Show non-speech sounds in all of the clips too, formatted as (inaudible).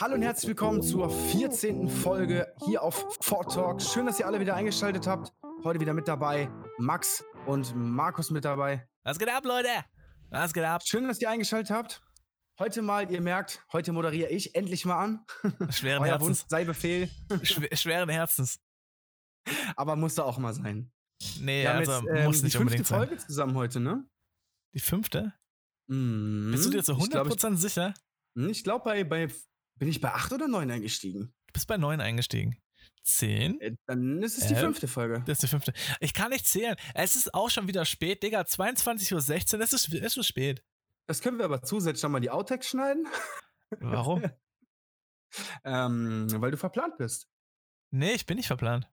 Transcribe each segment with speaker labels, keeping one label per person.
Speaker 1: Hallo und herzlich willkommen zur 14. Folge hier auf Fort Talk. Schön, dass ihr alle wieder eingeschaltet habt. Heute wieder mit dabei Max und Markus mit dabei.
Speaker 2: Was geht ab, Leute? Was geht ab?
Speaker 1: Schön, dass ihr eingeschaltet habt. Heute mal, ihr merkt, heute moderiere ich endlich mal an. (laughs)
Speaker 2: Schweren
Speaker 1: Euer
Speaker 2: Herzens.
Speaker 1: Wunsch sei Befehl,
Speaker 2: Schw schweren Herzens.
Speaker 1: aber musste auch mal sein.
Speaker 2: Nee,
Speaker 1: Wir haben
Speaker 2: also
Speaker 1: jetzt ähm,
Speaker 2: muss
Speaker 1: die
Speaker 2: nicht
Speaker 1: fünfte
Speaker 2: unbedingt sein.
Speaker 1: Folge zusammen heute, ne?
Speaker 2: Die fünfte?
Speaker 1: Mhm.
Speaker 2: Bist du dir zu
Speaker 1: Ich glaub,
Speaker 2: 100% sicher?
Speaker 1: Ich, ich glaube, bei, bei, bin ich bei 8 oder 9 eingestiegen.
Speaker 2: Du bist bei 9 eingestiegen. 10?
Speaker 1: Äh, Dann ist es die
Speaker 2: Elf?
Speaker 1: fünfte Folge.
Speaker 2: Das ist die fünfte. Ich kann nicht zählen. Es ist auch schon wieder spät, Digga. 22.16 Uhr. Es ist, ist spät.
Speaker 1: Das können wir aber zusätzlich nochmal die Outtakes schneiden,
Speaker 2: Warum? (laughs)
Speaker 1: ähm, weil du verplant bist.
Speaker 2: nee, ich bin nicht verplant.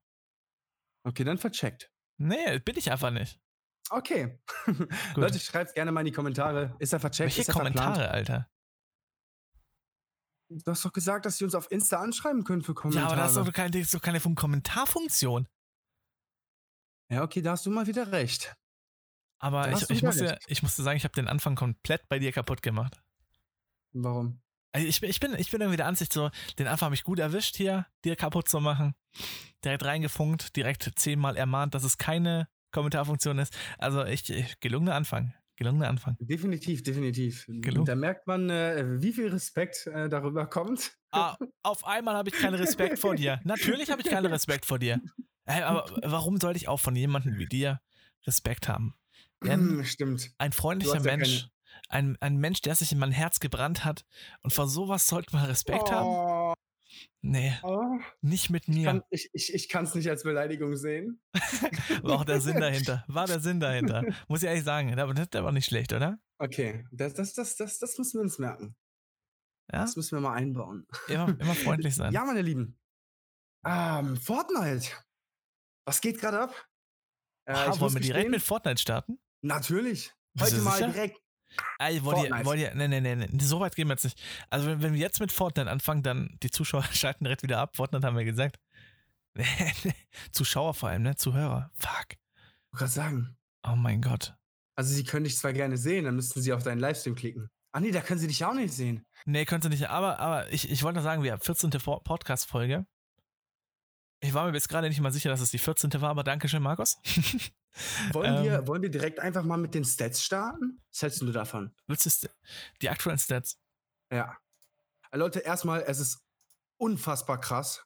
Speaker 1: Okay, dann vercheckt.
Speaker 2: Nee, bin ich einfach nicht.
Speaker 1: Okay. (laughs) Leute, schreibt gerne mal in die Kommentare. Ist er vercheckt?
Speaker 2: Welche
Speaker 1: ist er verplant?
Speaker 2: Kommentare, Alter?
Speaker 1: Du hast doch gesagt, dass sie uns auf Insta anschreiben können für
Speaker 2: Ja,
Speaker 1: Kommentare.
Speaker 2: aber das ist doch keine, ist doch keine Fun- Kommentarfunktion.
Speaker 1: Ja, okay, da hast du mal wieder recht.
Speaker 2: Aber
Speaker 1: Da
Speaker 2: ich, ich,
Speaker 1: wieder
Speaker 2: muss dir,
Speaker 1: recht.
Speaker 2: ich musste sagen, ich habe den Anfang komplett bei dir kaputt gemacht.
Speaker 1: Warum?
Speaker 2: Also ich, bin- ich, bin, ich bin irgendwie der Ansicht, so, den Anfang habe ich gut erwischt hier, dir kaputt zu machen. Direkt reingefunkt, direkt zehnmal ermahnt, dass es keine Kommentarfunktion ist. Also ich gelungener Anfang. Gelungener Anfang.
Speaker 1: Definitiv, definitiv.
Speaker 2: Gelungen.
Speaker 1: Da merkt man, äh, wie viel Respekt äh, darüber kommt.
Speaker 2: Ah, auf einmal habe ich keinen Respekt vor dir. (laughs) Natürlich habe ich keinen Respekt vor dir. Hey, aber warum sollte ich auch von jemandem wie dir Respekt haben? Denn
Speaker 1: Hm, Stimmt.
Speaker 2: ein freundlicher
Speaker 1: hast ja
Speaker 2: Mensch, ein, ein Mensch, der sich in mein Herz gebrannt hat und vor sowas sollte man Respekt haben? Nee,
Speaker 1: oh.
Speaker 2: nicht mit
Speaker 1: Ich
Speaker 2: mir.
Speaker 1: kann es ich, ich kann's nicht als Beleidigung sehen. (laughs)
Speaker 2: War auch der Sinn dahinter. War der Sinn dahinter. (laughs) Muss ich ehrlich sagen. Aber das der war nicht schlecht, oder?
Speaker 1: Okay, das, das, das, das, das müssen wir uns merken.
Speaker 2: Ja?
Speaker 1: Das müssen wir mal einbauen.
Speaker 2: Immer, immer (laughs) freundlich sein.
Speaker 1: Ja, meine Lieben. Ähm, Fortnite. Was geht gerade ab? Äh,
Speaker 2: ah,
Speaker 1: muss
Speaker 2: wollen wir direkt
Speaker 1: gestehen,
Speaker 2: mit Fortnite starten?
Speaker 1: Natürlich. Heute mal
Speaker 2: sicher?
Speaker 1: direkt.
Speaker 2: Ey, wollt ihr, wollt ihr, nee, nee, nee, nee, so weit gehen wir jetzt nicht. Also, wenn, wenn wir jetzt mit Fortnite anfangen, dann die Zuschauer (laughs) schalten direkt wieder ab. Fortnite haben wir gesagt. (laughs) Zuschauer vor allem, ne? Zuhörer. Fuck.
Speaker 1: Ich gerade sagen.
Speaker 2: Oh mein Gott.
Speaker 1: Also, sie können dich zwar gerne sehen, dann müssten sie auf deinen Livestream klicken. Ach nee, da können sie dich auch nicht sehen.
Speaker 2: Nee, könnt ihr nicht, aber, aber ich, ich wollte nur sagen, wir haben 14. Vor- Podcast-Folge. Ich war mir bis gerade nicht mal sicher, dass es die 14. war, aber Dankeschön, Markus. (laughs)
Speaker 1: Wollen,
Speaker 2: Ähm.
Speaker 1: wir, wollen wir direkt einfach mal mit den Stats starten? Was hältst du davon?
Speaker 2: Willst du die aktuellen Stats?
Speaker 1: Ja. Äh, Leute, erstmal, es ist unfassbar krass,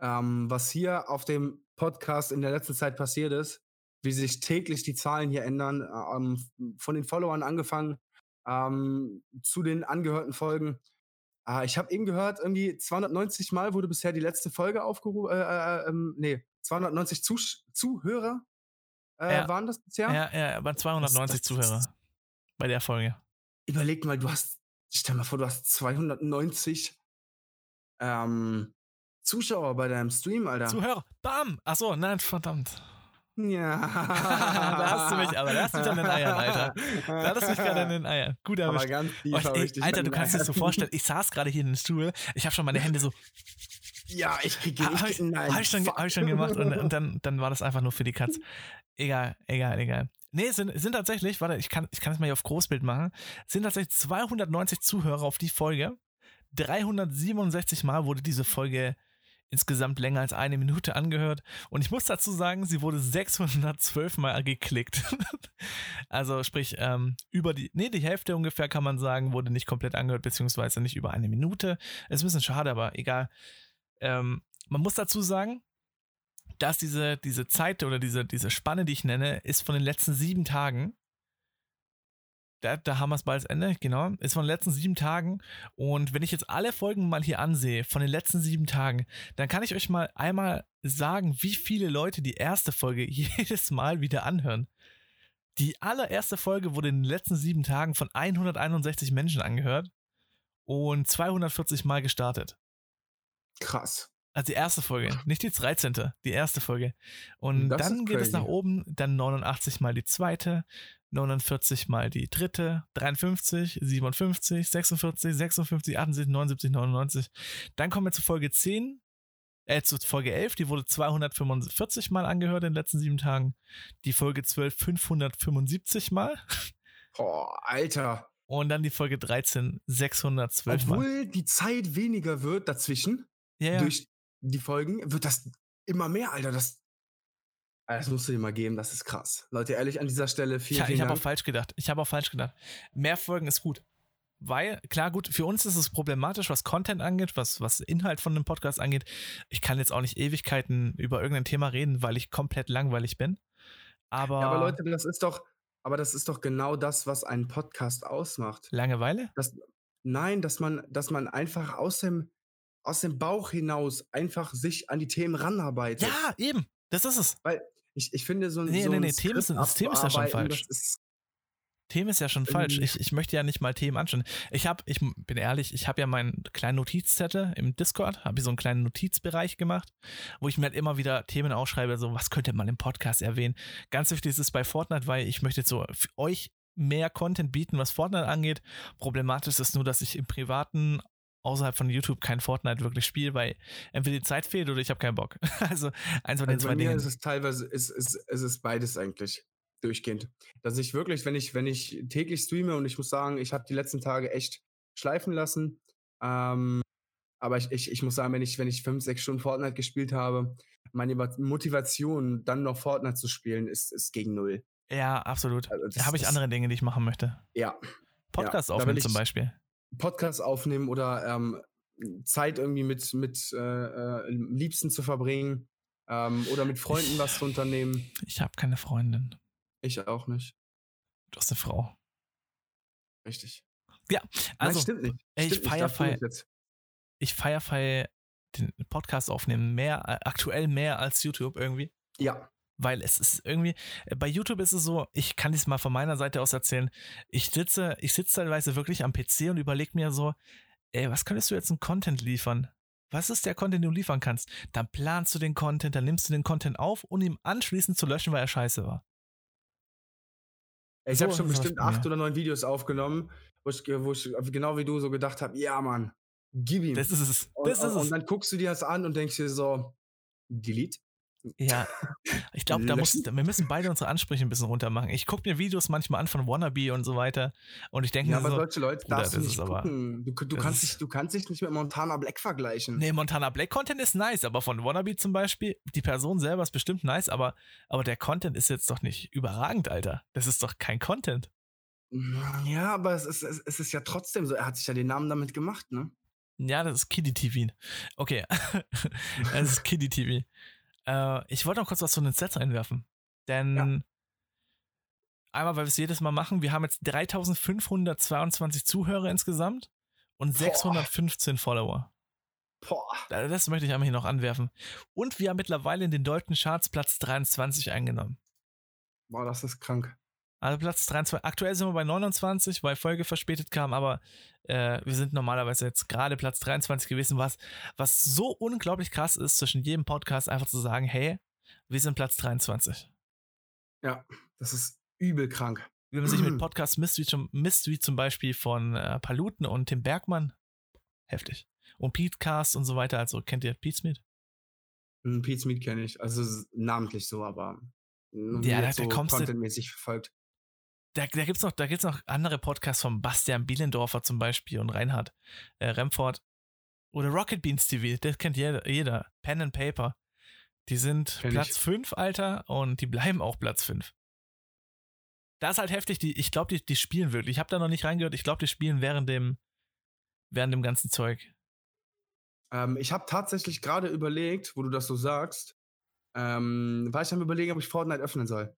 Speaker 1: ähm, was hier auf dem Podcast in der letzten Zeit passiert ist, wie sich täglich die Zahlen hier ändern, ähm, von den Followern angefangen ähm, zu den angehörten Folgen. Äh, ich habe eben gehört, irgendwie 290 Mal wurde bisher die letzte Folge aufgerufen, äh, äh, ähm, nee, 290 Zusch Zuhörer äh,
Speaker 2: Ja.
Speaker 1: waren das bisher.
Speaker 2: Ja, ja, aber 290
Speaker 1: Das- das-
Speaker 2: Zuhörer bei der Folge.
Speaker 1: überleg mal, du hast, stell mal vor, du hast 290 ähm, Zuschauer bei deinem Stream, Alter.
Speaker 2: Zuhörer, bam! Achso, nein, verdammt.
Speaker 1: ja. (laughs)
Speaker 2: da hast du mich, aber da hast du mich an den Eiern, Alter. Da hast du mich gerade an den Eiern. Gut
Speaker 1: Aber ganz tief ich
Speaker 2: Alter, du kannst dir das so vorstellen, ich saß gerade hier in den Stuhl, ich habe schon meine Hände so,
Speaker 1: Ja, ich kriege
Speaker 2: habe
Speaker 1: ich, nein,
Speaker 2: hab ich, schon, hab ich schon gemacht und, und (laughs) dann, dann war das einfach nur für die Katz. Egal, egal, egal. Nee, sind, sind tatsächlich, warte, ich kann, ich kann es mal hier auf Großbild machen, sind tatsächlich 290 Zuhörer auf die Folge. 367 Mal wurde diese Folge insgesamt länger als eine Minute angehört. Und ich muss dazu sagen, sie wurde 612 Mal geklickt. (laughs) also sprich, ähm, über die, nee, die Hälfte ungefähr kann man sagen, wurde nicht komplett angehört, beziehungsweise nicht über eine Minute. Ist ein bisschen schade, aber egal. Ähm, man muss dazu sagen, dass diese, diese Zeit oder diese, diese Spanne, die ich nenne, ist von den letzten sieben Tagen. Da, da haben wir es bald Ende, genau. Ist von den letzten sieben Tagen. Und wenn ich jetzt alle Folgen mal hier ansehe, von den letzten sieben Tagen, dann kann ich euch mal einmal sagen, wie viele Leute die erste Folge (laughs) jedes Mal wieder anhören. Die allererste Folge wurde in den letzten sieben Tagen von 161 Menschen angehört und 240 Mal gestartet.
Speaker 1: Krass.
Speaker 2: Also die erste Folge, nicht die 13., die erste Folge. Und
Speaker 1: Das
Speaker 2: dann geht es nach oben, dann 89 mal die zweite, 49 mal die dritte, 53, 57, 46, 56, 78, 79, 99. Dann kommen wir zu Folge 10, äh, zu Folge 11, die wurde 245 mal angehört in den letzten sieben Tagen. Die Folge 12 575 mal.
Speaker 1: Boah, Alter.
Speaker 2: Und dann die Folge 13, 612 Mal.
Speaker 1: Obwohl die Zeit weniger wird dazwischen,
Speaker 2: Ja, ja.
Speaker 1: durch die Folgen, wird das immer mehr, Alter. Das, das musst du dir mal geben, das ist krass. Leute, ehrlich, an dieser Stelle
Speaker 2: Ich,
Speaker 1: vielen
Speaker 2: ich habe auch falsch gedacht. Ich habe auch falsch gedacht. Mehr Folgen ist gut. Weil, klar, gut, für uns ist es problematisch, was Content angeht, was, was Inhalt von einem Podcast angeht. Ich kann jetzt auch nicht Ewigkeiten über irgendein Thema reden, weil ich komplett langweilig bin. Aber,
Speaker 1: Ja, aber Leute, das ist doch, aber das ist doch genau das, was einen Podcast ausmacht.
Speaker 2: Langeweile?
Speaker 1: Das, nein, dass man, dass man einfach aus dem, aus dem Bauch hinaus einfach sich an die Themen ranarbeitet.
Speaker 2: Ja, eben. Das ist es.
Speaker 1: Weil ich, ich finde so ein
Speaker 2: Nee,
Speaker 1: so
Speaker 2: nee, nee, Themen sind- das Thema ist ja schon falsch. Themen ist ja schon falsch. Ich, ich möchte ja nicht mal Themen anschauen. Ich habe, ich bin ehrlich, ich habe ja meinen kleinen Notizzettel im Discord, habe ich so einen kleinen Notizbereich gemacht, wo ich mir halt immer wieder Themen aufschreibe, so was könnte man im Podcast erwähnen. Ganz wichtig ist es bei Fortnite, weil ich möchte jetzt so für euch mehr Content bieten, was Fortnite angeht. Problematisch ist nur, dass ich im Privaten außerhalb von YouTube kein Fortnite wirklich spiele, weil entweder die Zeit fehlt oder ich habe keinen Bock. (laughs) Also eins von den
Speaker 1: also
Speaker 2: zwei
Speaker 1: bei mir
Speaker 2: Dingen.
Speaker 1: ist es teilweise, ist, ist, ist es beides eigentlich durchgehend. Dass ich wirklich, wenn ich, wenn ich täglich streame und ich muss sagen, ich habe die letzten Tage echt schleifen lassen. Ähm, aber ich, ich, ich muss sagen, wenn ich, wenn ich fünf, sechs Stunden Fortnite gespielt habe, meine Motivation, dann noch Fortnite zu spielen, ist, ist gegen null.
Speaker 2: ja, absolut.
Speaker 1: Also
Speaker 2: Da habe ich andere Dinge, die ich machen möchte.
Speaker 1: Ja,
Speaker 2: Podcast
Speaker 1: will
Speaker 2: aufnehmen zum Beispiel.
Speaker 1: Podcast aufnehmen oder ähm, Zeit irgendwie mit, mit äh, äh, Liebsten zu verbringen ähm, oder mit Freunden was zu unternehmen.
Speaker 2: Ich habe keine Freundin.
Speaker 1: Ich auch nicht.
Speaker 2: Du hast eine Frau.
Speaker 1: Richtig.
Speaker 2: Also,
Speaker 1: Nein, stimmt nicht.
Speaker 2: ey, ich
Speaker 1: Stimmt nicht,
Speaker 2: feier-
Speaker 1: ich
Speaker 2: ich feier feier den Podcast aufnehmen mehr, äh, aktuell mehr als YouTube irgendwie.
Speaker 1: Ja,
Speaker 2: Weil es ist irgendwie, äh, bei YouTube ist es so, ich kann dies mal von meiner Seite aus erzählen. Ich sitze, ich sitze teilweise wirklich am PC und überlege mir so, ey, was könntest du jetzt einen Content liefern? Was ist der Content, den du liefern kannst? Dann planst du den Content, dann nimmst du den Content auf, um ihn anschließend zu löschen, weil er scheiße war.
Speaker 1: ich
Speaker 2: So
Speaker 1: habe schon
Speaker 2: ist
Speaker 1: bestimmt acht oder neun Videos aufgenommen, wo ich, wo ich genau wie du so gedacht habe, ja Mann, gib ihm.
Speaker 2: Das ist es.
Speaker 1: und,
Speaker 2: Das ist
Speaker 1: und, und
Speaker 2: es.
Speaker 1: dann guckst du dir das an und denkst dir so, delete.
Speaker 2: Ja, ich glaube, da muss, wir müssen beide unsere Ansprüche ein bisschen runter machen. Ich gucke mir Videos manchmal an von Wannabe und so weiter und ich denke
Speaker 1: Ja, aber
Speaker 2: so,
Speaker 1: solche Leute
Speaker 2: Bruder,
Speaker 1: darfst du
Speaker 2: das
Speaker 1: nicht
Speaker 2: aber-
Speaker 1: gucken. Du, du, kannst dich, du kannst dich nicht mit Montana Black vergleichen.
Speaker 2: nee, Montana Black Content ist nice, aber von Wannabe zum Beispiel, die Person selber ist bestimmt nice, aber, aber der Content ist jetzt doch nicht überragend, Alter. Das ist doch kein Content.
Speaker 1: Ja, aber es ist, es, es ist ja trotzdem so, er hat sich ja den Namen damit gemacht, ne?
Speaker 2: Ja, das ist Kiddie TV. Okay, (laughs) das ist Kiddie TV. Äh, ich wollte noch kurz was zu den Sets einwerfen. Denn einmal, weil wir es jedes Mal machen, wir haben jetzt 3522 Zuhörer insgesamt und
Speaker 1: Boah.
Speaker 2: 615 Follower.
Speaker 1: Boah.
Speaker 2: Da- Das möchte ich einmal hier noch anwerfen. Und wir haben mittlerweile in den deutschen Charts Platz 23 eingenommen.
Speaker 1: Boah, das ist krank.
Speaker 2: Also Platz 23. Aktuell sind wir bei 29, weil Folge verspätet kam, aber äh, wir sind normalerweise jetzt gerade Platz 23 gewesen, was, was so unglaublich krass ist, zwischen jedem Podcast einfach zu sagen, hey, wir sind Platz 23.
Speaker 1: Ja, das ist übel krank.
Speaker 2: Wenn man sich mit Podcast Mystery zum, Mystery zum Beispiel von äh, Paluten und Tim Bergmann, heftig. Und Petecast und so weiter, also kennt ihr Pete Smith?
Speaker 1: Hm, Pete's Meat kenne ich, also namentlich so, aber
Speaker 2: Ja, da-
Speaker 1: so
Speaker 2: kommst du-
Speaker 1: contentmäßig verfolgt.
Speaker 2: Da, da gibt es noch, da gibt's noch andere Podcasts von Bastian Bielendorfer zum Beispiel und Reinhard äh, Remford. Oder Rocket Beans TV, das kennt jeder, jeder. Pen and Paper. Die sind
Speaker 1: Kenn
Speaker 2: Platz
Speaker 1: ich.
Speaker 2: 5, Alter, und die bleiben auch Platz 5. Das ist halt heftig, die, ich glaube, die, die spielen wirklich. Ich habe da noch nicht reingehört, ich glaube, die spielen während dem, während dem ganzen Zeug.
Speaker 1: Ähm, ich habe tatsächlich gerade überlegt, wo du das so sagst, ähm, war ich am überlegen, ob ich Fortnite öffnen soll.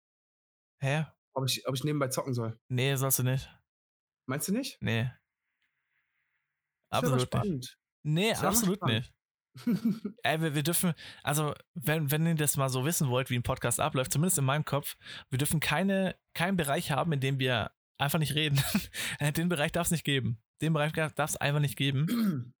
Speaker 2: Hä?
Speaker 1: Ob ich, ob ich nebenbei zocken soll.
Speaker 2: Nee, sollst du nicht.
Speaker 1: Meinst du nicht?
Speaker 2: Nee.
Speaker 1: Das
Speaker 2: Absolut nicht. Nee,
Speaker 1: Das
Speaker 2: absolut nicht. Ey, wir, wir dürfen, also, wenn, wenn ihr das mal so wissen wollt, wie ein Podcast abläuft, zumindest in meinem Kopf, wir dürfen keine, keinen Bereich haben, in dem wir einfach nicht reden. (laughs) Den Bereich darf es nicht geben. Den Bereich darf es einfach nicht geben.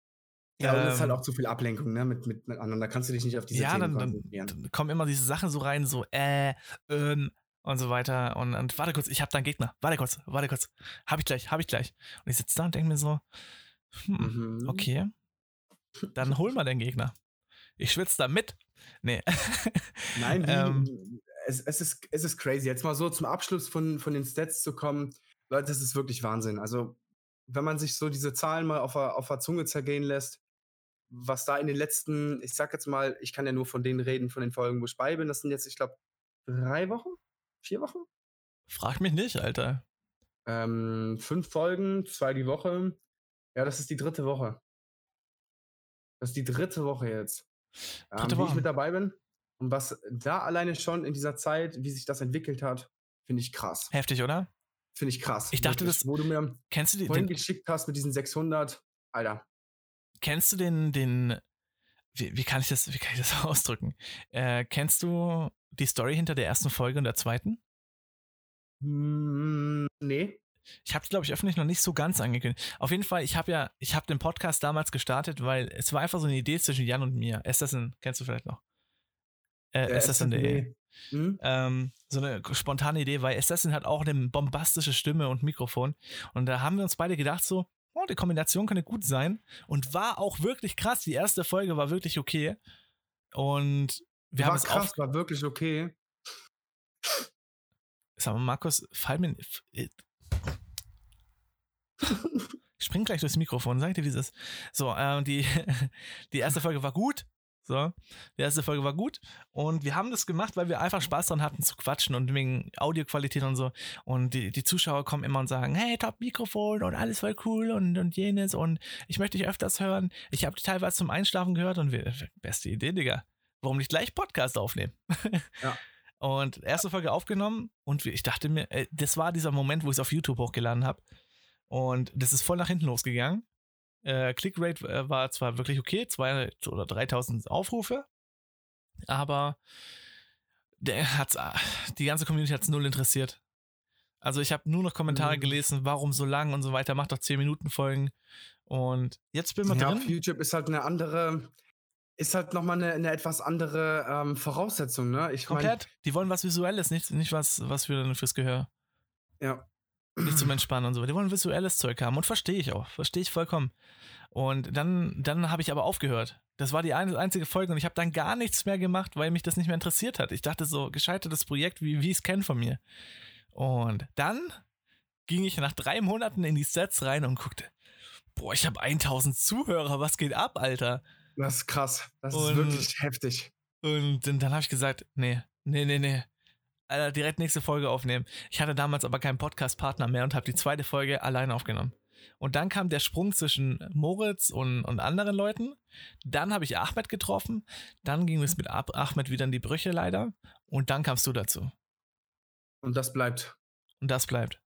Speaker 1: ja, und es ist halt
Speaker 2: Ähm,
Speaker 1: auch zu viel Ablenkung, ne? Mit, mit, miteinander. Da kannst du dich nicht auf diese
Speaker 2: ja,
Speaker 1: Themen
Speaker 2: dann, dann,
Speaker 1: konzentrieren.
Speaker 2: dann kommen immer diese Sachen so rein, so, äh, ähm, und so weiter. Und, und warte kurz, ich hab da einen Gegner. Warte kurz, warte kurz. Hab ich gleich, hab ich gleich. Und ich sitze da und denke mir so, hm,
Speaker 1: Mhm.
Speaker 2: okay, dann hol mal den Gegner. Ich schwitze da mit. Nee. (laughs)
Speaker 1: Nein, wie,
Speaker 2: Ähm.
Speaker 1: es, es, ist, es ist crazy. Jetzt mal so zum Abschluss von, von den Stats zu kommen. Leute, das ist wirklich Wahnsinn. Also, wenn man sich so diese Zahlen mal auf der, auf der Zunge zergehen lässt, was da in den letzten, ich sag jetzt mal, ich kann ja nur von denen reden, von den Folgen, wo ich bei bin, das sind jetzt, ich glaube, drei Wochen? Vier Wochen?
Speaker 2: Frag mich nicht, Alter.
Speaker 1: Ähm, fünf Folgen, zwei die Woche. Ja, das ist die dritte Woche. Das ist die dritte Woche jetzt.
Speaker 2: Dritte
Speaker 1: ähm, wie ich
Speaker 2: Woche.
Speaker 1: mit dabei bin. Und was da alleine schon in dieser Zeit, wie sich das entwickelt hat, finde ich krass.
Speaker 2: Heftig, oder?
Speaker 1: Finde ich krass.
Speaker 2: Ich dachte,
Speaker 1: wirklich.
Speaker 2: das-
Speaker 1: Wo du mir
Speaker 2: Kennst du die,
Speaker 1: vorhin
Speaker 2: den,
Speaker 1: geschickt hast mit diesen 600, Alter.
Speaker 2: kennst du den, den, wie, wie kann ich das, wie kann ich das (laughs) ausdrücken? Äh, kennst du die Story hinter der ersten Folge und der zweiten?
Speaker 1: Hm, nee.
Speaker 2: Ich habe glaube ich, öffentlich noch nicht so ganz angekündigt. Auf jeden Fall, ich habe ja, ich habe den Podcast damals gestartet, weil es war einfach so eine Idee zwischen Jan und mir. Assassin, kennst du vielleicht noch? Äh, Assassin.de.
Speaker 1: SSD. Hm?
Speaker 2: Ähm, so eine spontane Idee, weil Assassin hat auch eine bombastische Stimme und Mikrofon. Und da haben wir uns beide gedacht, so, oh, die Kombination könnte gut sein. Und war auch wirklich krass. Die erste Folge war wirklich okay. Und wir
Speaker 1: war
Speaker 2: haben es
Speaker 1: krass, war wirklich okay.
Speaker 2: Sag mal, Markus, fall mir. (laughs) Ich spring gleich durchs Mikrofon, sag dir dieses. So, äh, die, (laughs) die erste Folge war gut. So, die erste Folge war gut. Und wir haben das gemacht, weil wir einfach Spaß dran hatten zu quatschen und wegen Audioqualität und so. Und die, die Zuschauer kommen immer und sagen, hey, top Mikrofon und alles voll cool und, und jenes und ich möchte dich öfters hören. Ich habe dich teilweise zum Einschlafen gehört und wir, beste Idee, Digga. Warum nicht gleich Podcast aufnehmen?
Speaker 1: Ja. (laughs)
Speaker 2: Und erste Folge aufgenommen und ich dachte mir, äh, das war dieser Moment, wo ich es auf YouTube hochgeladen habe. Und das ist voll nach hinten losgegangen. Äh, Clickrate äh, war zwar wirklich okay, zwei oder 3000 Aufrufe, aber der hat's, ah, die ganze Community hat es null interessiert. Also ich habe nur noch Kommentare
Speaker 1: Mhm.
Speaker 2: gelesen, warum so lang und so weiter, macht doch 10 Minuten Folgen. Und jetzt bin ich
Speaker 1: Ja,
Speaker 2: drin.
Speaker 1: auf YouTube ist halt eine andere, ist halt nochmal eine, eine etwas andere ähm, Voraussetzung, ne? Ich
Speaker 2: Komplett. Die wollen was Visuelles, nicht, nicht was, was für, fürs Gehör.
Speaker 1: ja.
Speaker 2: Nicht zum (clears throat) Entspannen und so. Die wollen visuelles Zeug haben und verstehe ich auch. Verstehe ich vollkommen. Und dann, dann habe ich aber aufgehört. Das war die ein, einzige Folge und ich habe dann gar nichts mehr gemacht, weil mich das nicht mehr interessiert hat. Ich dachte so, gescheitertes Projekt, wie, wie ich es kenne von mir. Und dann ging ich nach drei Monaten in die Sets rein und guckte, boah, ich habe 1000 Zuhörer, was geht ab, Alter?
Speaker 1: Das ist krass. Das
Speaker 2: Und-
Speaker 1: ist wirklich heftig.
Speaker 2: Und dann, dann habe ich gesagt, nee, nee, nee, nee. Alter, direkt nächste Folge aufnehmen. Ich hatte damals aber keinen Podcast-Partner mehr und habe die zweite Folge alleine aufgenommen. Und dann kam der Sprung zwischen Moritz und, und anderen Leuten. Dann habe ich Ahmed getroffen. Dann ging es mit Ab- Ahmed wieder in die Brüche leider. Und dann kamst du dazu.
Speaker 1: Und das bleibt.
Speaker 2: Und das bleibt.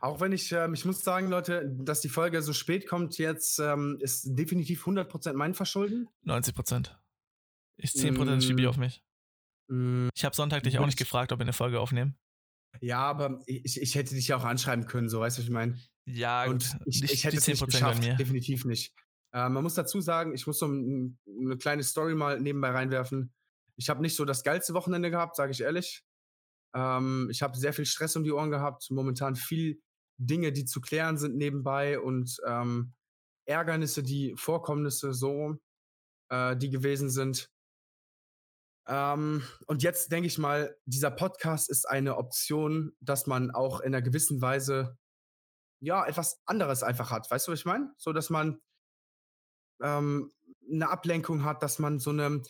Speaker 1: Auch wenn ich, ähm, ich muss sagen, Leute, dass die Folge so spät kommt jetzt, ähm, ist definitiv 100% mein Verschulden.
Speaker 2: 90 Prozent. Ich 10 Prozent schiebe ich auf mich.
Speaker 1: Mm,
Speaker 2: Ich habe Sonntag dich auch nicht
Speaker 1: ich-
Speaker 2: gefragt, ob wir eine Folge aufnehmen.
Speaker 1: Ja, aber ich, ich hätte dich ja auch anschreiben können, so weißt du, was ich meine.
Speaker 2: Ja,
Speaker 1: Und ich,
Speaker 2: nicht
Speaker 1: ich hätte es nicht
Speaker 2: 10% bei
Speaker 1: geschafft, definitiv nicht. Äh, man muss dazu sagen, ich muss so ein, eine kleine Story mal nebenbei reinwerfen. Ich habe nicht so das geilste Wochenende gehabt, sage ich ehrlich. Ähm, ich habe sehr viel Stress um die Ohren gehabt, momentan viel Dinge, die zu klären sind nebenbei und ähm, Ärgernisse, die Vorkommnisse so, äh, die gewesen sind. Ähm, und jetzt denke ich mal, dieser Podcast ist eine Option, dass man auch in einer gewissen Weise ja, etwas anderes einfach hat. Weißt du, was ich meine? So, dass man ähm, eine Ablenkung hat, dass man so eine,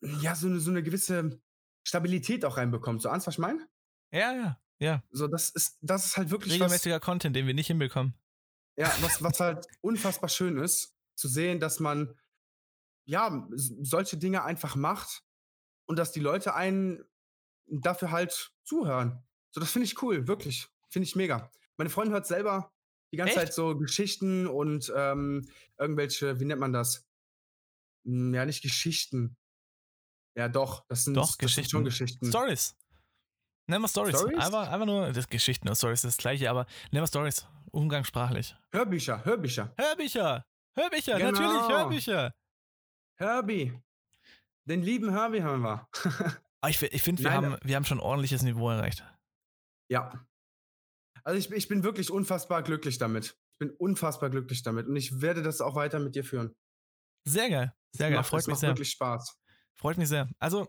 Speaker 1: ja, so eine, so eine gewisse Stabilität auch reinbekommt. So, ahnst was ich meine?
Speaker 2: Ja, ja, ja.
Speaker 1: So, das ist, das ist halt wirklich was,
Speaker 2: Regelmäßiger Content, den wir nicht hinbekommen.
Speaker 1: ja, was, was halt unfassbar schön ist, zu sehen, dass man ja solche Dinge einfach macht und dass die Leute einen dafür halt zuhören. So, das finde ich cool, wirklich. Finde ich mega. Meine Freundin hört selber die ganze
Speaker 2: Echt?
Speaker 1: Zeit so Geschichten und ähm, irgendwelche, wie nennt man das? Hm, Ja, nicht Geschichten. Ja, doch, das sind,
Speaker 2: Doch,
Speaker 1: das sind schon
Speaker 2: Geschichten.
Speaker 1: Geschichten.
Speaker 2: Stories. Nennen wir Stories.
Speaker 1: Stories?
Speaker 2: Einfach, einfach nur das Geschichten und Stories das gleiche, aber nennen wir Stories. Umgangssprachlich.
Speaker 1: Hörbücher, Hörbücher.
Speaker 2: Hörbücher! Hörbücher,
Speaker 1: Genau.
Speaker 2: natürlich, Hörbücher.
Speaker 1: Herbie. Den lieben Herbie haben wir.
Speaker 2: Aber (laughs) ich, ich finde, wir
Speaker 1: Nein,
Speaker 2: haben, wir haben schon ein ordentliches Niveau erreicht.
Speaker 1: Ja. Also ich, ich bin wirklich unfassbar glücklich damit. Ich bin unfassbar glücklich damit. Und ich werde das auch weiter mit dir führen.
Speaker 2: Sehr geil. Sehr geil.
Speaker 1: macht,
Speaker 2: Freut mich
Speaker 1: macht
Speaker 2: sehr.
Speaker 1: wirklich Spaß.
Speaker 2: Freut mich sehr. Also,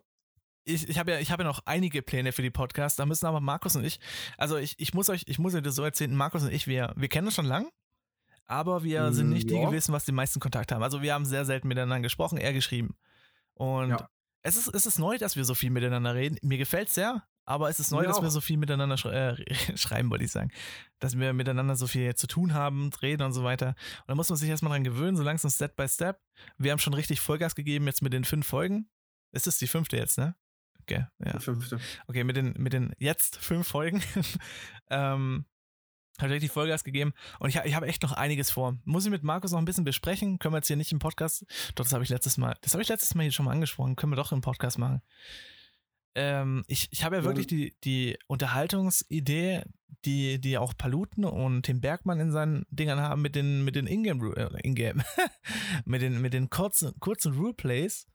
Speaker 2: ich, ich habe ja, ich habe ja noch einige Pläne für die Podcasts. Da müssen aber Markus und ich, also ich, ich muss euch, ich muss euch das so erzählen, Markus und ich, wir, wir kennen uns schon lang. aber wir sind nicht die
Speaker 1: Ja.
Speaker 2: gewesen, was den meisten Kontakt haben. Also wir haben sehr selten miteinander gesprochen, er geschrieben. Und
Speaker 1: Ja.
Speaker 2: es, ist, es ist neu, dass wir so viel miteinander reden. Mir gefällt sehr, aber es ist neu,
Speaker 1: Mir
Speaker 2: dass wir so viel miteinander schrei äh, (laughs) schreiben, wollte ich sagen. Dass wir miteinander so viel zu tun haben, reden und so weiter. Und da muss man sich erstmal dran gewöhnen, so langsam Step by Step. Wir haben schon richtig Vollgas gegeben jetzt mit den fünf Folgen. Es ist die fünfte jetzt, ne? Okay, ja.
Speaker 1: Die fünfte.
Speaker 2: Okay, mit den, mit den jetzt fünf Folgen (laughs) ähm, habe ich richtig Vollgas gegeben. Und ich, ich habe echt noch einiges vor. Muss ich mit Markus noch ein bisschen besprechen. Können wir jetzt hier nicht im Podcast. Doch, das habe ich letztes Mal, das habe ich letztes Mal hier schon mal angesprochen. Können wir doch im Podcast machen. Ähm, ich, ich habe ja wirklich die, die Unterhaltungsidee, die, die auch Paluten und Tim Bergmann in seinen Dingern haben mit den, mit den Ingame, äh, Ingame, (laughs) mit den, mit den kurzen, kurzen Ruleplays.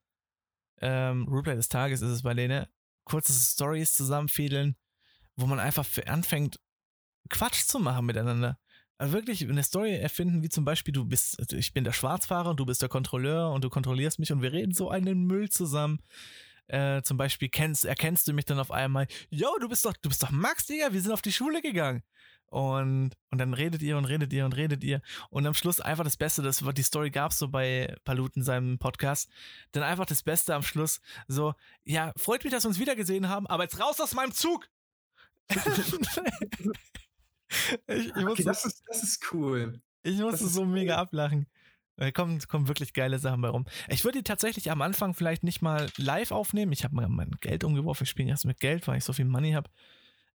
Speaker 2: Ähm, Ruleplay des Tages ist es bei denen. Kurze Stories zusammenfädeln, wo man einfach anfängt, Quatsch zu machen miteinander. Also wirklich eine Story erfinden, wie zum Beispiel, du bist, also ich bin der Schwarzfahrer und du bist der Kontrolleur und du kontrollierst mich und wir reden so einen Müll zusammen. Äh, zum Beispiel kennst, erkennst du mich dann auf einmal, yo, du bist doch, du bist doch Max, Digga, wir sind auf die Schule gegangen. Und, und dann redet ihr und redet ihr und redet ihr. Und am Schluss einfach das Beste, das die Story gab es so bei Paluten seinem Podcast. Dann einfach das Beste am Schluss. So, ja, freut mich, dass wir uns wiedergesehen haben, aber jetzt raus aus meinem Zug! (laughs) (laughs) ich, ich
Speaker 1: Okay, das ist, das ist cool.
Speaker 2: ich musste so
Speaker 1: cool.
Speaker 2: mega ablachen. Da kommen, kommen wirklich geile Sachen bei rum. Ich würde die tatsächlich am Anfang vielleicht nicht mal live aufnehmen. Ich habe mal mein Geld umgeworfen. Ich spiele erst mit Geld, weil ich so viel Money habe.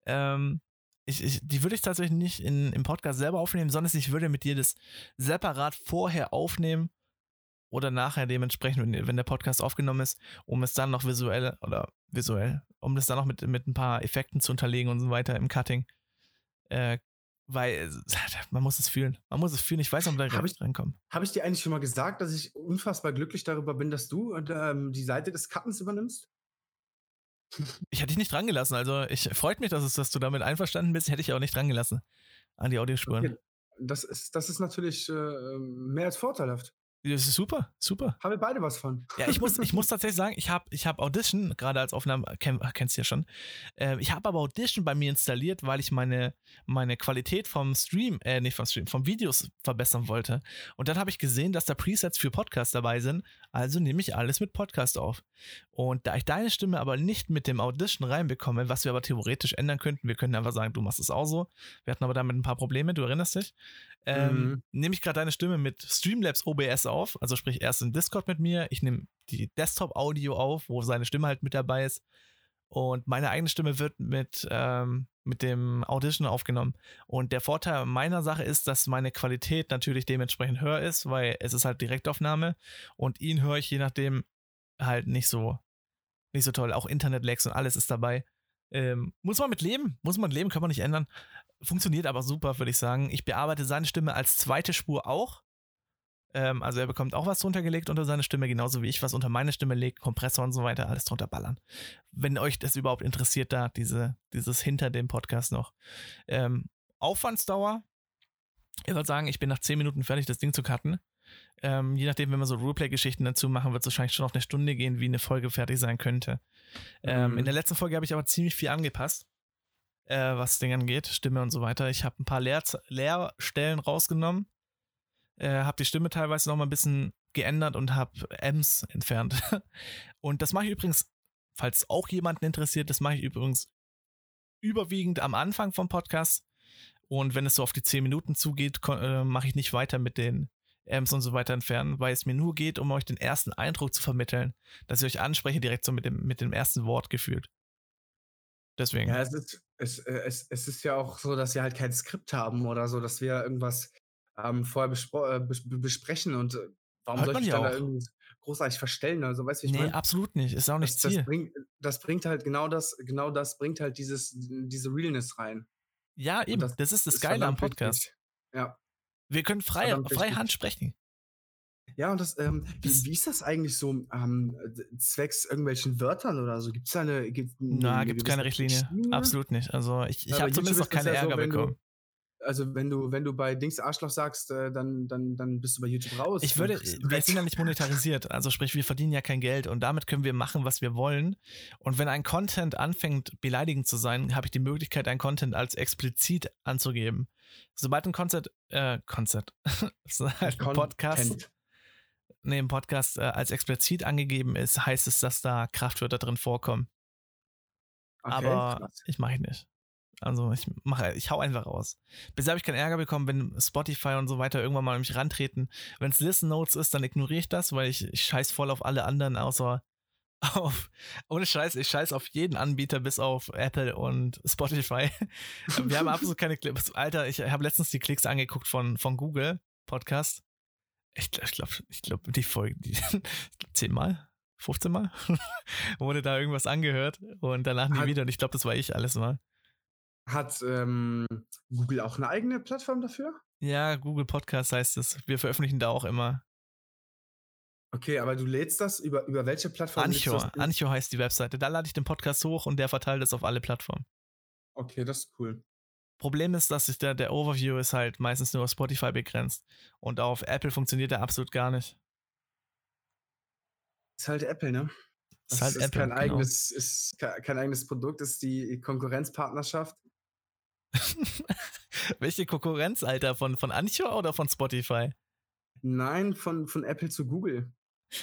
Speaker 2: Ähm, ich, ich, die würde ich tatsächlich nicht in, im Podcast selber aufnehmen, sondern ich würde mit dir das separat vorher aufnehmen oder nachher dementsprechend, wenn, wenn der Podcast aufgenommen ist, um es dann noch visuell oder visuell, um das dann noch mit, mit ein paar Effekten zu unterlegen und so weiter im Cutting. Äh, weil äh, (laughs) man muss es fühlen. Man muss es fühlen. Ich weiß, ob da
Speaker 1: Hab ich-
Speaker 2: reinkommen.
Speaker 1: Habe ich dir eigentlich schon mal gesagt, dass ich unfassbar glücklich darüber bin, dass du ähm, die Seite des Cuttens übernimmst? (laughs)
Speaker 2: Ich hätte dich nicht dran gelassen. Also ich freut mich, dass, es, dass du damit einverstanden bist. Hätte ich auch nicht dran gelassen an die Audiospuren.
Speaker 1: Okay. Das ist, das ist natürlich äh, mehr als vorteilhaft.
Speaker 2: Das ist super, super.
Speaker 1: Haben wir beide was von.
Speaker 2: Ja, ich muss, ich muss tatsächlich sagen, ich habe ich hab Audition, gerade als Aufnahme, kenn, kennst du ja schon. Äh, ich habe aber Audition bei mir installiert, weil ich meine, meine Qualität vom Stream, äh, nicht vom Stream, vom Videos verbessern wollte. Und dann habe ich gesehen, dass da Presets für Podcast dabei sind. Also nehme ich alles mit Podcast auf. Und da ich deine Stimme aber nicht mit dem Audition reinbekomme, was wir aber theoretisch ändern könnten, wir könnten einfach sagen, du machst es auch so. Wir hatten aber damit ein paar Probleme, du erinnerst dich. Ähm,
Speaker 1: Mhm.
Speaker 2: Nehme ich gerade deine Stimme mit Streamlabs OBS auf, also sprich erst in Discord mit mir, ich nehme die Desktop-Audio auf, wo seine Stimme halt mit dabei ist. Und meine eigene Stimme wird mit, ähm, mit dem Audition aufgenommen. Und der Vorteil meiner Sache ist, dass meine Qualität natürlich dementsprechend höher ist, weil es ist halt Direktaufnahme und ihn höre ich je nachdem halt nicht so, nicht so toll. Auch Internet-Lags und alles ist dabei. Ähm, muss man mit leben, muss man leben, kann man nicht ändern. Funktioniert aber super, würde ich sagen. Ich bearbeite seine Stimme als zweite Spur auch. Ähm, also er bekommt auch was drunter gelegt unter seine Stimme, genauso wie ich was unter meine Stimme lege, Kompressor und so weiter, alles drunter ballern. Wenn euch das überhaupt interessiert, da diese, dieses hinter dem Podcast noch. Ähm, Aufwandsdauer, ich würde sagen, ich bin nach 10 Minuten fertig, das Ding zu cutten. Ähm, je nachdem, wenn wir so Roleplay-Geschichten dazu machen, wird es wahrscheinlich schon auf eine Stunde gehen, wie eine Folge fertig sein könnte. Ähm,
Speaker 1: Mhm.
Speaker 2: In der letzten Folge habe ich aber ziemlich viel angepasst, äh, was Dinge angeht, Stimme und so weiter. Ich habe ein paar Leer Leerstellen rausgenommen, äh, habe die Stimme teilweise noch mal ein bisschen geändert und habe M's entfernt. (laughs) und das mache ich übrigens, falls auch jemanden interessiert, das mache ich übrigens überwiegend am Anfang vom Podcast. Und wenn es so auf die 10 Minuten zugeht, äh, mache ich nicht weiter mit den Amps und so weiter entfernen, weil es mir nur geht, um euch den ersten Eindruck zu vermitteln, dass ich euch anspreche direkt so mit dem, mit dem ersten Wort gefühlt. Deswegen.
Speaker 1: Ja, es ist, es, äh, es, es ist ja auch so, dass wir halt kein Skript haben oder so, dass wir irgendwas ähm, vorher äh, bes besprechen und äh, warum
Speaker 2: Hört
Speaker 1: soll ich dann da irgendwie großartig verstellen? Also, weißt du, ich
Speaker 2: nee,
Speaker 1: meine?
Speaker 2: absolut nicht. Ist auch nicht
Speaker 1: Das, das,
Speaker 2: Ziel.
Speaker 1: bringt, das bringt halt genau das, genau das bringt halt dieses, diese Realness rein.
Speaker 2: ja, eben. Das,
Speaker 1: das
Speaker 2: ist das
Speaker 1: Ist
Speaker 2: Geile am Podcast.
Speaker 1: wichtig. Ja.
Speaker 2: Wir können frei, frei. Hand sprechen.
Speaker 1: Ja, und das, ähm,
Speaker 2: Das-
Speaker 1: wie, wie ist das eigentlich so ähm, zwecks irgendwelchen Wörtern oder so? Gibt es da eine. Gibt
Speaker 2: Na, gibt es keine Richtlinie. Absolut nicht. Also ich, ich
Speaker 1: Ja,
Speaker 2: habe zumindest noch keine
Speaker 1: das ja so,
Speaker 2: Ärger
Speaker 1: du-
Speaker 2: bekommen.
Speaker 1: Also, wenn du, wenn du bei Dings Arschloch sagst, äh, dann, dann, dann bist du bei YouTube raus.
Speaker 2: Ich würde, wir sind ja nicht monetarisiert, also sprich, wir verdienen ja kein Geld und damit können wir machen, was wir wollen. Und wenn ein Content anfängt, beleidigend zu sein, habe ich die Möglichkeit, ein Content als explizit anzugeben. Sobald ein Konzert, äh, Konzert, halt (laughs) ein Podcast, nee, ein Podcast äh, als explizit angegeben ist, heißt es, dass da Kraftwörter drin vorkommen. Okay, Aber krass. ich mache nicht. Also ich mache, ich hau einfach raus. Bisher habe ich keinen Ärger bekommen, wenn Spotify und so weiter irgendwann mal an mich rantreten. Wenn es Listen Notes ist, dann ignoriere ich das, weil ich, ich scheiß voll auf alle anderen, außer (laughs) auf, ohne Scheiß, ich scheiß auf jeden Anbieter bis auf Apple und Spotify. (laughs) Wir haben absolut keine Klicks. Alter, ich habe letztens die Klicks angeguckt von, von Google Podcast. Ich glaube, ich glaube, ich glaub, die Folge, die, (laughs) zehnmal, 15 Mal wurde da irgendwas angehört und danach nie wieder und ich glaube, das war ich alles mal.
Speaker 1: Hat ähm, Google auch eine eigene Plattform dafür?
Speaker 2: Ja, Google Podcast heißt es. Wir veröffentlichen da auch immer
Speaker 1: Okay, aber du lädst das über, über welche Plattform?
Speaker 2: Anchor. Anchor heißt die Webseite. Da lade ich den Podcast hoch und der verteilt es auf alle Plattformen.
Speaker 1: Okay, das ist cool.
Speaker 2: Problem ist, dass der, der Overview ist halt meistens nur auf Spotify begrenzt. Und auf Apple funktioniert der absolut gar nicht.
Speaker 1: Ist halt Apple, ne? Das ist halt ist Apple. Kein genau. eigenes, ist kein eigenes Produkt, ist die Konkurrenzpartnerschaft. (laughs)
Speaker 2: Welche Konkurrenz, Alter? Von, von Anchor oder von Spotify?
Speaker 1: Nein, von, von Apple zu Google.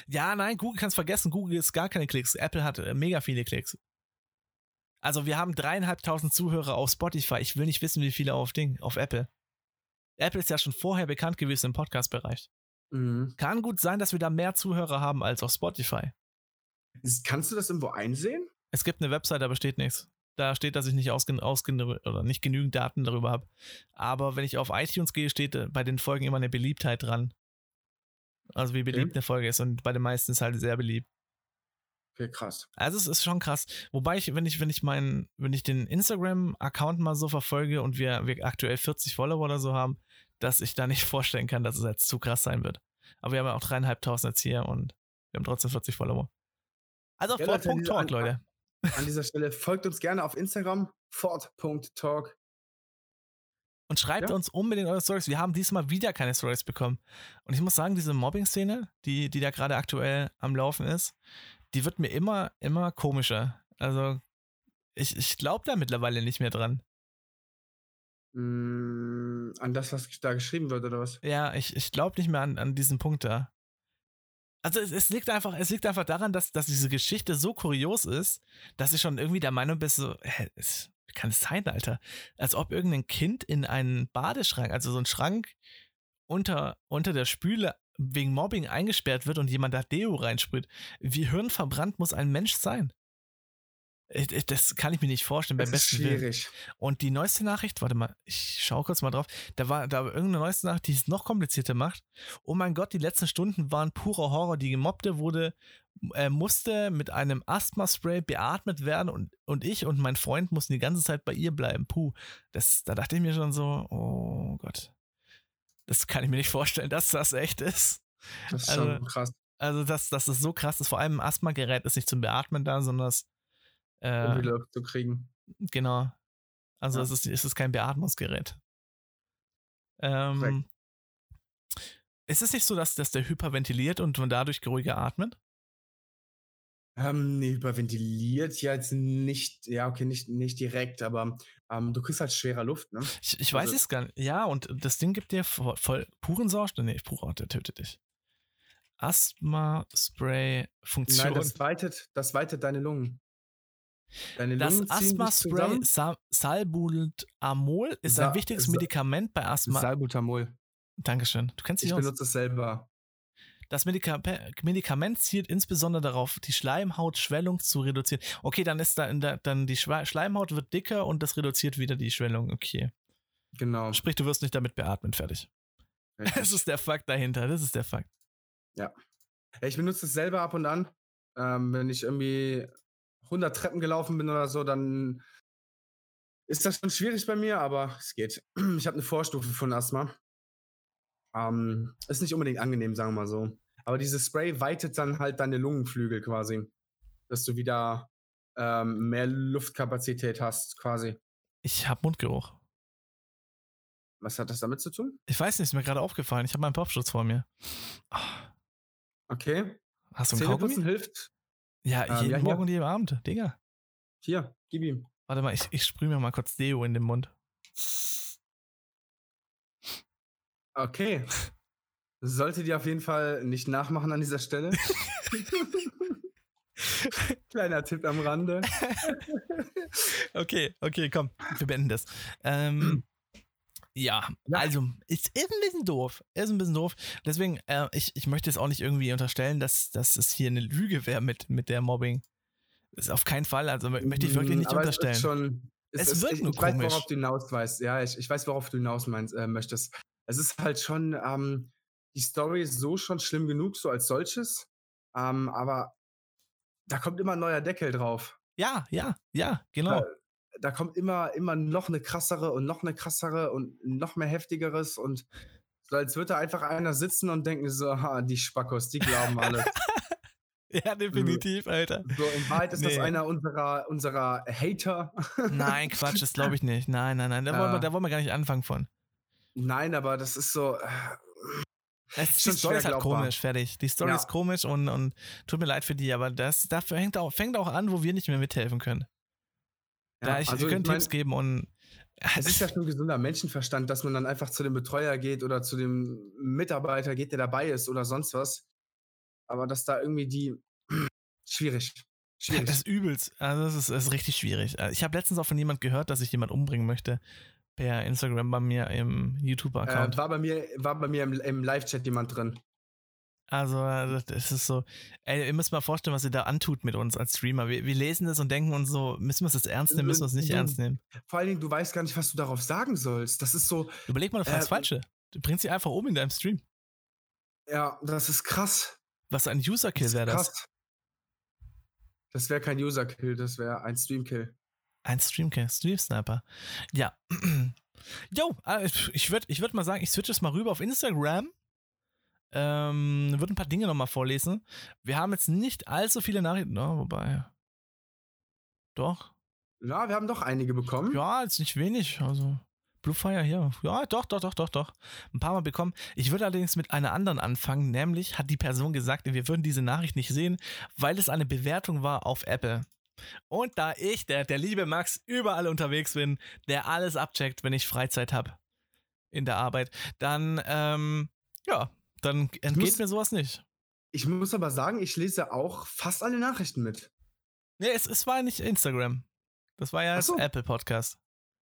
Speaker 2: Ja, nein, Google kannst vergessen. Google ist gar keine Klicks. Apple hat äh, mega viele Klicks. Also wir haben dreieinhalbtausend Zuhörer auf Spotify. Ich will nicht wissen, wie viele auf Ding, auf Apple. Apple ist ja schon vorher bekannt gewesen im Podcast-Bereich. Mhm. Kann gut sein, dass wir da mehr Zuhörer haben als auf Spotify.
Speaker 1: Kannst du das irgendwo einsehen?
Speaker 2: Es gibt eine Website, aber steht nichts. Da steht, dass ich nicht ausgen, ausgen oder nicht genügend Daten darüber habe. Aber wenn ich auf iTunes gehe, steht äh, bei den Folgen immer eine Beliebtheit dran. Also wie beliebt okay. eine Folge ist und bei den meisten ist halt sehr beliebt.
Speaker 1: Okay, krass.
Speaker 2: Also es ist schon krass. Wobei ich, wenn ich, wenn ich meinen, wenn ich den Instagram-Account mal so verfolge und wir, wir aktuell 40 Follower oder so haben, dass ich da nicht (laughs) vorstellen kann, dass es jetzt zu krass sein wird. Aber wir haben ja auch dreieinhalbtausend jetzt hier und wir haben trotzdem 40 Follower. Also ja, Fort.talk, Leute.
Speaker 1: An dieser Stelle folgt uns gerne auf Instagram, fort.talk.
Speaker 2: Und schreibt ja. uns unbedingt eure Stories. Wir haben diesmal wieder keine Stories bekommen. Und ich muss sagen, diese Mobbing-Szene, die, die da gerade aktuell am Laufen ist, die wird mir immer, immer komischer. Also, ich, ich glaube da mittlerweile nicht mehr dran.
Speaker 1: Mm, an das, was da geschrieben wird, oder was?
Speaker 2: Ja, ich, ich glaube nicht mehr an, an diesen Punkt da. Also es, es, liegt einfach, es liegt einfach daran, dass, dass diese Geschichte so kurios ist, dass ich schon irgendwie der Meinung bin, so, hä, es, kann es sein, Alter? Als ob irgendein Kind in einen Badeschrank, also so ein Schrank unter, unter der Spüle wegen Mobbing eingesperrt wird und jemand da Deo reinsprüht. Wie hirnverbrannt muss ein Mensch sein? Das kann ich mir nicht vorstellen.
Speaker 1: Das ist schwierig.
Speaker 2: Willen. Und die neueste Nachricht, warte mal, ich schaue kurz mal drauf. Da war da irgendeine neueste Nachricht, die es noch komplizierter macht. Oh mein Gott, die letzten Stunden waren purer Horror. Die Gemobbte wurde er musste mit einem Asthma-Spray beatmet werden und, und ich und mein Freund mussten die ganze Zeit bei ihr bleiben. Puh, das, da dachte ich mir schon so, oh Gott. Das kann ich mir nicht vorstellen, dass das echt ist.
Speaker 1: Das ist also, schon krass.
Speaker 2: Also, dass, dass das so krass ist. Vor allem ein Asthma-Gerät ist nicht zum Beatmen da, sondern das. Äh, um
Speaker 1: die Luft zu kriegen.
Speaker 2: Genau. Also, ja. es, ist, es ist kein Beatmungsgerät. Ähm, ist es nicht so, dass, dass der hyperventiliert und man dadurch ruhiger atmet?
Speaker 1: Ähm, nee, überventiliert ja jetzt nicht, ja, okay, nicht, nicht direkt, aber ähm, du kriegst halt schwerer Luft, ne?
Speaker 2: Ich, ich weiß also, es gar nicht. Ja, und das Ding gibt dir voll, voll puren Sauerstoff. Nee, purer, der tötet dich. Asthma-Spray-Funktion.
Speaker 1: Nein, das weitet, das weitet deine Lungen.
Speaker 2: Das Asthma-Spray Sa Salbutamol ist Sa ein wichtiges Medikament bei Asthma.
Speaker 1: Salbutamol.
Speaker 2: Dankeschön. Du kennst dich
Speaker 1: Ich aus. benutze es selber.
Speaker 2: Das Medika Medikament zielt insbesondere darauf, die Schleimhautschwellung zu reduzieren. Okay, dann ist da der, dann die Schleimhaut wird dicker und das reduziert wieder die Schwellung. Okay.
Speaker 1: Genau.
Speaker 2: Sprich, du wirst nicht damit beatmet, fertig. (laughs) Richtig. Das ist der Fakt dahinter. Das ist der Fakt.
Speaker 1: Ja. Ich benutze es selber ab und an. Ähm, wenn ich irgendwie 100 Treppen gelaufen bin oder so, dann ist das schon schwierig bei mir, aber es geht. (clears throat) Ich habe eine Vorstufe von Asthma. Ähm, ist nicht unbedingt angenehm, sagen wir mal so. Aber dieses Spray weitet dann halt deine Lungenflügel quasi. Dass du wieder ähm, mehr Luftkapazität hast, quasi.
Speaker 2: Ich habe Mundgeruch.
Speaker 1: Was hat das damit zu tun?
Speaker 2: Ich weiß nicht, ist mir gerade aufgefallen. Ich habe meinen Popschutz vor mir. Oh.
Speaker 1: Okay.
Speaker 2: Hast du einen Kaugummi?
Speaker 1: hilft.
Speaker 2: Ja, ähm, jeden ja, Morgen und jeden Abend, Digga.
Speaker 1: Hier, gib ihm.
Speaker 2: Warte mal, ich, ich sprühe mir mal kurz Deo in den Mund.
Speaker 1: Okay. Solltet ihr auf jeden Fall nicht nachmachen an dieser Stelle. (laughs) Kleiner Tipp am Rande. (laughs)
Speaker 2: okay, okay, komm, wir beenden das. Ähm, ja,
Speaker 1: Ja.
Speaker 2: also, ist, ist ein bisschen doof. Ist ein bisschen doof. Deswegen, äh, ich, ich möchte jetzt auch nicht irgendwie unterstellen, dass, dass es hier eine Lüge wäre mit, mit der Mobbing. Ist auf keinen Fall, also mö- möchte ich wirklich nicht
Speaker 1: Mm, Aber
Speaker 2: unterstellen.
Speaker 1: Es, ist schon,
Speaker 2: Es wirkt
Speaker 1: ich,
Speaker 2: nur
Speaker 1: ich weiß,
Speaker 2: komisch.
Speaker 1: worauf du hinaus weißt. Ja, ich, ich weiß, worauf du hinaus meinst, äh, möchtest. Es ist halt schon, ähm, die Story ist so schon schlimm genug, so als solches. Ähm, aber da kommt immer ein neuer Deckel drauf.
Speaker 2: ja, ja, ja, genau.
Speaker 1: Da, kommt immer, immer noch eine krassere und noch eine krassere und noch mehr heftigeres und so als würde da einfach einer sitzen und denken so, ha, die Spackos, die glauben alle. (laughs)
Speaker 2: Ja, definitiv, Alter.
Speaker 1: so, in Wahrheit ist das
Speaker 2: Nee.
Speaker 1: einer unserer, unserer Hater. (laughs)
Speaker 2: Nein, Quatsch, das glaube ich nicht. Nein, nein, nein, da wollen, wir,
Speaker 1: Äh.
Speaker 2: da wollen wir gar nicht anfangen von.
Speaker 1: Nein, aber das ist so, äh,
Speaker 2: Es ist, die Story ist halt
Speaker 1: glaubbar.
Speaker 2: komisch, fertig. Die Story
Speaker 1: Ja.
Speaker 2: ist komisch und, und tut mir leid für die, aber das dafür hängt auch, fängt auch an, wo wir nicht mehr mithelfen können.
Speaker 1: Ja,
Speaker 2: da ich,
Speaker 1: also ich mein,
Speaker 2: Tipps geben und
Speaker 1: Es ist ja schon gesunder Menschenverstand, dass man dann einfach zu dem Betreuer geht oder zu dem Mitarbeiter geht, der dabei ist oder sonst was. Aber dass da irgendwie die (clears throat) schwierig. Schwierig.
Speaker 2: das ist übelst. Also das ist, das ist richtig schwierig. Also Ich habe letztens auch von jemand gehört, dass sich jemand umbringen möchte per Instagram bei mir im YouTube-Account.
Speaker 1: Äh, war bei mir, war bei mir im, im Live-Chat jemand drin.
Speaker 2: Also, das das ist so, ey, ihr müsst mal vorstellen, was ihr da antut mit uns als Streamer. Wir, wir lesen das und denken uns so, müssen wir es jetzt ernst nehmen, müssen wir es nicht
Speaker 1: Du-
Speaker 2: ernst nehmen.
Speaker 1: Vor allen Dingen, du weißt gar nicht, was du darauf sagen sollst. Das ist so,
Speaker 2: Überleg mal, du fragst
Speaker 1: Äh,
Speaker 2: Falsche. Du bringst sie einfach um in deinem Stream.
Speaker 1: ja, das ist krass.
Speaker 2: Was ein User-Kill
Speaker 1: Das
Speaker 2: wäre das.
Speaker 1: krass. Das wäre kein User-Kill, das wäre ein Stream-Kill.
Speaker 2: Ein Streamkill, Stream-Sniper. Ja. (clears throat) Jo, äh, ich würde ich würd mal sagen, ich switche es mal rüber auf Instagram. Ähm, würde ein paar Dinge nochmal vorlesen. Wir haben jetzt nicht allzu viele Nachrichten, ne, wobei. Doch.
Speaker 1: Ja, wir haben doch einige bekommen.
Speaker 2: Ja, jetzt nicht wenig. Also, Bluefire hier. Ja, doch, doch, doch, doch, doch. Ein paar Mal bekommen. Ich würde allerdings mit einer anderen anfangen, nämlich hat die Person gesagt, wir würden diese Nachricht nicht sehen, weil es eine Bewertung war auf Apple. Und da ich, der, der liebe Max, überall unterwegs bin, der alles abcheckt, wenn ich Freizeit habe in der Arbeit, dann, ähm, ja, dann entgeht
Speaker 1: muss-
Speaker 2: mir sowas nicht.
Speaker 1: Ich muss aber sagen, ich lese auch fast alle Nachrichten mit.
Speaker 2: Nee, es, es war nicht Instagram. Das war ja
Speaker 1: so.
Speaker 2: Apple Podcast.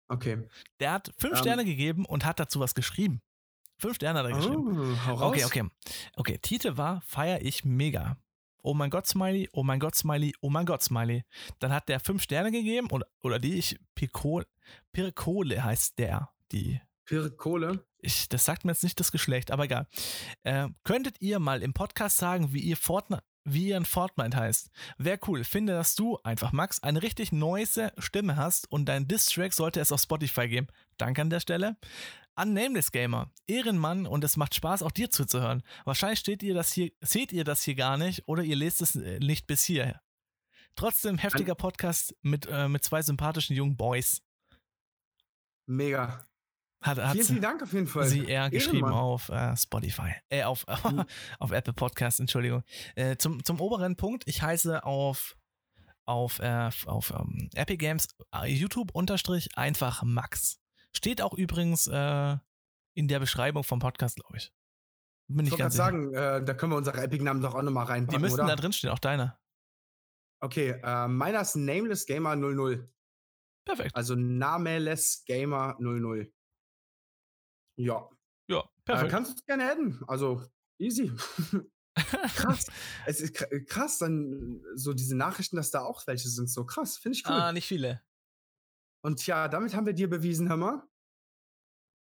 Speaker 1: Okay.
Speaker 2: Der hat fünf
Speaker 1: Ähm.
Speaker 2: Sterne gegeben und hat dazu was geschrieben. Fünf Sterne hat er geschrieben.
Speaker 1: Oh, hau raus.
Speaker 2: Okay, okay. Okay, Titel war Feier ich mega. Oh mein Gott, Smiley, oh mein Gott, Smiley, oh mein Gott, Smiley. Dann hat der fünf Sterne gegeben oder, oder die, ich, Pirkole, Pirkole heißt der, die.
Speaker 1: Kohle.
Speaker 2: Ich, das sagt mir jetzt nicht das Geschlecht, aber egal. Äh, könntet ihr mal im Podcast sagen, wie ihr Fortnite, wie ihr in Fortnite heißt? Wäre cool. Finde, dass du einfach, Max, eine richtig noise Stimme hast und dein Distrack sollte es auf Spotify geben. Danke an der Stelle. An Nameless Gamer. Ehrenmann und es macht Spaß, auch dir zuzuhören. Wahrscheinlich steht ihr das hier, seht ihr das hier gar nicht oder ihr lest es äh, nicht bis hierher. Trotzdem heftiger Podcast mit, äh, mit zwei sympathischen jungen Boys.
Speaker 1: Mega.
Speaker 2: Hat, hat
Speaker 1: Vielen, vielen Dank auf jeden Fall.
Speaker 2: sie eher geschrieben
Speaker 1: Ehrenmann.
Speaker 2: auf äh, Spotify. Äh, auf, (laughs)
Speaker 1: Mhm.
Speaker 2: auf Apple Podcast, Entschuldigung. Äh, zum, zum oberen Punkt, ich heiße auf, auf, äh, auf ähm, Epic Games äh, YouTube unterstrich einfach Max. Steht auch übrigens äh, in der Beschreibung vom Podcast, glaube ich. Bin
Speaker 1: Ich
Speaker 2: ich
Speaker 1: wollte
Speaker 2: ganz
Speaker 1: sagen, äh, da können wir unsere Epic-Namen doch auch nochmal
Speaker 2: Die
Speaker 1: reinpacken,
Speaker 2: müssten
Speaker 1: oder?
Speaker 2: da drin stehen, auch deine.
Speaker 1: Okay, äh, meiner ist Nameless Gamer 00.
Speaker 2: Perfekt.
Speaker 1: Also Nameless Gamer 00. Ja.
Speaker 2: Ja,
Speaker 1: Äh,
Speaker 2: perfekt.
Speaker 1: kannst du es gerne adden. Also, easy. (laughs) krass. es ist kr- krass, dann so diese Nachrichten, dass da auch welche sind. So krass. Finde ich cool.
Speaker 2: ah, nicht viele.
Speaker 1: Und ja, damit haben wir dir bewiesen, hör mal,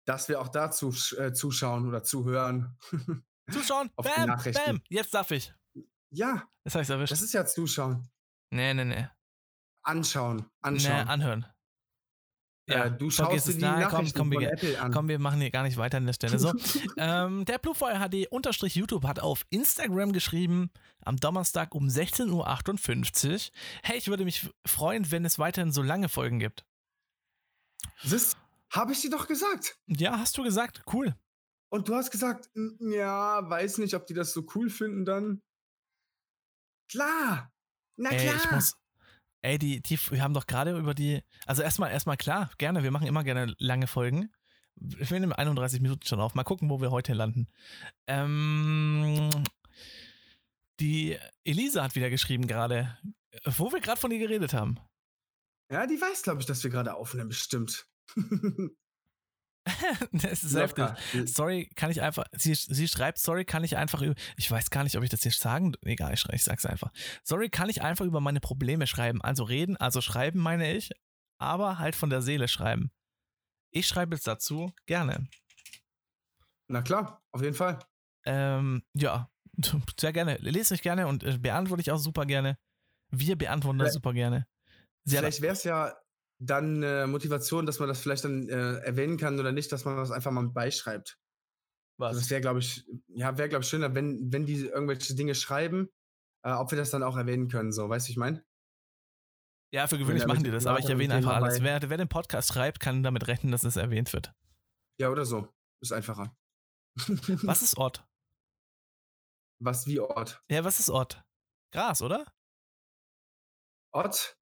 Speaker 1: dass wir auch dazu äh, zuschauen oder zuhören. (laughs)
Speaker 2: Zuschauen.
Speaker 1: Auf die
Speaker 2: Bam,
Speaker 1: Nachrichten.
Speaker 2: bam. Jetzt darf ich.
Speaker 1: ja,
Speaker 2: habe ich erwischt.
Speaker 1: das ist ja zuschauen.
Speaker 2: Nee, nee, nee.
Speaker 1: Anschauen.
Speaker 2: Nee,
Speaker 1: Anschauen.
Speaker 2: Anhören.
Speaker 1: äh, du schaust dir
Speaker 2: es.
Speaker 1: die
Speaker 2: Nein, komm,
Speaker 1: Nachrichten
Speaker 2: komm,
Speaker 1: von
Speaker 2: wir-
Speaker 1: Apple an.
Speaker 2: Komm, wir machen hier gar nicht weiter an der Stelle. So, (laughs) ähm, der Bluefire HD unterstrich YouTube hat auf Instagram geschrieben, am Donnerstag um 16.58 Uhr. Hey, ich würde mich freuen, wenn es weiterhin so lange Folgen gibt.
Speaker 1: Siehst, habe ich dir doch gesagt.
Speaker 2: Ja, hast du gesagt. Cool.
Speaker 1: Und du hast gesagt, "N- ja, weiß nicht, ob die das so cool finden dann. Klar. Na
Speaker 2: Ey,
Speaker 1: klar.
Speaker 2: ich muss. Ey, die, die, wir haben doch gerade über die. Also erstmal, erstmal klar, gerne, wir machen immer gerne lange Folgen. Wir nehmen 31 Minuten schon auf. Mal gucken, wo wir heute landen. Ähm, die Elisa hat wieder geschrieben gerade, wo wir gerade von ihr geredet haben.
Speaker 1: Ja, die weiß, glaube ich, dass wir gerade aufnehmen, bestimmt. (laughs) (laughs)
Speaker 2: das ist heftig. Sorry, kann ich einfach. Sie, sie schreibt, sorry, kann ich einfach über. Ich weiß gar nicht, ob ich das hier sagen. Egal, ich, ich sag's einfach. Sorry, kann ich einfach über meine Probleme schreiben. Also reden, also schreiben, meine ich, aber halt von der Seele schreiben. Ich schreibe jetzt dazu gerne.
Speaker 1: Na klar, auf jeden Fall.
Speaker 2: Ähm, ja, (laughs) sehr gerne. Lese ich gerne und äh, beantworte ich auch super gerne. Wir beantworten das super gerne.
Speaker 1: Sehr Vielleicht wäre es ja dann äh, Motivation, dass man das vielleicht dann äh, erwähnen kann oder nicht, dass man das einfach mal beischreibt. Was? Also das wäre, glaube ich, ja, wäre, glaube ich, schöner, wenn, wenn die irgendwelche Dinge schreiben, äh, ob wir das dann auch erwähnen können, so, weißt du, ich meine?
Speaker 2: Ja, für gewöhnlich machen die das, aber ich erwähne einfach alles. Wer, wer den Podcast schreibt, kann damit rechnen, dass es erwähnt wird.
Speaker 1: Ja, oder so. Ist einfacher.
Speaker 2: was (laughs) ist Ort?
Speaker 1: Was wie Ort?
Speaker 2: Ja, was ist Ort? Gras, oder?
Speaker 1: Ort?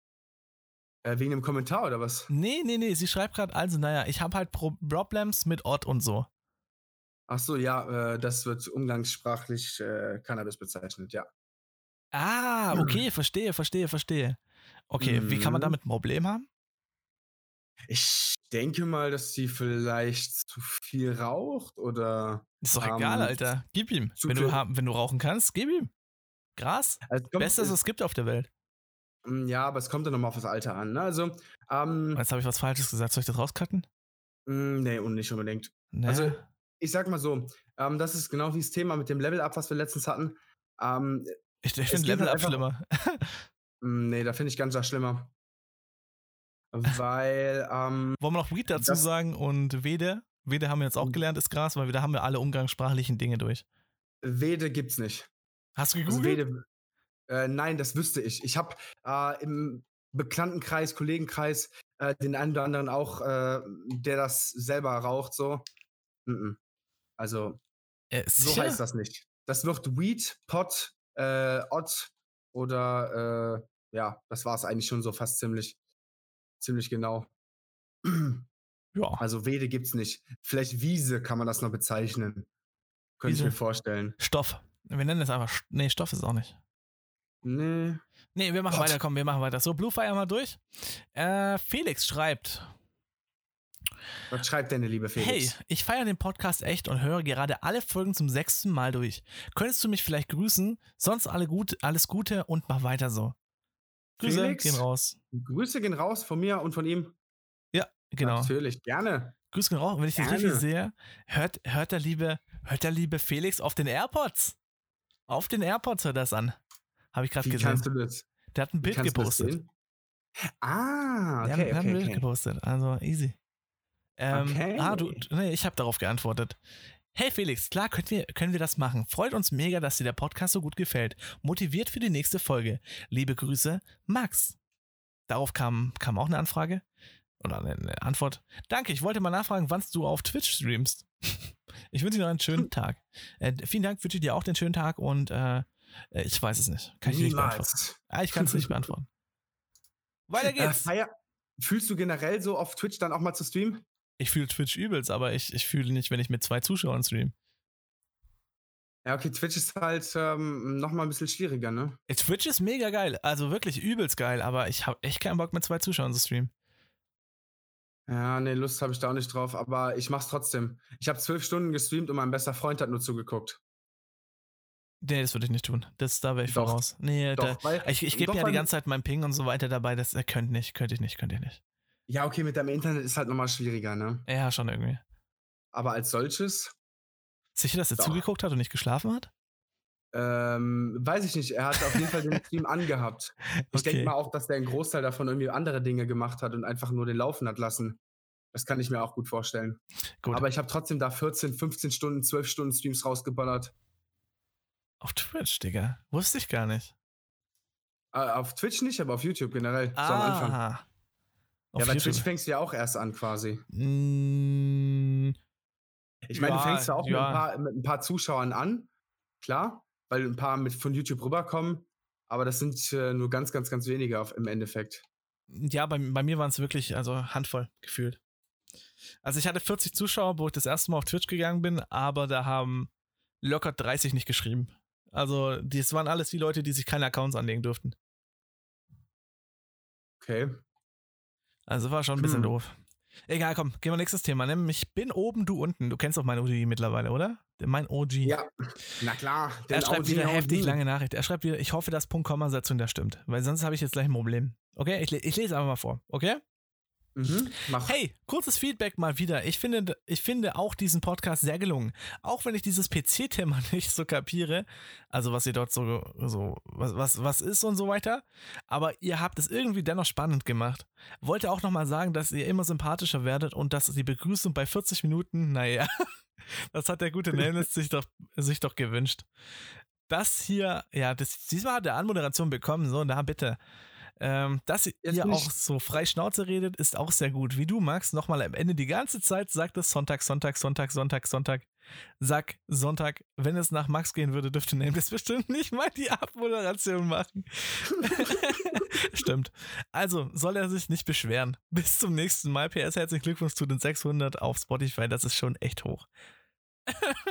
Speaker 1: Äh, wegen dem Kommentar oder was?
Speaker 2: Nee, nee, nee. Sie schreibt gerade, also, naja, ich habe halt Pro Problems mit Ort und so.
Speaker 1: Ach so, ja, äh, das wird umgangssprachlich äh, Cannabis bezeichnet, ja.
Speaker 2: Ah, okay, verstehe, verstehe, verstehe. Okay, mhm. wie kann man mhm. damit ein Problem haben?
Speaker 1: Ich denke mal, dass sie vielleicht zu viel raucht oder.
Speaker 2: Ist doch ähm, egal, Alter. Gib ihm. Wenn du, wenn du rauchen kannst, gib ihm. Gras. Also Bestes, was es gibt auf der Welt.
Speaker 1: Hm, ja, aber es kommt dann nochmal auf das Alter an. Ne? Also, ähm,
Speaker 2: Jetzt habe ich was Falsches gesagt. Soll ich das rauscutten?
Speaker 1: Hm, nee, und nicht unbedingt. Nee. Also, ich sag mal so, ähm, das ist genau wie das Thema mit dem Level-Up, was wir letztens hatten. Ähm,
Speaker 2: ich ich finde Level-Up halt schlimmer. (laughs)
Speaker 1: Hm, nee, da finde ich ganz schlimmer. Weil, ähm,
Speaker 2: Wollen wir noch Weed dazu sagen und Wede? Wede haben wir jetzt auch gelernt, ist Gras, weil da haben wir alle umgangssprachlichen Dinge durch.
Speaker 1: Wede gibt's nicht.
Speaker 2: Hast du also gegoogelt?
Speaker 1: Also Wede, äh, nein, das wüsste ich. Ich habe äh, im Bekanntenkreis, Kollegenkreis äh, den einen oder anderen auch, äh, der das selber raucht, so. Mm -mm. Also, äh, so heißt das nicht. Das wird Weed, Pot, Ott oder ja, das war es eigentlich schon so fast ziemlich, ziemlich genau. Ja. Also Wede gibt's nicht. Vielleicht Wiese kann man das noch bezeichnen. Könnte ich mir vorstellen.
Speaker 2: Stoff. Wir nennen es einfach. Nee, Stoff ist auch nicht.
Speaker 1: Nee.
Speaker 2: Nee, wir machen Gott. weiter, komm, wir machen weiter. So, Bluefire mal durch. Äh, Felix schreibt.
Speaker 1: Was schreibt denn der liebe Felix?
Speaker 2: Hey, ich feiere den Podcast echt und höre gerade alle Folgen zum sechsten Mal durch. Könntest du mich vielleicht grüßen? Sonst alle gut, alles Gute und mach weiter so. Grüße Felix, gehen raus.
Speaker 1: Grüße gehen raus von mir und von ihm.
Speaker 2: Ja, genau.
Speaker 1: Natürlich, gerne.
Speaker 2: Grüße gehen raus. Wenn ich den richtig sehe, hört, hört, der liebe, hört der liebe Felix auf den AirPods. Auf den AirPods hört das an. Habe ich gerade gesehen.
Speaker 1: Kannst du das?
Speaker 2: Der hat ein Bild gepostet.
Speaker 1: Ah, okay. Der,
Speaker 2: der hat ein Bild okay. gepostet. Also easy. Ähm, okay. Ah, du, nee, ich habe darauf geantwortet. Hey Felix, klar können wir, können wir das machen. Freut uns mega, dass dir der Podcast so gut gefällt. Motiviert für die nächste Folge. Liebe Grüße, Max. Darauf kam, kam auch eine Anfrage. Oder eine Antwort. Danke, ich wollte mal nachfragen, wann du auf Twitch streamst. (laughs) ich wünsche dir noch einen schönen (laughs) Tag. Äh, vielen Dank, wünsche dir auch den schönen Tag und äh, ich weiß es nicht. Kann ich Niemals. nicht beantworten. Ah, ich kann es nicht (laughs) beantworten. Weiter äh, geht's.
Speaker 1: Äh, fühlst du generell so auf Twitch dann auch mal zu streamen?
Speaker 2: Ich fühle Twitch übelst, aber ich, ich fühle nicht, wenn ich mit zwei Zuschauern stream.
Speaker 1: Ja, okay, Twitch ist halt ähm, nochmal ein bisschen schwieriger, ne?
Speaker 2: Twitch ist mega geil, also wirklich übelst geil, aber ich habe echt keinen Bock mit zwei Zuschauern zu streamen.
Speaker 1: Ja, nee, Lust habe ich da auch nicht drauf, aber ich mach's trotzdem. Ich habe zwölf Stunden gestreamt und mein bester Freund hat nur zugeguckt.
Speaker 2: Nee, das würde ich nicht tun. Das, da wäre ich doch, voraus. Nee, doch, da, weil, ich, ich gebe ja die ganze Zeit meinen Ping und so weiter dabei. Das äh, könnte nicht, könnte ich nicht, könnte ich nicht.
Speaker 1: Ja, okay, mit deinem Internet ist halt nochmal schwieriger, ne?
Speaker 2: Ja, schon irgendwie.
Speaker 1: Aber als solches.
Speaker 2: Sicher, dass er doch. zugeguckt hat und nicht geschlafen hat?
Speaker 1: Ähm, weiß ich nicht. Er hat auf jeden Fall den Stream (laughs) angehabt. Ich okay. denke mal auch, dass der einen Großteil davon irgendwie andere Dinge gemacht hat und einfach nur den laufen hat lassen. Das kann ich mir auch gut vorstellen. Gut. Aber ich habe trotzdem da 14, 15 Stunden, 12 Stunden Streams rausgeballert.
Speaker 2: Auf Twitch, Digga. Wusste ich gar nicht.
Speaker 1: Uh, auf Twitch nicht, aber auf YouTube generell. Ah. So am Anfang. Ah. Auf ja, bei YouTube. Twitch fängst du ja auch erst an, quasi.
Speaker 2: Mm,
Speaker 1: ich meine, ja, du fängst ja auch ja. mit, ein paar, mit, ein paar, Zuschauern an, klar, weil ein paar mit von YouTube rüberkommen, aber das sind äh, nur ganz, ganz, ganz wenige auf, im Endeffekt.
Speaker 2: Ja, bei, bei mir waren es wirklich, also Handvoll gefühlt. Also ich hatte 40 Zuschauer, wo ich das erste Mal auf Twitch gegangen bin, aber da haben locker 30 nicht geschrieben. Also das waren alles die Leute, die sich keine Accounts anlegen durften.
Speaker 1: Okay.
Speaker 2: Also war schon ein bisschen
Speaker 1: Hm.
Speaker 2: doof. Egal, komm, gehen wir nächstes Thema. Ich bin oben, du unten. Du kennst doch meinen OG mittlerweile, oder? Mein OG.
Speaker 1: Ja, na klar.
Speaker 2: Er schreibt
Speaker 1: OG
Speaker 2: wieder heftig
Speaker 1: nie.
Speaker 2: lange Nachricht. Er schreibt wieder, ich hoffe, dass Punkt-Komma-Setzung da stimmt. Weil sonst habe ich jetzt gleich ein Problem. Okay, ich, ich lese einfach mal vor. Okay?
Speaker 1: Mhm.
Speaker 2: Hey, kurzes Feedback mal wieder. Ich finde, ich finde auch diesen Podcast sehr gelungen. Auch wenn ich dieses PC-Thema (laughs) nicht so kapiere, also was ihr dort so, so was, was, was ist und so weiter. Aber ihr habt es irgendwie dennoch spannend gemacht. Wollte auch nochmal sagen, dass ihr immer sympathischer werdet und dass die Begrüßung bei 40 Minuten, naja, (laughs) das hat der gute Nelnis sich doch, sich doch gewünscht. Das hier, ja, das, diesmal hat er Anmoderation bekommen, so, na bitte. Ähm, dass
Speaker 1: Jetzt
Speaker 2: ihr
Speaker 1: ich-
Speaker 2: auch so frei Schnauze redet, ist auch sehr gut. Wie du, Max, nochmal am Ende die ganze Zeit sagt es Sonntag, Sonntag, Sonntag, Sonntag, Sonntag. Sag Sonntag, wenn es nach Max gehen würde, dürfte Nameless bestimmt nicht mal die Abmoderation machen. (laughs) (laughs) Stimmt. Also soll er sich nicht beschweren. Bis zum nächsten Mal. PS, herzlichen Glückwunsch zu den 600 auf Spotify. Das ist schon echt hoch.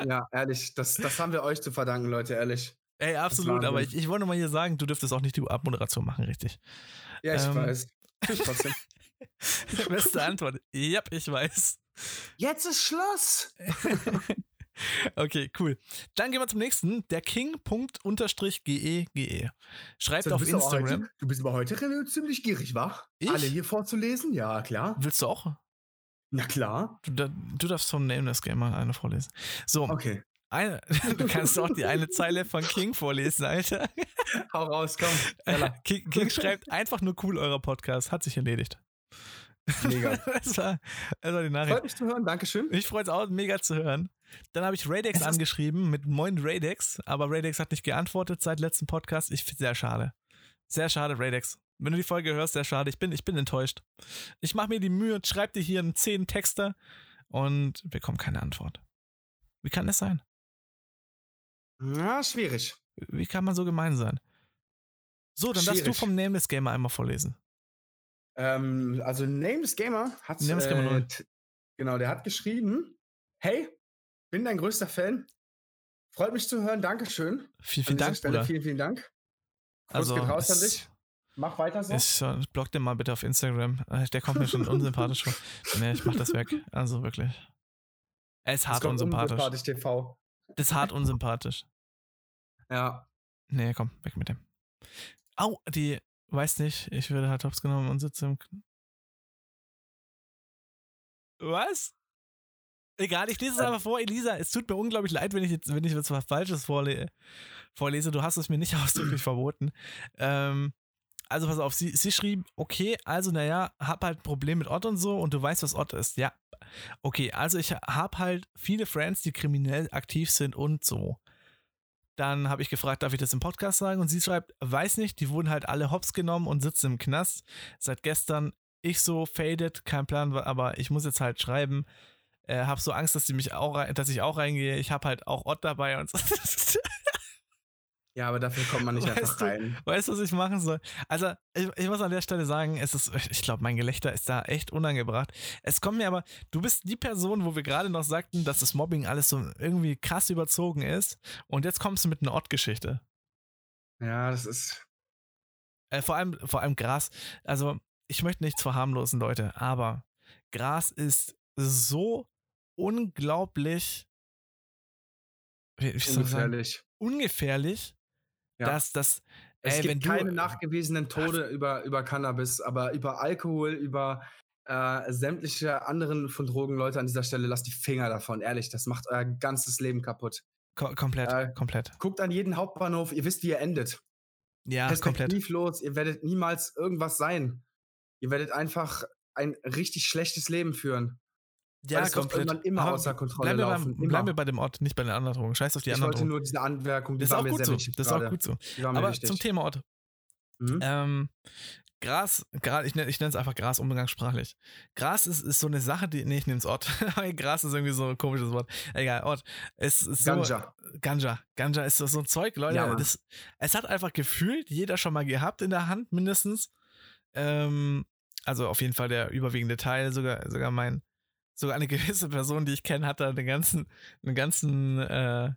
Speaker 1: Ja, ehrlich, das, das haben wir euch zu verdanken, Leute, ehrlich.
Speaker 2: Ey, absolut. Aber ich, ich wollte mal hier sagen, du dürftest auch nicht die Abmoderation machen, richtig?
Speaker 1: Ja, ich
Speaker 2: Ähm.
Speaker 1: weiß. Ich trotzdem. (laughs)
Speaker 2: Beste Antwort. Yep, ich weiß.
Speaker 1: Jetzt ist Schluss. (laughs)
Speaker 2: Okay, cool. Dann gehen wir zum nächsten. Der King.ge.ge. Schreibt
Speaker 1: So, du,
Speaker 2: auf Instagram.
Speaker 1: heute, du bist aber heute ziemlich gierig, wa?
Speaker 2: Ich?
Speaker 1: Alle hier vorzulesen? Ja, klar.
Speaker 2: Willst du auch?
Speaker 1: Na klar.
Speaker 2: Du, du darfst vom Nameless Game mal eine vorlesen. So,
Speaker 1: Okay.
Speaker 2: Eine, (laughs) du kannst auch die eine Zeile von King vorlesen, Alter. (laughs)
Speaker 1: Hau raus, komm. (laughs)
Speaker 2: King, King schreibt einfach nur cool, eurer Podcast. Hat sich erledigt.
Speaker 1: Mega.
Speaker 2: Das war, das war die Nachricht.
Speaker 1: Freut mich zu hören, Dankeschön.
Speaker 2: Ich freue es auch, mega zu hören. Dann habe ich Radex
Speaker 1: Es
Speaker 2: angeschrieben mit Moin Radex, aber Radex hat nicht geantwortet seit letztem Podcast. Ich finde sehr schade. Sehr schade, Radex. Wenn du die Folge hörst, sehr schade. Ich bin, ich bin enttäuscht. Ich mache mir die Mühe und schreibe dir hier einen 10 Texter und bekomme keine Antwort. Wie kann das sein?
Speaker 1: Ja, schwierig.
Speaker 2: Wie kann man so gemein sein? So, dann darfst du
Speaker 1: Schwierig.
Speaker 2: vom Nameless Gamer einmal vorlesen.
Speaker 1: Ähm, also Nameless Gamer hat
Speaker 2: Nameless Gamer null.
Speaker 1: äh, t- genau, der hat geschrieben: Hey, bin dein größter Fan. Freut mich zu hören, Dankeschön.
Speaker 2: Vielen, vielen Dank,
Speaker 1: Stelle
Speaker 2: Bruder.
Speaker 1: vielen, vielen Dank. Gruß
Speaker 2: Also,
Speaker 1: geht raus an dich. Mach weiter so.
Speaker 2: Ist schon, block den mal bitte auf Instagram. Äh, Der kommt mir schon (laughs) unsympathisch vor. Nee, ich mach das weg. Also wirklich. Er ist
Speaker 1: Es
Speaker 2: hart unsympathisch.
Speaker 1: unsympathisch TV.
Speaker 2: Das ist hart unsympathisch. (laughs)
Speaker 1: Ja.
Speaker 2: Nee, komm, weg mit dem. Au, die, weiß nicht, ich würde halt hops genommen und sitze im. Was? Egal, ich lese es
Speaker 1: Äh.
Speaker 2: einfach vor, Elisa. Es tut mir unglaublich leid, wenn ich jetzt, wenn ich jetzt was Falsches vorle vorlese. Du hast es mir nicht (laughs) ausdrücklich verboten. Ähm, also pass auf, sie, sie schrieb, okay, also naja, hab halt ein Problem mit Ott und so und du weißt, was Ott ist. Ja. Okay, also ich hab halt viele Friends, die kriminell aktiv sind und so. Dann habe ich gefragt, darf ich das im Podcast sagen? Und sie schreibt, weiß nicht, die wurden halt alle hops genommen und sitzen im Knast. Seit gestern ich so faded, kein Plan, aber ich muss jetzt halt schreiben. Äh, hab so Angst, dass die mich auch, dass ich auch reingehe. Ich habe halt auch Ott dabei und so. (laughs)
Speaker 1: Ja, aber dafür kommt man nicht
Speaker 2: Weißt
Speaker 1: einfach
Speaker 2: du-
Speaker 1: rein.
Speaker 2: Weißt du, was ich machen soll? Also, ich, ich muss an der Stelle sagen, es ist, ich glaube, mein Gelächter ist da echt unangebracht. Es kommt mir aber, du bist die Person, wo wir gerade noch sagten, dass das Mobbing alles so irgendwie krass überzogen ist. Und jetzt kommst du mit einer Ott-Geschichte.
Speaker 1: Ja, das ist.
Speaker 2: Äh, vor allem, vor allem Gras. Also, ich möchte nichts verharmlosen, Leute, aber Gras ist so unglaublich wie, wie soll ich sagen?
Speaker 1: Ungefährlich. Ja.
Speaker 2: dass das.
Speaker 1: Es
Speaker 2: ey,
Speaker 1: gibt
Speaker 2: wenn du,
Speaker 1: keine nachgewiesenen Tode über, über Cannabis, aber über Alkohol, über äh, sämtliche anderen von Drogen, Leute an dieser Stelle, lasst die Finger davon. Ehrlich, das macht euer ganzes Leben kaputt.
Speaker 2: Ko komplett,
Speaker 1: Äh,
Speaker 2: komplett.
Speaker 1: Guckt an jeden Hauptbahnhof, ihr wisst, wie ihr endet.
Speaker 2: Ja, komplett.
Speaker 1: Perspektivlos, ihr werdet niemals irgendwas sein. Ihr werdet einfach ein richtig schlechtes Leben führen.
Speaker 2: Ja,
Speaker 1: wird
Speaker 2: komplett.
Speaker 1: immer
Speaker 2: Aber
Speaker 1: außer Kontrolle
Speaker 2: bleiben wir,
Speaker 1: laufen,
Speaker 2: beim, bleiben wir bei dem Ort, nicht bei den anderen Drogen. Scheiß auf die
Speaker 1: ich
Speaker 2: anderen
Speaker 1: wollte
Speaker 2: Drogen.
Speaker 1: nur diese Anmerkung, die
Speaker 2: Das ist
Speaker 1: war
Speaker 2: auch
Speaker 1: mir
Speaker 2: gut
Speaker 1: sehr
Speaker 2: so.
Speaker 1: wichtig.
Speaker 2: Das ist auch gut so. Aber
Speaker 1: wichtig.
Speaker 2: zum Thema Ort.
Speaker 1: Mhm.
Speaker 2: Ähm, Gras, Gras ich nenne ich es einfach Gras umgangssprachlich. Gras ist, ist so eine Sache, die. Nee, ich nehme es Ort. (laughs) Gras ist irgendwie so ein komisches Wort. Egal, Ort. Es ist so,
Speaker 1: Ganja.
Speaker 2: Ganja. Ganja ist so, so ein Zeug, Leute.
Speaker 1: Ja,
Speaker 2: das, es hat einfach gefühlt jeder schon mal gehabt in der Hand, mindestens. Ähm, also auf jeden Fall der überwiegende Teil, sogar, sogar mein, sogar eine (laughs) gewisse Person, die ich kenne, hat da einen ganzen, einen ganzen äh,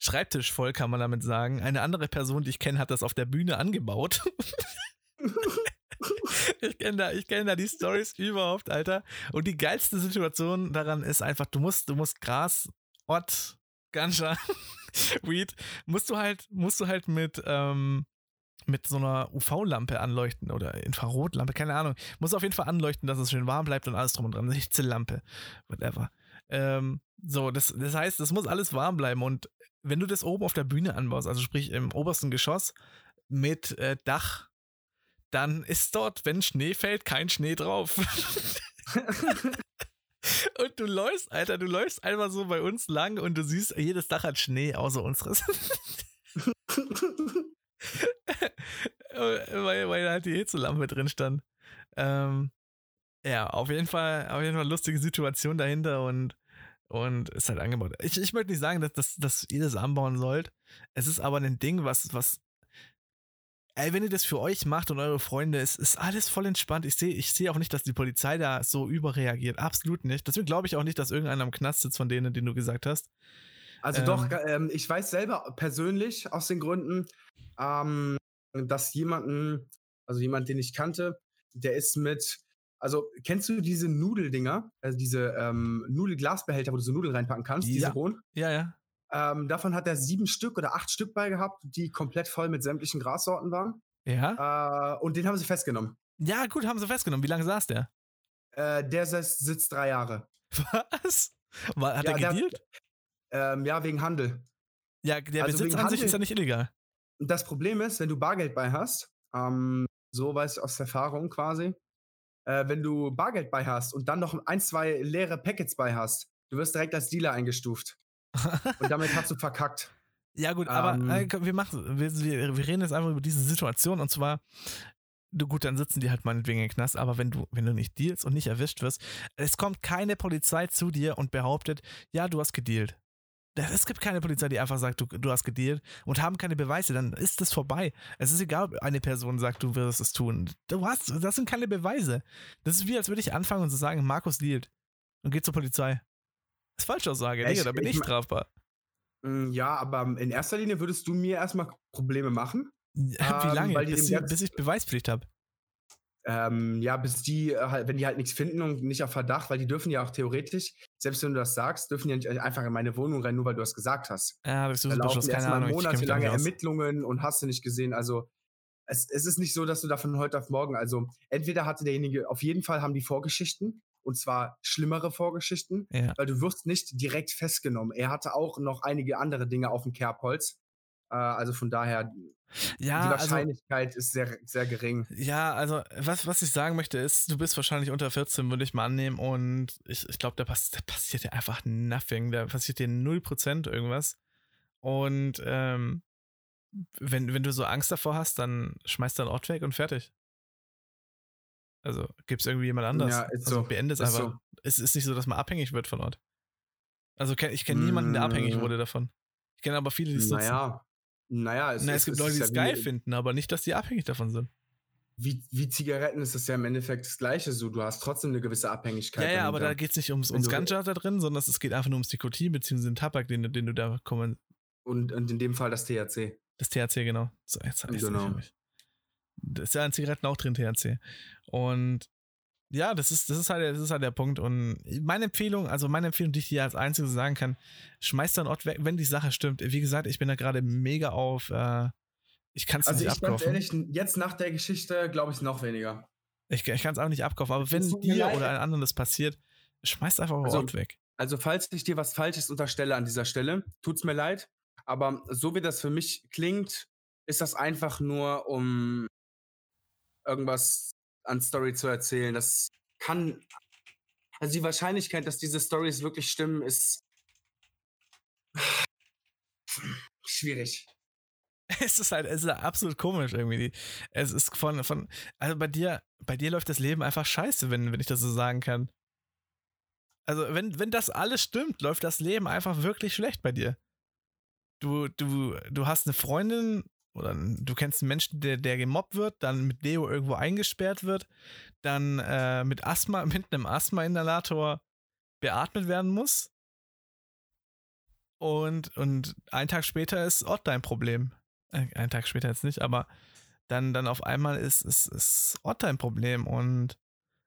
Speaker 2: Schreibtisch voll, kann man damit sagen. Eine andere Person, die ich kenne, hat das auf der Bühne angebaut. (laughs) ich kenne da, ich kenn da die Stories überhaupt, Alter. Und die geilste Situation daran ist einfach, du musst, du musst Gras, Ott, Ganja, (laughs) Weed, musst du halt, musst du halt mit, ähm, mit so einer UV-Lampe anleuchten oder Infrarotlampe, keine Ahnung. Muss auf jeden Fall anleuchten, dass es schön warm bleibt und alles drum und dran. Eine Hitzelampe, whatever. Ähm, so, das, das heißt, es muss alles warm bleiben und wenn du das oben auf der Bühne anbaust, also sprich im obersten Geschoss mit äh, Dach, dann ist dort, wenn Schnee fällt, kein Schnee drauf. (laughs) und du läufst, Alter, du läufst einfach so bei uns lang und du siehst, jedes Dach hat Schnee, außer unseres. (laughs) weil, weil halt die Hitzelampe drin stand. Ähm, ja, auf jeden Fall, auf jeden Fall lustige Situation dahinter und, und ist halt angebaut. Ich, ich möchte nicht sagen, dass, dass, dass ihr das anbauen sollt. Es ist aber ein Ding, was, was, ey, wenn ihr das für euch macht und eure Freunde, ist, ist alles voll entspannt. Ich sehe ich seh auch nicht, dass die Polizei da so überreagiert. Absolut nicht. Deswegen glaube ich auch nicht, dass irgendeiner am Knast sitzt von denen, den du gesagt hast.
Speaker 1: Also ähm, doch, ähm, ich weiß selber persönlich aus den Gründen, ähm, dass jemanden, also jemand, den ich kannte, der ist mit, also kennst du diese Nudeldinger, also diese ähm, Nudelglasbehälter, wo du so Nudeln reinpacken kannst,
Speaker 2: ja.
Speaker 1: diese hohen?
Speaker 2: Ja, ja.
Speaker 1: Ähm, davon hat er sieben Stück oder acht Stück bei gehabt, die komplett voll mit sämtlichen Grassorten waren.
Speaker 2: Ja.
Speaker 1: Äh, und den haben sie festgenommen.
Speaker 2: Ja, gut, haben sie festgenommen. Wie lange saß der?
Speaker 1: Äh, der sitzt, sitzt drei Jahre. (laughs)
Speaker 2: Was? War, hat ja, er gedealt?
Speaker 1: Ähm, ja, wegen Handel.
Speaker 2: Ja, der also Besitz an Handel, sich ist ja nicht illegal.
Speaker 1: Das Problem ist, wenn du Bargeld bei hast, ähm, so weiß ich aus Erfahrung quasi, äh, wenn du Bargeld bei hast und dann noch ein, zwei leere Packets bei hast, du wirst direkt als Dealer eingestuft. (laughs) und damit hast du verkackt.
Speaker 2: Ja, gut, aber ähm, äh, wir machen, wir, wir, reden jetzt einfach über diese Situation und zwar, du gut, dann sitzen die halt meinetwegen im Knast, aber wenn du, wenn du nicht dealst und nicht erwischt wirst, es kommt keine Polizei zu dir und behauptet, ja, du hast gedealt es gibt keine Polizei, die einfach sagt, du, du hast gedealt und haben keine Beweise, dann ist das vorbei. Es ist egal, ob eine Person sagt, du wirst es tun. Du hast, das sind keine Beweise. Das ist wie, als würde ich anfangen und zu sagen, Markus dealt und geht zur Polizei. Das ist Falschaussage, Digga, da bin ich, ich strafbar.
Speaker 1: Mm, ja, aber in erster Linie würdest du mir erstmal Probleme machen.
Speaker 2: Wie lange? Ähm, bis, bis ich Beweispflicht habe.
Speaker 1: Ähm, ja, bis die äh, halt, wenn die halt nichts finden und nicht auf Verdacht, weil die dürfen ja auch theoretisch, selbst wenn du das sagst, dürfen ja nicht einfach in meine Wohnung rennen, nur weil du das gesagt hast.
Speaker 2: Ja, das
Speaker 1: da laufen Ahnung. monatelange Ermittlungen und hast du nicht gesehen. Also es, es ist nicht so, dass du da von heute auf morgen, also entweder hatte derjenige, auf jeden Fall haben die Vorgeschichten, und zwar schlimmere Vorgeschichten,
Speaker 2: ja.
Speaker 1: weil du wirst nicht direkt festgenommen. Er hatte auch noch einige andere Dinge auf dem Kerbholz. Äh, also von daher,
Speaker 2: ja,
Speaker 1: die also Wahrscheinlichkeit also, ist sehr, sehr gering.
Speaker 2: Ja, also was, was ich sagen möchte ist, du bist wahrscheinlich unter 14, würde ich mal annehmen. Und ich, ich glaube, da, pass, da passiert dir einfach nothing. Da passiert dir 0% irgendwas. Und ähm, wenn, wenn du so Angst davor hast, dann schmeißt deinen Ort weg und fertig. Also gibt es irgendwie jemand anders. Ja, ist also so. beende es einfach. So. Es ist nicht so, dass man abhängig wird von Ort. Also ich kenne niemanden, der abhängig mm. wurde davon. Ich kenne aber viele, die es
Speaker 1: naja, naja,
Speaker 2: es, Na, es, es gibt Leute, die es geil finden, aber nicht, dass die abhängig davon sind.
Speaker 1: Wie, wie Zigaretten ist das ja im Endeffekt das Gleiche. So, du hast trotzdem eine gewisse Abhängigkeit.
Speaker 2: Ja, ja, aber da geht es nicht ums, ums Ganja da drin, sondern es geht einfach nur ums Nikotin bzw. den Tabak, den, den du da kommen.
Speaker 1: Und, und in dem Fall das THC.
Speaker 2: Das THC, genau. So, jetzt genau. Das ist ja in Zigaretten auch drin, THC. Und ja, das ist, das ist halt, das ist halt der Punkt. Und meine Empfehlung, also meine Empfehlung, die ich dir als einziges sagen kann, schmeiß deinen Ort weg, wenn die Sache stimmt. Wie gesagt, ich bin da gerade mega auf, äh, ich kann es also nicht abkaufen. Also
Speaker 1: ich ehrlich, jetzt nach der Geschichte glaube ich noch weniger.
Speaker 2: Ich, ich kann es auch nicht abkaufen, aber wenn dir oder einem anderen das passiert, schmeiß einfach also, Ort weg.
Speaker 1: Also falls ich dir was Falsches unterstelle an dieser Stelle, tut's mir leid, aber so wie das für mich klingt, ist das einfach nur, um irgendwas an Story zu erzählen. Das kann. Also die Wahrscheinlichkeit, dass diese Stories wirklich stimmen, ist (sighs) schwierig. (laughs)
Speaker 2: Es ist halt, es ist absolut komisch irgendwie. Es ist von, von, also bei dir, bei dir läuft das Leben einfach scheiße, wenn, wenn ich das so sagen kann. Also, wenn, wenn das alles stimmt, läuft das Leben einfach wirklich schlecht bei dir. Du, du, du hast eine Freundin, oder du kennst einen Menschen, der, der gemobbt wird, dann mit Leo irgendwo eingesperrt wird, dann äh, mit Asthma, (laughs) mit einem Asthma-Inhalator beatmet werden muss. Und, und einen Tag später ist Ott dein Problem. Äh, einen Tag später jetzt nicht, aber dann, dann auf einmal ist, ist, ist Ott dein Problem und,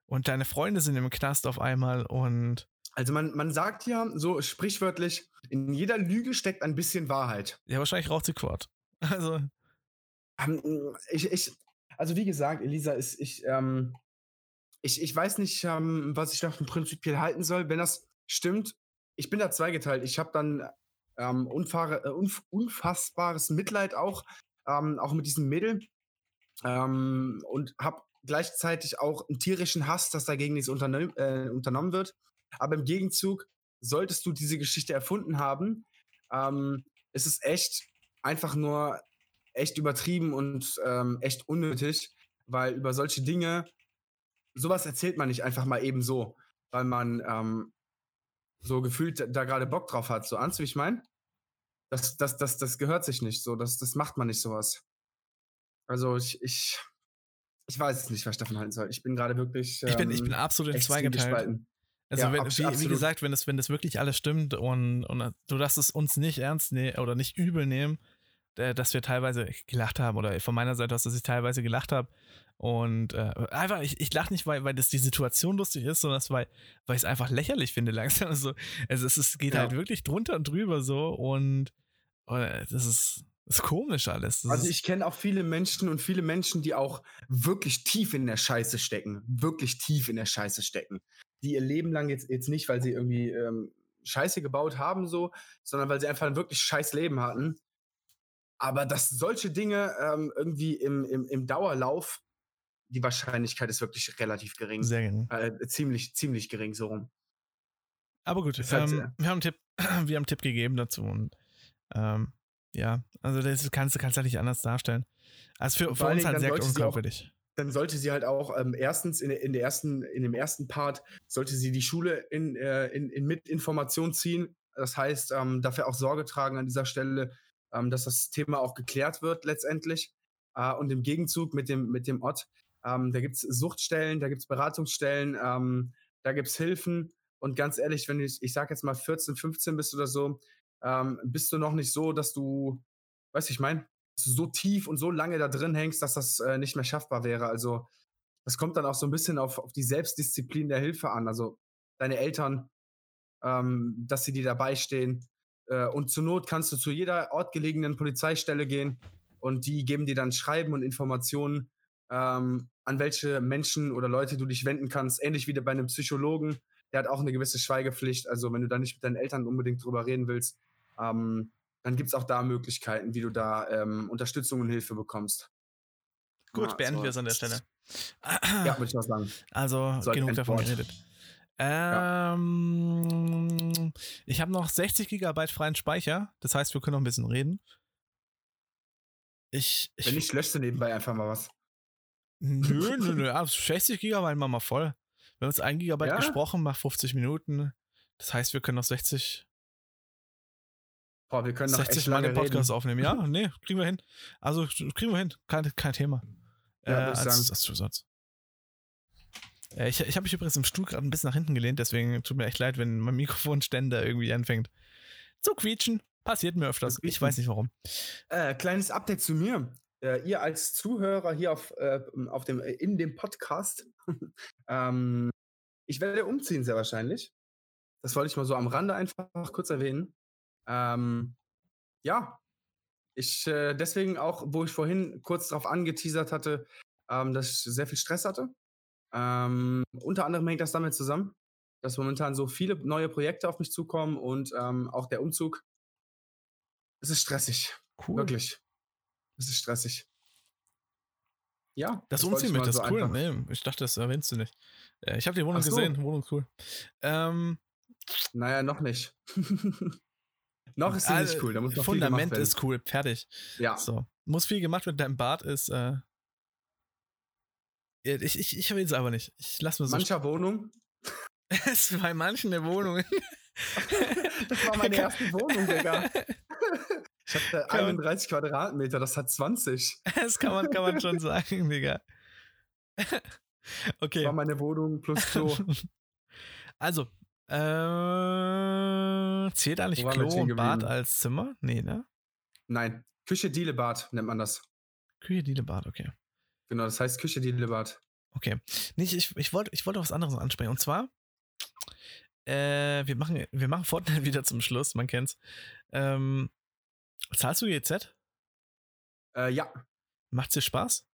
Speaker 2: und deine Freunde sind im Knast auf einmal und.
Speaker 1: Also man, man sagt ja so sprichwörtlich, in jeder Lüge steckt ein bisschen Wahrheit.
Speaker 2: Ja, wahrscheinlich raucht sie Quad. (laughs) Also.
Speaker 1: Ähm, ich, ich, also wie gesagt, Elisa, ist, ich, ähm, ich, ich weiß nicht, ähm, was ich davon prinzipiell halten soll. Wenn das stimmt, ich bin da zweigeteilt. Ich habe dann ähm, äh, unf unfassbares Mitleid auch, ähm, auch mit diesem Mädel ähm, und habe gleichzeitig auch einen tierischen Hass, dass dagegen nichts äh, unternommen wird. Aber im Gegenzug solltest du diese Geschichte erfunden haben, ähm, ist es echt einfach nur echt übertrieben und ähm, echt unnötig, weil über solche Dinge, sowas erzählt man nicht einfach mal eben so, weil man ähm, so gefühlt da gerade Bock drauf hat. So, ahnst du, wie ich meine? Das, das, das, das gehört sich nicht so, das, das macht man nicht sowas. Also ich, ich, ich weiß es nicht, was ich davon halten soll. Ich bin gerade wirklich.
Speaker 2: Ähm, ich, bin, ich bin ähm, absolut in zwei geteilt. Also ja, wenn, wie, wie, gesagt, wenn das, wenn das wirklich alles stimmt und, und du darfst es uns nicht ernst nehmen oder nicht übel nehmen, äh, dass wir teilweise gelacht haben oder von meiner Seite aus, dass ich teilweise gelacht habe. Und äh, einfach, ich, ich lache nicht, weil, weil das die Situation lustig ist, sondern weil, weil ich es einfach lächerlich finde (laughs) langsam. Also, also es, es geht ja. halt wirklich drunter und drüber so und, und äh, das ist, das ist komisch alles. Das
Speaker 1: also ich kenne auch viele Menschen und viele Menschen, die auch wirklich tief in der Scheiße stecken. Wirklich tief in der Scheiße stecken. Die ihr Leben lang jetzt, jetzt nicht, weil sie irgendwie ähm, Scheiße gebaut haben, so, sondern weil sie einfach ein wirklich scheiß Leben hatten aber dass solche Dinge ähm, irgendwie im, im, im Dauerlauf, die Wahrscheinlichkeit ist wirklich relativ gering.
Speaker 2: Sehr gering.
Speaker 1: Äh, ziemlich, ziemlich gering so rum.
Speaker 2: Aber gut, halt, ähm, wir, haben einen Tipp, (clears throat) wir haben einen Tipp gegeben dazu und ähm, ja, also das kannst du kannst halt nicht anders darstellen. Also für, für uns halt sehr unglaubwürdig.
Speaker 1: Dann sollte sie halt auch ähm, erstens in, in, der ersten, in dem ersten Part sollte sie die Schule in, äh, in, in mit Information ziehen. Das heißt, ähm, dafür auch Sorge tragen an dieser Stelle, ähm, dass das Thema auch geklärt wird letztendlich. Äh, und im Gegenzug mit dem, mit dem Ott, ähm, da gibt es Suchtstellen, da gibt es Beratungsstellen, ähm, da gibt es Hilfen. Und ganz ehrlich, wenn ich, ich sag jetzt mal 14, 15 bist oder so, ähm, bist du noch nicht so, dass du, weißt du, ich meine, so tief und so lange da drin hängst, dass das äh, nicht mehr schaffbar wäre. Also das kommt dann auch so ein bisschen auf, auf die Selbstdisziplin der Hilfe an. Also deine Eltern, ähm, dass sie dir dabei stehen, äh, und zur Not kannst du zu jeder ortgelegenen Polizeistelle gehen und die geben dir dann Schreiben und Informationen, ähm, an welche Menschen oder Leute du dich wenden kannst. Ähnlich wie bei einem Psychologen, der hat auch eine gewisse Schweigepflicht. Also wenn du da nicht mit deinen Eltern unbedingt drüber reden willst, ähm, dann gibt es auch da Möglichkeiten, wie du da ähm, Unterstützung und Hilfe bekommst.
Speaker 2: Gut, ja, beenden so. wir es an der Stelle.
Speaker 1: Ja, würde ich auch sagen.
Speaker 2: Also, so genug davon geredet. Ähm, ja. Ich habe noch 60 GB freien Speicher. Das heißt, wir können noch ein bisschen reden. Ich,
Speaker 1: ich Wenn nicht, löscht du nebenbei einfach mal was.
Speaker 2: Nö, (laughs) nö, nö. 60 GB machen wir mal voll. Wir haben uns 1 GB ja? gesprochen, macht 50 Minuten. Das heißt, wir können noch 60.
Speaker 1: Boah, wir können noch
Speaker 2: 60 Mal den Podcast reden. aufnehmen. Ja, (laughs) nee, kriegen wir hin. Also kriegen wir hin. Kein, kein Thema. Ja, äh, als, als Zusatz. Äh, ich ich habe mich übrigens im Stuhl gerade ein bisschen nach hinten gelehnt, deswegen tut mir echt leid, wenn mein Mikrofonständer irgendwie anfängt zu quietschen. Passiert mir öfters. Ich weiß nicht warum.
Speaker 1: Äh, kleines Update zu mir. Äh, ihr als Zuhörer hier auf, äh, auf dem, äh, in dem Podcast. (laughs) ähm, ich werde umziehen, sehr wahrscheinlich. Das wollte ich mal so am Rande einfach kurz erwähnen. Ähm, ja, ich äh, deswegen auch, wo ich vorhin kurz darauf angeteasert hatte, ähm, dass ich sehr viel Stress hatte ähm, unter anderem hängt das damit zusammen, dass momentan so viele neue Projekte auf mich zukommen und ähm, auch der Umzug. Es ist stressig. Cool. Wirklich. Es ist stressig. Ja.
Speaker 2: Das, das Umziehen mit, das so cool. Nee, ich dachte, das erwähnst du nicht. Äh, ich habe die Wohnung so. gesehen. Wohnung ist cool. Ähm,
Speaker 1: naja, noch nicht. (laughs) noch ist sie also, nicht cool. Da muss noch
Speaker 2: Fundament ist cool. Fertig.
Speaker 1: Ja.
Speaker 2: So. Muss viel gemacht werden. Dein Bad ist äh, ich, ich, ich will es aber nicht. Ich lass mir so.
Speaker 1: Mancher Wohnung? (laughs)
Speaker 2: es bei manchen der Wohnungen. (laughs)
Speaker 1: das war meine erste Wohnung, Digga. (laughs) Ich hatte kann 31 man, Quadratmeter, das hat 20.
Speaker 2: Das kann man, kann man schon sagen, Digga. Okay.
Speaker 1: Das war meine Wohnung plus so.
Speaker 2: Also, Äh, zählt eigentlich Klo und Bad als Zimmer? Nee, ne?
Speaker 1: Nein, Küche, Diele, Bad nennt man das.
Speaker 2: Küche, Diele, Bad, okay.
Speaker 1: Genau, das heißt Küche, Diele, Bad.
Speaker 2: Okay. Nicht, ich, ich wollte ich wollte was anderes ansprechen. Und zwar, äh, wir machen, wir machen Fortnite (laughs) wieder zum Schluss, man kennt's. Ähm, zahlst du GZ?
Speaker 1: Äh, ja.
Speaker 2: Macht's dir Spaß?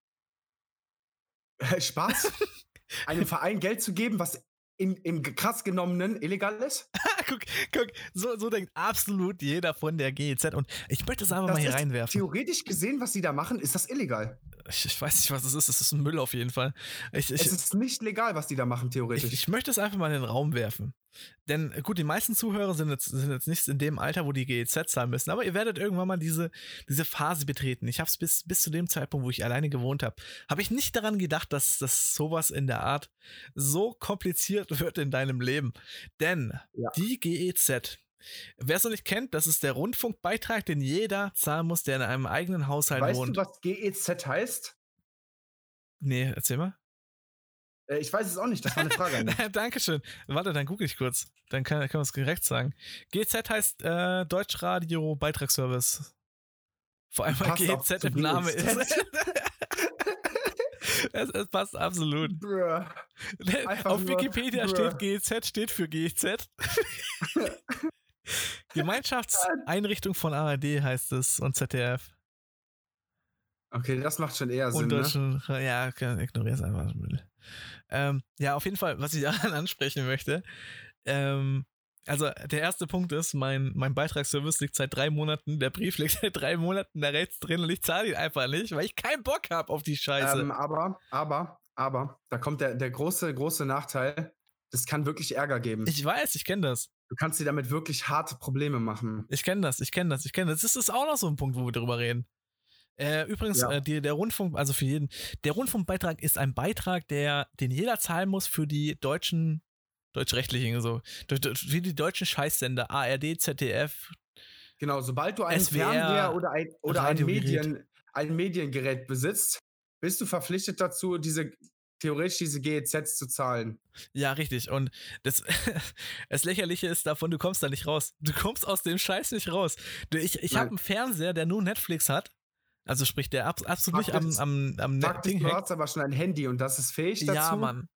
Speaker 1: Spaß, (laughs) einem Verein Geld zu geben, was in, im krass genommenen illegal ist. (laughs)
Speaker 2: guck, guck, so, so denkt absolut jeder von der GEZ. Und ich möchte es einfach
Speaker 1: Das
Speaker 2: mal hier reinwerfen.
Speaker 1: Theoretisch gesehen, was sie da machen, ist das illegal.
Speaker 2: Ich, ich weiß nicht, was es ist. Es ist ein Müll auf jeden Fall. Ich, ich,
Speaker 1: es ist nicht legal, was die da machen, theoretisch.
Speaker 2: Ich, ich möchte es einfach mal in den Raum werfen. Denn äh, gut, die meisten Zuhörer sind jetzt, sind jetzt nicht in dem Alter, wo die GEZ zahlen müssen, aber ihr werdet irgendwann mal diese, diese Phase betreten. Ich habe es bis, bis zu dem Zeitpunkt, wo ich alleine gewohnt habe, habe ich nicht daran gedacht, dass, dass sowas in der Art so kompliziert (laughs) wird in deinem Leben. Denn
Speaker 1: Ja.
Speaker 2: die GEZ, wer es noch nicht kennt, das ist der Rundfunkbeitrag, den jeder zahlen muss, der in einem eigenen Haushalt
Speaker 1: weißt
Speaker 2: wohnt.
Speaker 1: du, was GEZ heißt?
Speaker 2: nee, erzähl mal.
Speaker 1: Äh, ich weiß es auch nicht, das war eine Frage. (laughs)
Speaker 2: Dankeschön. Warte, dann google ich kurz. Dann kann, kann man es direkt sagen. GZ heißt äh, Deutschradio Beitragsservice. Vor allem, weil GZ
Speaker 1: zu
Speaker 2: im Name
Speaker 1: GEZ.
Speaker 2: ist. (laughs) (laughs) es, es passt absolut.
Speaker 1: Bruh.
Speaker 2: Auf Wikipedia
Speaker 1: bruh.
Speaker 2: steht GZ, steht für GZ. (laughs) Gemeinschaftseinrichtung von ARD heißt es und ZDF.
Speaker 1: Okay, das macht schon eher Sinn,
Speaker 2: und
Speaker 1: ne?
Speaker 2: deutschen, ja, ignoriere es einfach. Ähm, ja, auf jeden Fall, was ich (laughs) daran ansprechen möchte. Ähm, also, der erste Punkt ist, mein, mein Beitragsservice liegt seit drei Monaten, der Brief liegt seit drei Monaten da rechts drin und ich zahle ihn einfach nicht, weil ich keinen Bock habe auf die Scheiße.
Speaker 1: Ähm, aber, aber, aber, da kommt der, der große, große Nachteil. Das kann wirklich Ärger geben.
Speaker 2: ich weiß, ich kenne das.
Speaker 1: du kannst dir damit wirklich harte Probleme machen.
Speaker 2: Ich kenne das, ich kenne das, ich kenne das. Das ist auch noch so ein Punkt, wo wir drüber reden. Äh, übrigens,
Speaker 1: Ja.
Speaker 2: äh, die, der Rundfunk, also für jeden, der Rundfunkbeitrag ist ein Beitrag, der, den jeder zahlen muss für die deutschen, deutschrechtlichen, so, wie die deutschen Scheißsender, ARD, ZDF,
Speaker 1: Genau, sobald du einen
Speaker 2: SWR,
Speaker 1: Fernseher oder ein, oder ein. Medien, ein Mediengerät besitzt, bist du verpflichtet dazu, diese theoretisch diese GEZs zu zahlen.
Speaker 2: Ja, richtig. Und das, (laughs) das Lächerliche ist davon, du kommst da nicht raus. Du kommst aus dem Scheiß nicht raus. Ich ich habe einen Fernseher, der nur Netflix hat. Also sprich, der ab, absolut nicht am, am, am Net
Speaker 1: Fakt ist,
Speaker 2: Ding
Speaker 1: du hast aber schon ein Handy und das ist fähig dazu,
Speaker 2: Ja, Mann.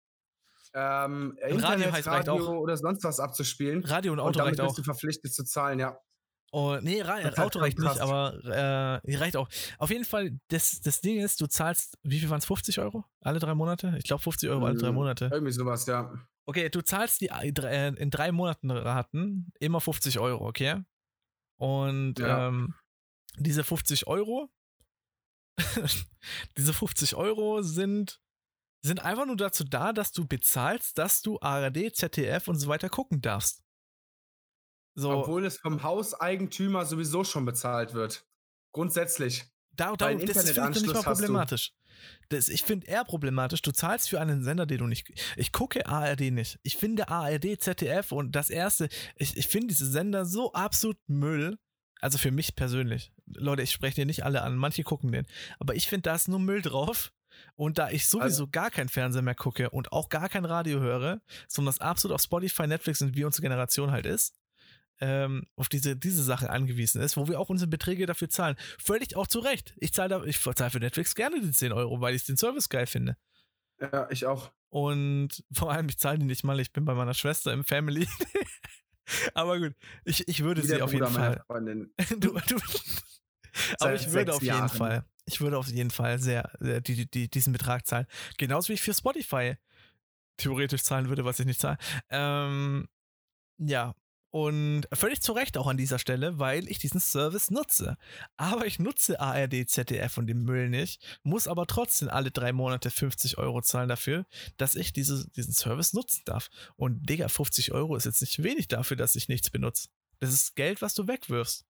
Speaker 1: Ähm,
Speaker 2: Radio
Speaker 1: Internet,
Speaker 2: heißt- reicht
Speaker 1: Radio
Speaker 2: auch.
Speaker 1: oder sonst was abzuspielen.
Speaker 2: Radio und
Speaker 1: und
Speaker 2: Auto
Speaker 1: damit
Speaker 2: reicht
Speaker 1: bist
Speaker 2: auch.
Speaker 1: du verpflichtet zu zahlen, ja.
Speaker 2: Oh, nee,
Speaker 1: Das
Speaker 2: Auto reicht nicht, aber äh, reicht auch. Auf jeden Fall, das, das Ding ist, du zahlst, wie viel waren es, 50 Euro? Alle drei Monate? Ich glaube 50 Euro alle drei
Speaker 1: Mhm.
Speaker 2: Monate.
Speaker 1: Irgendwie sowas, ja.
Speaker 2: Okay, du zahlst die äh, äh, in drei Monaten Raten immer 50 Euro, okay? Und
Speaker 1: Ja.
Speaker 2: ähm, diese 50 Euro, (laughs) diese 50 Euro sind, sind einfach nur dazu da, dass du bezahlst, dass du ARD, ZDF und so weiter gucken darfst. So,
Speaker 1: Obwohl es vom Hauseigentümer sowieso schon bezahlt wird. Grundsätzlich.
Speaker 2: da, da, das finde ich nicht mal problematisch. Das, ich finde eher problematisch, du zahlst für einen Sender, den du nicht. Ich gucke ARD nicht. Ich finde ARD, ZDF und das erste, ich, ich finde diese Sender so absolut Müll. Also für mich persönlich. Leute, ich spreche dir nicht alle an, manche gucken den. Aber ich finde, da ist nur Müll drauf. Und da ich sowieso
Speaker 1: Also-
Speaker 2: gar kein Fernseher mehr gucke und auch gar kein Radio höre, sondern das absolut auf Spotify, Netflix und wie unsere Generation halt ist, ähm, auf diese, diese Sache angewiesen ist, wo wir auch unsere Beträge dafür zahlen. Völlig auch zu Recht. Ich zahle ich zahle für Netflix gerne die 10 Euro, weil ich den Service geil finde.
Speaker 1: Ja, ich auch.
Speaker 2: Und vor allem, ich zahle die nicht mal, ich bin bei meiner Schwester im Family. (laughs) Aber gut, ich, ich würde
Speaker 1: Wie
Speaker 2: sie auf jeden
Speaker 1: Bruder meiner
Speaker 2: Fall.
Speaker 1: Freundin. (laughs)
Speaker 2: Du, du, aber ich würde auf jeden
Speaker 1: Jahren.
Speaker 2: Fall, ich würde auf jeden Fall sehr, sehr die, die, die, diesen Betrag zahlen. Genauso wie ich für Spotify theoretisch zahlen würde, was ich nicht zahle. Ähm, ja. Und völlig zu Recht auch an dieser Stelle, weil ich diesen Service nutze. Aber ich nutze ARD, ZDF und den Müll nicht, muss aber trotzdem alle drei Monate 50 Euro zahlen dafür, dass ich diese, diesen Service nutzen darf. Und Digga, 50 Euro ist jetzt nicht wenig dafür, dass ich nichts benutze. Das ist Geld, was du wegwirfst.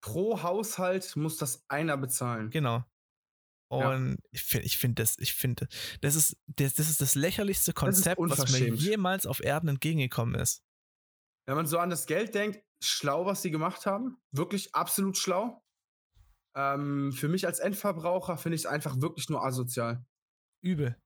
Speaker 1: Pro Haushalt muss das einer bezahlen.
Speaker 2: Genau.
Speaker 1: Ja.
Speaker 2: Und ich finde, ich finde das, ich finde, das ist, das, das ist das lächerlichste Konzept, was mir jemals auf Erden entgegengekommen ist.
Speaker 1: Wenn man so an das Geld denkt, schlau, was sie gemacht haben. Wirklich absolut schlau. Ähm, für mich als Endverbraucher finde ich es einfach wirklich nur asozial.
Speaker 2: Übel.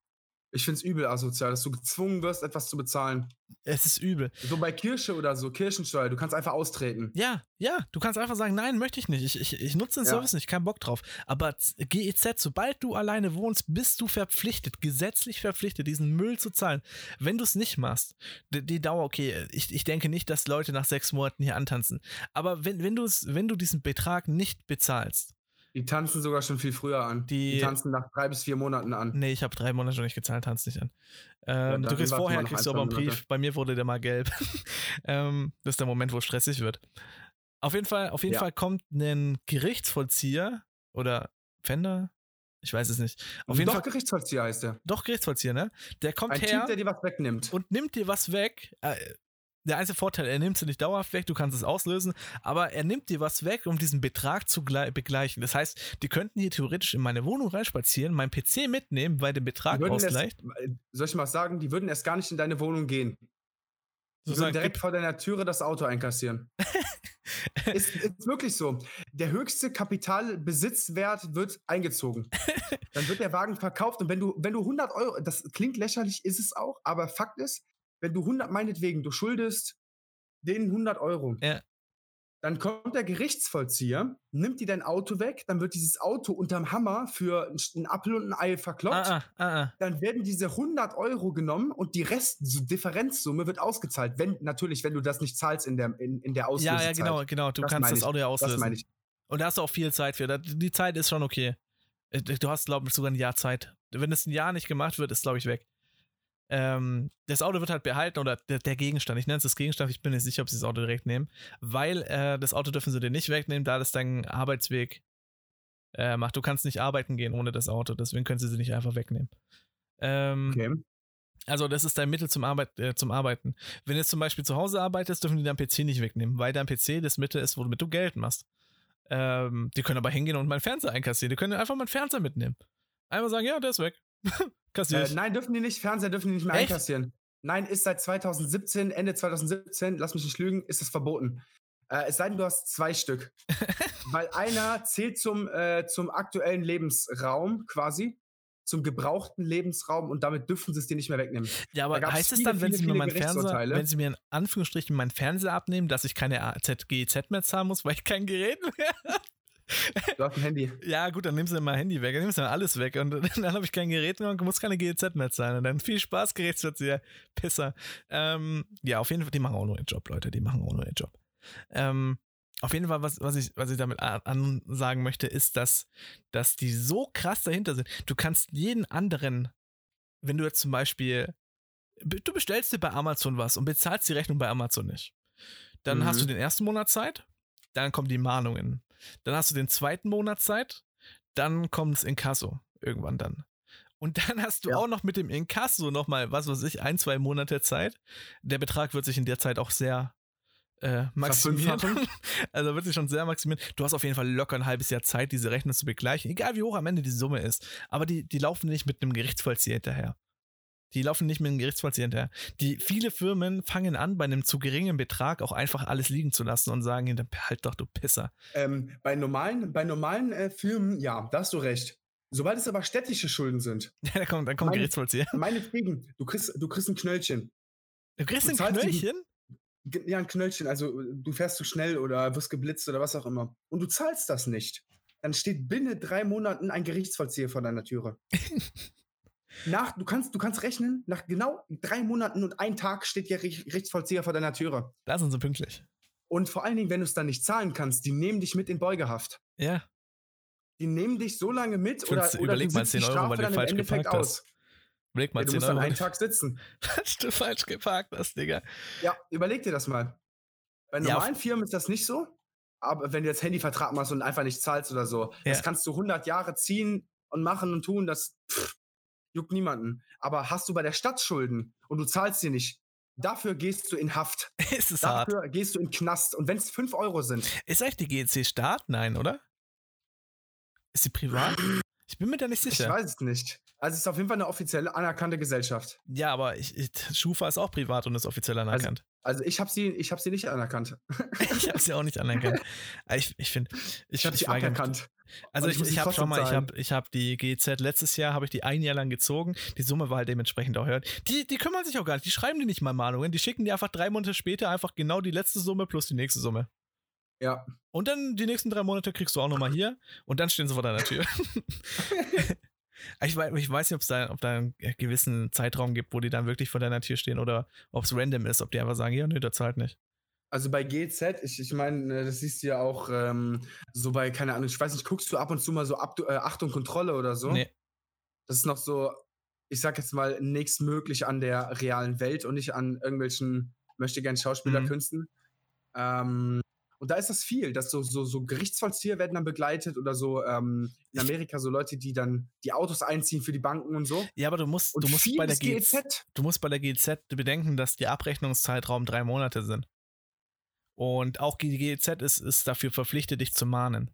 Speaker 1: Ich finde es übel asozial, dass du gezwungen wirst, etwas zu bezahlen.
Speaker 2: Es ist übel.
Speaker 1: So bei Kirsche oder so, Kirchensteuer, du kannst einfach austreten.
Speaker 2: Ja, ja, du kannst einfach sagen, nein, möchte ich nicht. Ich, ich, ich nutze den
Speaker 1: Ja.
Speaker 2: Service nicht, kein Bock drauf. Aber GEZ, sobald du alleine wohnst, bist du verpflichtet, gesetzlich verpflichtet, diesen Müll zu zahlen. Wenn du es nicht machst, die, die Dauer, okay, ich, ich denke nicht, dass Leute nach sechs Monaten hier antanzen. Aber wenn, wenn, wenn du diesen Betrag nicht bezahlst,
Speaker 1: Die tanzen sogar schon viel früher an.
Speaker 2: Die-
Speaker 1: Die, tanzen nach drei bis vier Monaten an.
Speaker 2: nee, ich habe drei Monate schon nicht gezahlt, tanzt nicht an.
Speaker 1: Ja,
Speaker 2: Ähm, du
Speaker 1: dann
Speaker 2: kriegst vorher, kriegst du aber einen Brief. Bei mir wurde der mal gelb. (laughs) ähm, das ist der Moment, wo es stressig wird. Auf jeden Fall, auf jeden
Speaker 1: Ja.
Speaker 2: Fall kommt ein Gerichtsvollzieher oder Pfänder, ich weiß es nicht. Auf jeden
Speaker 1: Doch,
Speaker 2: Fall,
Speaker 1: Gerichtsvollzieher heißt der.
Speaker 2: doch Gerichtsvollzieher, ne? Der kommt
Speaker 1: Ein
Speaker 2: her
Speaker 1: Typ, der dir was wegnimmt.
Speaker 2: und nimmt dir was weg. Äh, der einzige Vorteil, er nimmt sie nicht dauerhaft weg, du kannst es auslösen, aber er nimmt dir was weg, um diesen Betrag zu glei- begleichen. Das heißt, die könnten hier theoretisch in meine Wohnung reinspazieren, meinen PC mitnehmen, weil der Betrag ausgleicht.
Speaker 1: erst, soll ich mal sagen, die würden erst gar nicht in deine Wohnung gehen. Die
Speaker 2: So
Speaker 1: würden direkt vor deiner Türe das Auto einkassieren. (laughs) ist, ist wirklich so. Der höchste Kapitalbesitzwert wird eingezogen. (laughs) Dann wird der Wagen verkauft und wenn du, wenn du 100 Euro, das klingt lächerlich, ist es auch, aber Fakt ist, wenn du 100, meinetwegen, du schuldest denen 100 Euro,
Speaker 2: Ja.
Speaker 1: dann kommt der Gerichtsvollzieher, nimmt dir dein Auto weg, dann wird dieses Auto unterm Hammer für einen Apfel und ein Ei verkloppt
Speaker 2: ah, ah, ah, ah.
Speaker 1: dann werden diese 100 Euro genommen und die Rest, so Differenzsumme wird ausgezahlt. Wenn, natürlich, wenn du das nicht zahlst in der, in, in der
Speaker 2: Ja,
Speaker 1: Auslösezeit.
Speaker 2: ja, genau, genau. Du
Speaker 1: Das
Speaker 2: kannst das. Auto ja
Speaker 1: Das meine
Speaker 2: auslösen.
Speaker 1: ich.
Speaker 2: Und da hast du auch viel Zeit für. Die Zeit ist schon okay. Äh, Du hast, glaube ich, sogar ein Jahr Zeit. Wenn es ein Jahr nicht gemacht wird, ist, glaube ich, weg. Ähm, das Auto wird halt behalten oder der, der Gegenstand. Ich nenne es das Gegenstand. Ich bin nicht sicher, ob sie das Auto direkt nehmen. Weil äh, das Auto dürfen sie dir nicht wegnehmen, da das deinen Arbeitsweg äh, macht. Du kannst nicht arbeiten gehen ohne das Auto. Deswegen können sie sie nicht einfach wegnehmen. Ähm,
Speaker 1: Okay.
Speaker 2: also das ist dein Mittel zum, Arbeit, äh, zum Arbeiten. Wenn du jetzt zum Beispiel zu Hause arbeitest, dürfen die deinen PC nicht wegnehmen, weil dein PC das Mittel ist, womit du Geld machst. Ähm, die können aber hingehen und meinen Fernseher einkassieren. Die können einfach meinen Fernseher mitnehmen. Einmal sagen, ja, der ist weg. (laughs) Kassier
Speaker 1: Äh, nein, dürfen die nicht. Fernseher dürfen die nicht mehr
Speaker 2: Echt?
Speaker 1: einkassieren. Nein, ist seit 2017, Ende 2017, lass mich nicht lügen, ist es verboten. Äh, es sei denn, du hast zwei Stück. (laughs) Weil einer zählt zum, äh, zum aktuellen Lebensraum quasi, zum gebrauchten Lebensraum und damit dürfen sie es dir nicht mehr wegnehmen.
Speaker 2: ja, aber
Speaker 1: da
Speaker 2: heißt es dann, wenn
Speaker 1: viele,
Speaker 2: sie mir meinen Fernseher, wenn sie mir in Anführungsstrichen meinen Fernseher abnehmen, dass ich keine AZ, GEZ mehr zahlen muss, weil ich kein Gerät mehr (laughs)
Speaker 1: Du hast ein Handy. (laughs)
Speaker 2: Ja, gut, dann nimmst du mein Handy weg, dann nimmst du alles weg und (laughs) dann habe ich kein Gerät mehr und muss keine GEZ mehr zahlen. Und dann viel Spaß, Gerichtsvollzieher, Pisser. Ähm, ja, auf jeden Fall, die machen auch nur ihren Job, Leute, die machen auch nur ihren Job. Ähm, auf jeden Fall, was, was, ich, was ich damit ansagen möchte, ist, dass, dass die so krass dahinter sind. Du kannst jeden anderen, wenn du jetzt zum Beispiel, be- du bestellst dir bei Amazon was und bezahlst die Rechnung bei Amazon nicht. Dann
Speaker 1: Mhm.
Speaker 2: hast du den ersten Monat Zeit, dann kommen die Mahnungen. Dann hast du den zweiten Monat Zeit, dann kommt das Inkasso irgendwann dann. Und (laughs) dann hast du
Speaker 1: Ja.
Speaker 2: auch noch mit dem Inkasso nochmal, was weiß ich, ein, zwei Monate Zeit. Der Betrag wird sich in der Zeit auch sehr äh, maximieren.
Speaker 1: Verfünffachen? (laughs)
Speaker 2: Also wird sich schon sehr maximieren. Du hast auf jeden Fall locker ein halbes Jahr Zeit, diese Rechnung zu begleichen, egal wie hoch am Ende die Summe ist. Aber die, die laufen nicht mit einem Gerichtsvollzieher hinterher. Die laufen nicht mit einem Gerichtsvollzieher hinterher. Die, viele Firmen fangen an, bei einem zu geringen Betrag auch einfach alles liegen zu lassen und sagen, "Ja, dann halt doch, du Pisser.
Speaker 1: Ähm, bei normalen, bei normalen äh, Firmen, ja, da hast du recht. Sobald es aber städtische Schulden sind, (laughs)
Speaker 2: da kommt, dann kommt
Speaker 1: Meine-
Speaker 2: Gerichtsvollzieher.
Speaker 1: meinetwegen, du kriegst, du kriegst ein Knöllchen.
Speaker 2: Du kriegst
Speaker 1: du
Speaker 2: ein
Speaker 1: die-
Speaker 2: Knöllchen?
Speaker 1: Ge- Ja, ein Knöllchen, also du fährst zu schnell oder wirst geblitzt oder was auch immer. Und du zahlst das nicht. Dann steht binnen drei Monaten ein Gerichtsvollzieher vor deiner Türe. (laughs) nach, du kannst, du kannst rechnen, nach genau drei Monaten und einem Tag steht der Gericht- Gerichtsvollzieher vor deiner Türe.
Speaker 2: Da sind sie pünktlich.
Speaker 1: Und vor allen Dingen, wenn du es dann nicht zahlen kannst, die nehmen dich mit in Beugehaft.
Speaker 2: Ja.
Speaker 1: Die nehmen dich so lange mit oder, oder
Speaker 2: überleg
Speaker 1: du
Speaker 2: mal
Speaker 1: sitzt die
Speaker 2: 10 Euro,
Speaker 1: Strafe
Speaker 2: weil du
Speaker 1: dann
Speaker 2: falsch geparkt hast.
Speaker 1: aus.
Speaker 2: Überleg mal
Speaker 1: Ja, du
Speaker 2: 10
Speaker 1: musst dann
Speaker 2: Euro,
Speaker 1: einen
Speaker 2: weil
Speaker 1: Tag sitzen. (laughs)
Speaker 2: du falsch geparkt hast, Digga.
Speaker 1: Ja, überleg dir das mal. Bei
Speaker 2: Ja,
Speaker 1: normalen Firmen ist das nicht so. Aber wenn du jetzt Handyvertrag machst und einfach nicht zahlst oder so,
Speaker 2: Ja.
Speaker 1: das kannst du 100 Jahre ziehen und machen und tun, das pff, juckt niemanden. Aber hast du bei der Stadt Schulden und du zahlst sie nicht, dafür gehst du in Haft. (laughs)
Speaker 2: Es ist hart.
Speaker 1: Dafür gehst du in Knast. Und wenn es 5 Euro sind,
Speaker 2: Ist eigentlich die GEC Staat? Nein, oder? Ist sie privat? (laughs) Ich bin mir da nicht
Speaker 1: ich
Speaker 2: sicher.
Speaker 1: weiß es nicht. Also es ist auf jeden Fall eine offizielle anerkannte Gesellschaft.
Speaker 2: Ja, aber ich, ich, Schufa ist auch privat und ist offiziell
Speaker 1: Also
Speaker 2: anerkannt.
Speaker 1: Also ich habe sie, ich habe sie nicht anerkannt. (laughs)
Speaker 2: ich habe sie auch nicht anerkannt. Ich, ich finde, ich,
Speaker 1: Ich habe sie aberkannt.
Speaker 2: Also
Speaker 1: Und
Speaker 2: ich,
Speaker 1: ich
Speaker 2: ich habe schon mal, ich habe ich hab die GZ letztes Jahr, habe ich die ein Jahr lang gezogen. Die Summe war halt dementsprechend auch höher. Die, die kümmern sich auch gar nicht, die schreiben die nicht mal Mahnungen, die schicken dir einfach drei Monate später einfach genau die letzte Summe plus die nächste Summe.
Speaker 1: Ja.
Speaker 2: Und dann die nächsten drei Monate kriegst du auch nochmal hier und dann stehen sie vor deiner Tür. (laughs) (laughs) ich, weiß, ich weiß nicht, ob's da, ob da einen gewissen Zeitraum gibt, wo die dann wirklich vor deiner Tür stehen oder ob es random ist, ob die einfach sagen, ja, nö, der zahlt nicht.
Speaker 1: Also bei GZ, ich, ich meine, das siehst du ja auch ähm, so bei, keine Ahnung, ich weiß nicht, guckst du ab und zu mal so ab, äh, Achtung, Kontrolle oder so?
Speaker 2: Nee.
Speaker 1: Das ist noch so, ich sag jetzt mal, nächstmöglich an der realen Welt und nicht an irgendwelchen, möchte gern Schauspielerkünsten. Ähm, und da ist das viel, dass so, so, so Gerichtsvollzieher werden dann begleitet oder so ähm, in Amerika so Leute, die dann die Autos einziehen für die Banken und so.
Speaker 2: Ja, aber du musst,
Speaker 1: Und
Speaker 2: du musst bei der GZ, du musst bei der GZ bedenken, dass die Abrechnungszeitraum drei Monate sind. Und auch die GZ ist, ist dafür verpflichtet, dich zu mahnen.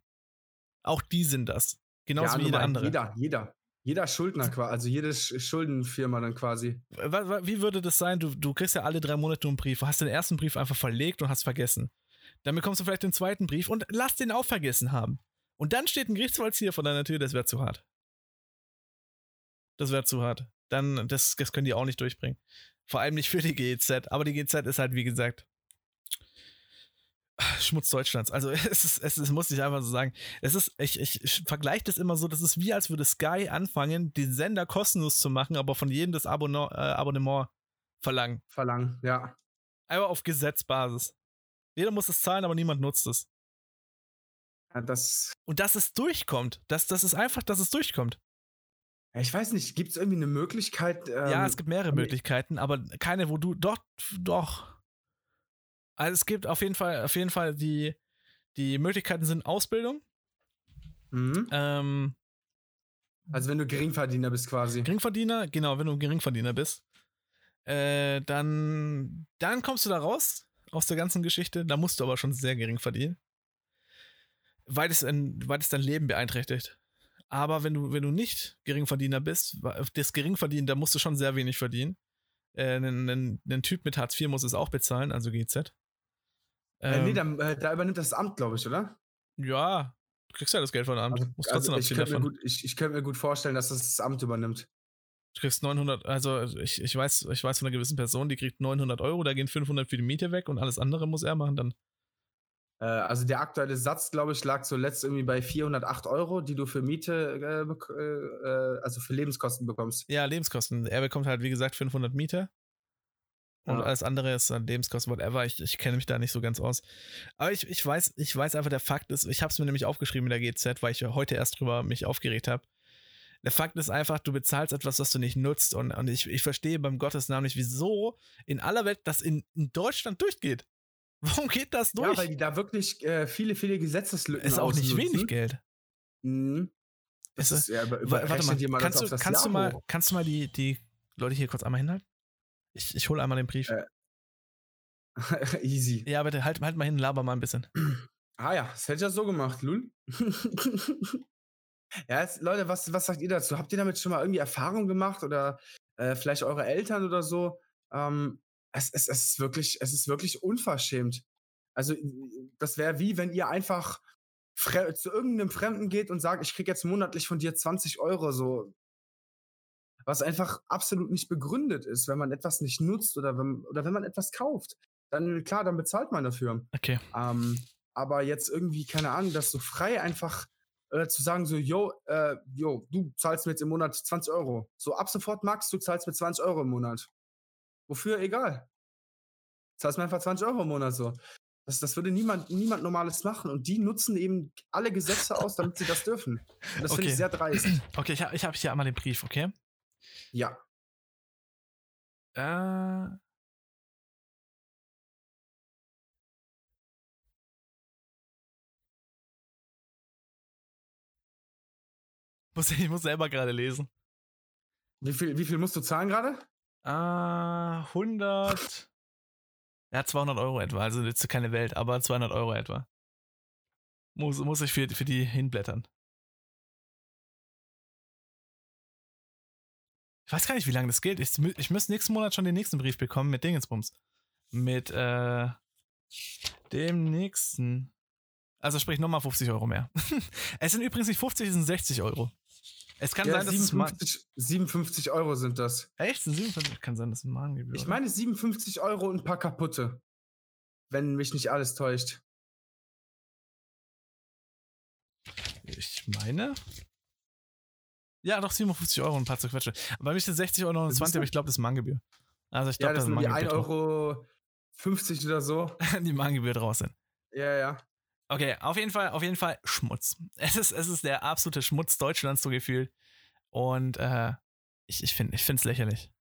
Speaker 2: Auch die sind das. Genauso wie jeder andere.
Speaker 1: Jeder, jeder. Jeder Schuldner quasi, also jede Sch- Schuldenfirma dann quasi.
Speaker 2: Wie würde das sein? Du, du kriegst ja alle drei Monate einen Brief. Du hast den ersten Brief einfach verlegt und hast vergessen. Dann bekommst du vielleicht den zweiten Brief und lass den auch vergessen haben. Und dann steht ein Gerichtsvollzieher vor deiner Tür, das wäre zu hart. Das wäre zu hart. Dann, das, das können die auch nicht durchbringen. Vor allem nicht für die GEZ. Aber die GEZ ist halt, wie gesagt, Schmutz Deutschlands. Also (laughs) es ist, es ist, muss ich einfach so sagen. Es ist, ich, ich, ich vergleiche das immer so, das ist wie, als würde Sky anfangen, den Sender kostenlos zu machen, aber von jedem das Abonno äh, Abonnement verlangen.
Speaker 1: Verlangen, ja.
Speaker 2: Einfach auf Gesetzbasis. Jeder muss es zahlen, aber niemand nutzt es.
Speaker 1: ja das,
Speaker 2: Und dass es durchkommt. Das, das ist einfach, dass es durchkommt.
Speaker 1: ich weiß nicht, gibt es irgendwie eine Möglichkeit? Ähm,
Speaker 2: ja, es gibt mehrere Möglichkeiten, aber keine, wo du. Doch, doch. Also es gibt auf jeden Fall, auf jeden Fall die, die Möglichkeiten sind Ausbildung,
Speaker 1: Mhm.
Speaker 2: ähm,
Speaker 1: Also wenn du Geringverdiener bist quasi.
Speaker 2: Geringverdiener, genau, wenn du Geringverdiener bist, äh, dann, dann kommst du da raus aus der ganzen Geschichte. Da musst du aber schon sehr gering verdienen. Weil es, ein, weil es dein Leben beeinträchtigt. Aber wenn du, wenn du nicht Geringverdiener bist, das Geringverdienen, da musst du schon sehr wenig verdienen. Äh, ein, ein, ein Typ mit Hartz IV muss es auch bezahlen, also GZ.
Speaker 1: äh, nee,
Speaker 2: Ähm,
Speaker 1: da, äh, da übernimmt das Amt, glaube ich, oder?
Speaker 2: ja, du kriegst ja das Geld von Amt.
Speaker 1: Also,
Speaker 2: musst
Speaker 1: also ich könnte mir, gut- ich, ich könnte mir gut vorstellen, dass das das Amt übernimmt.
Speaker 2: Du kriegst 900, also ich, ich, weiß, ich weiß von einer gewissen Person, die kriegt 900 Euro, da gehen 500 für die Miete weg und alles andere muss er machen dann.
Speaker 1: Äh, also der aktuelle Satz, glaube ich, lag zuletzt irgendwie bei 408 Euro, die du für Miete, äh, äh, also für Lebenskosten bekommst.
Speaker 2: Ja, Lebenskosten. Er bekommt halt, wie gesagt, 500 Miete. Und
Speaker 1: Ja.
Speaker 2: alles andere ist dann Lebenskosten, whatever. Ich, ich kenne mich da nicht so ganz aus. Aber ich, ich weiß, ich weiß einfach, der Fakt ist, ich habe es mir nämlich aufgeschrieben in der GZ, weil ich heute erst drüber mich aufgeregt habe. Der Fakt ist einfach, du bezahlst etwas, was du nicht nutzt. Und, und ich, ich verstehe beim Gottes Namen nicht, wieso in aller Welt das in, in Deutschland durchgeht. (laughs) Warum geht das durch?
Speaker 1: Ja, weil die da wirklich äh, viele, viele Gesetzeslücken
Speaker 2: ist auch nicht wenig Geld.
Speaker 1: Mhm. Das
Speaker 2: Ist
Speaker 1: ist, ja, über,
Speaker 2: Wa- Warte mal,
Speaker 1: mal
Speaker 2: kannst, du, kannst, du mal, kannst du mal die, die Leute hier kurz einmal hinhalten? Ich, ich hole einmal den Brief.
Speaker 1: Äh. (laughs) Easy.
Speaker 2: Ja, bitte halt, halt mal hin, laber mal ein bisschen.
Speaker 1: Ah ja, das hätte ich ja so gemacht, Lul. (laughs) ja, jetzt, Leute, was, was sagt ihr dazu? Habt ihr damit schon mal irgendwie Erfahrung gemacht oder äh, vielleicht eure Eltern oder so? Ähm, es, es, es, ist wirklich, es ist wirklich unverschämt. Also, das wäre wie, wenn ihr einfach zu irgendeinem Fremden geht und sagt, ich krieg jetzt monatlich von dir 20 Euro, so. Was einfach absolut nicht begründet ist, wenn man etwas nicht nutzt oder wenn, oder wenn man etwas kauft. Dann, klar, dann bezahlt man dafür.
Speaker 2: Okay.
Speaker 1: Ähm, aber jetzt irgendwie, keine Ahnung, das so frei einfach äh, zu sagen, so, yo, äh, yo, du zahlst mir jetzt im Monat 20 Euro. So ab sofort, Max, du zahlst mir 20 Euro im Monat. Wofür? Egal. Zahlst mir einfach 20 Euro im Monat so. Das, das würde niemand, niemand Normales machen. Und die nutzen eben alle Gesetze aus, damit sie das dürfen. Und das finde (clears throat)
Speaker 2: Okay.
Speaker 1: ich sehr dreist.
Speaker 2: Okay, ich habe ich hab hier einmal den Brief, okay?
Speaker 1: Ja.
Speaker 2: Äh. Muss, ich muss selber gerade lesen.
Speaker 1: Wie viel, wie viel musst du zahlen gerade?
Speaker 2: Ah, 100. Ja, 200 Euro etwa. Also jetzt keine Welt, aber 200 Euro etwa. Muss, muss ich für, für die hinblättern. Ich weiß gar nicht, wie lange das geht. Ich, ich müsste nächsten Monat schon den nächsten Brief bekommen mit Dingensbums. mit äh, dem nächsten. Also sprich nochmal 50 Euro mehr. (laughs) es sind übrigens nicht 50, es sind 60 Euro. Es kann
Speaker 1: Ja,
Speaker 2: sein, dass es mal.
Speaker 1: 57, 57 Euro sind das.
Speaker 2: Echt? Sind 57? Kann sein, dass es ein Mahngebühr
Speaker 1: Ich meine 57 Euro und ein paar kaputte. Wenn mich nicht alles täuscht.
Speaker 2: Ich meine. Ja, doch 57 Euro und ein paar zerquetsche. Bei mir sind 60,29 Euro,
Speaker 1: Das ist
Speaker 2: aber ich glaube, das ist Mahngebühr. Also ich
Speaker 1: Ja,
Speaker 2: glaube,
Speaker 1: das
Speaker 2: da ist
Speaker 1: sind die
Speaker 2: Mahngebühr
Speaker 1: 1,50 Euro 50 oder so. (laughs)
Speaker 2: die Mahngebühr draus sind.
Speaker 1: Ja, ja.
Speaker 2: Okay, auf jeden Fall, auf jeden Fall Schmutz. (laughs) Es ist, es ist der absolute Schmutz Deutschlands so gefühlt. Und äh, ich, ich finde es lächerlich.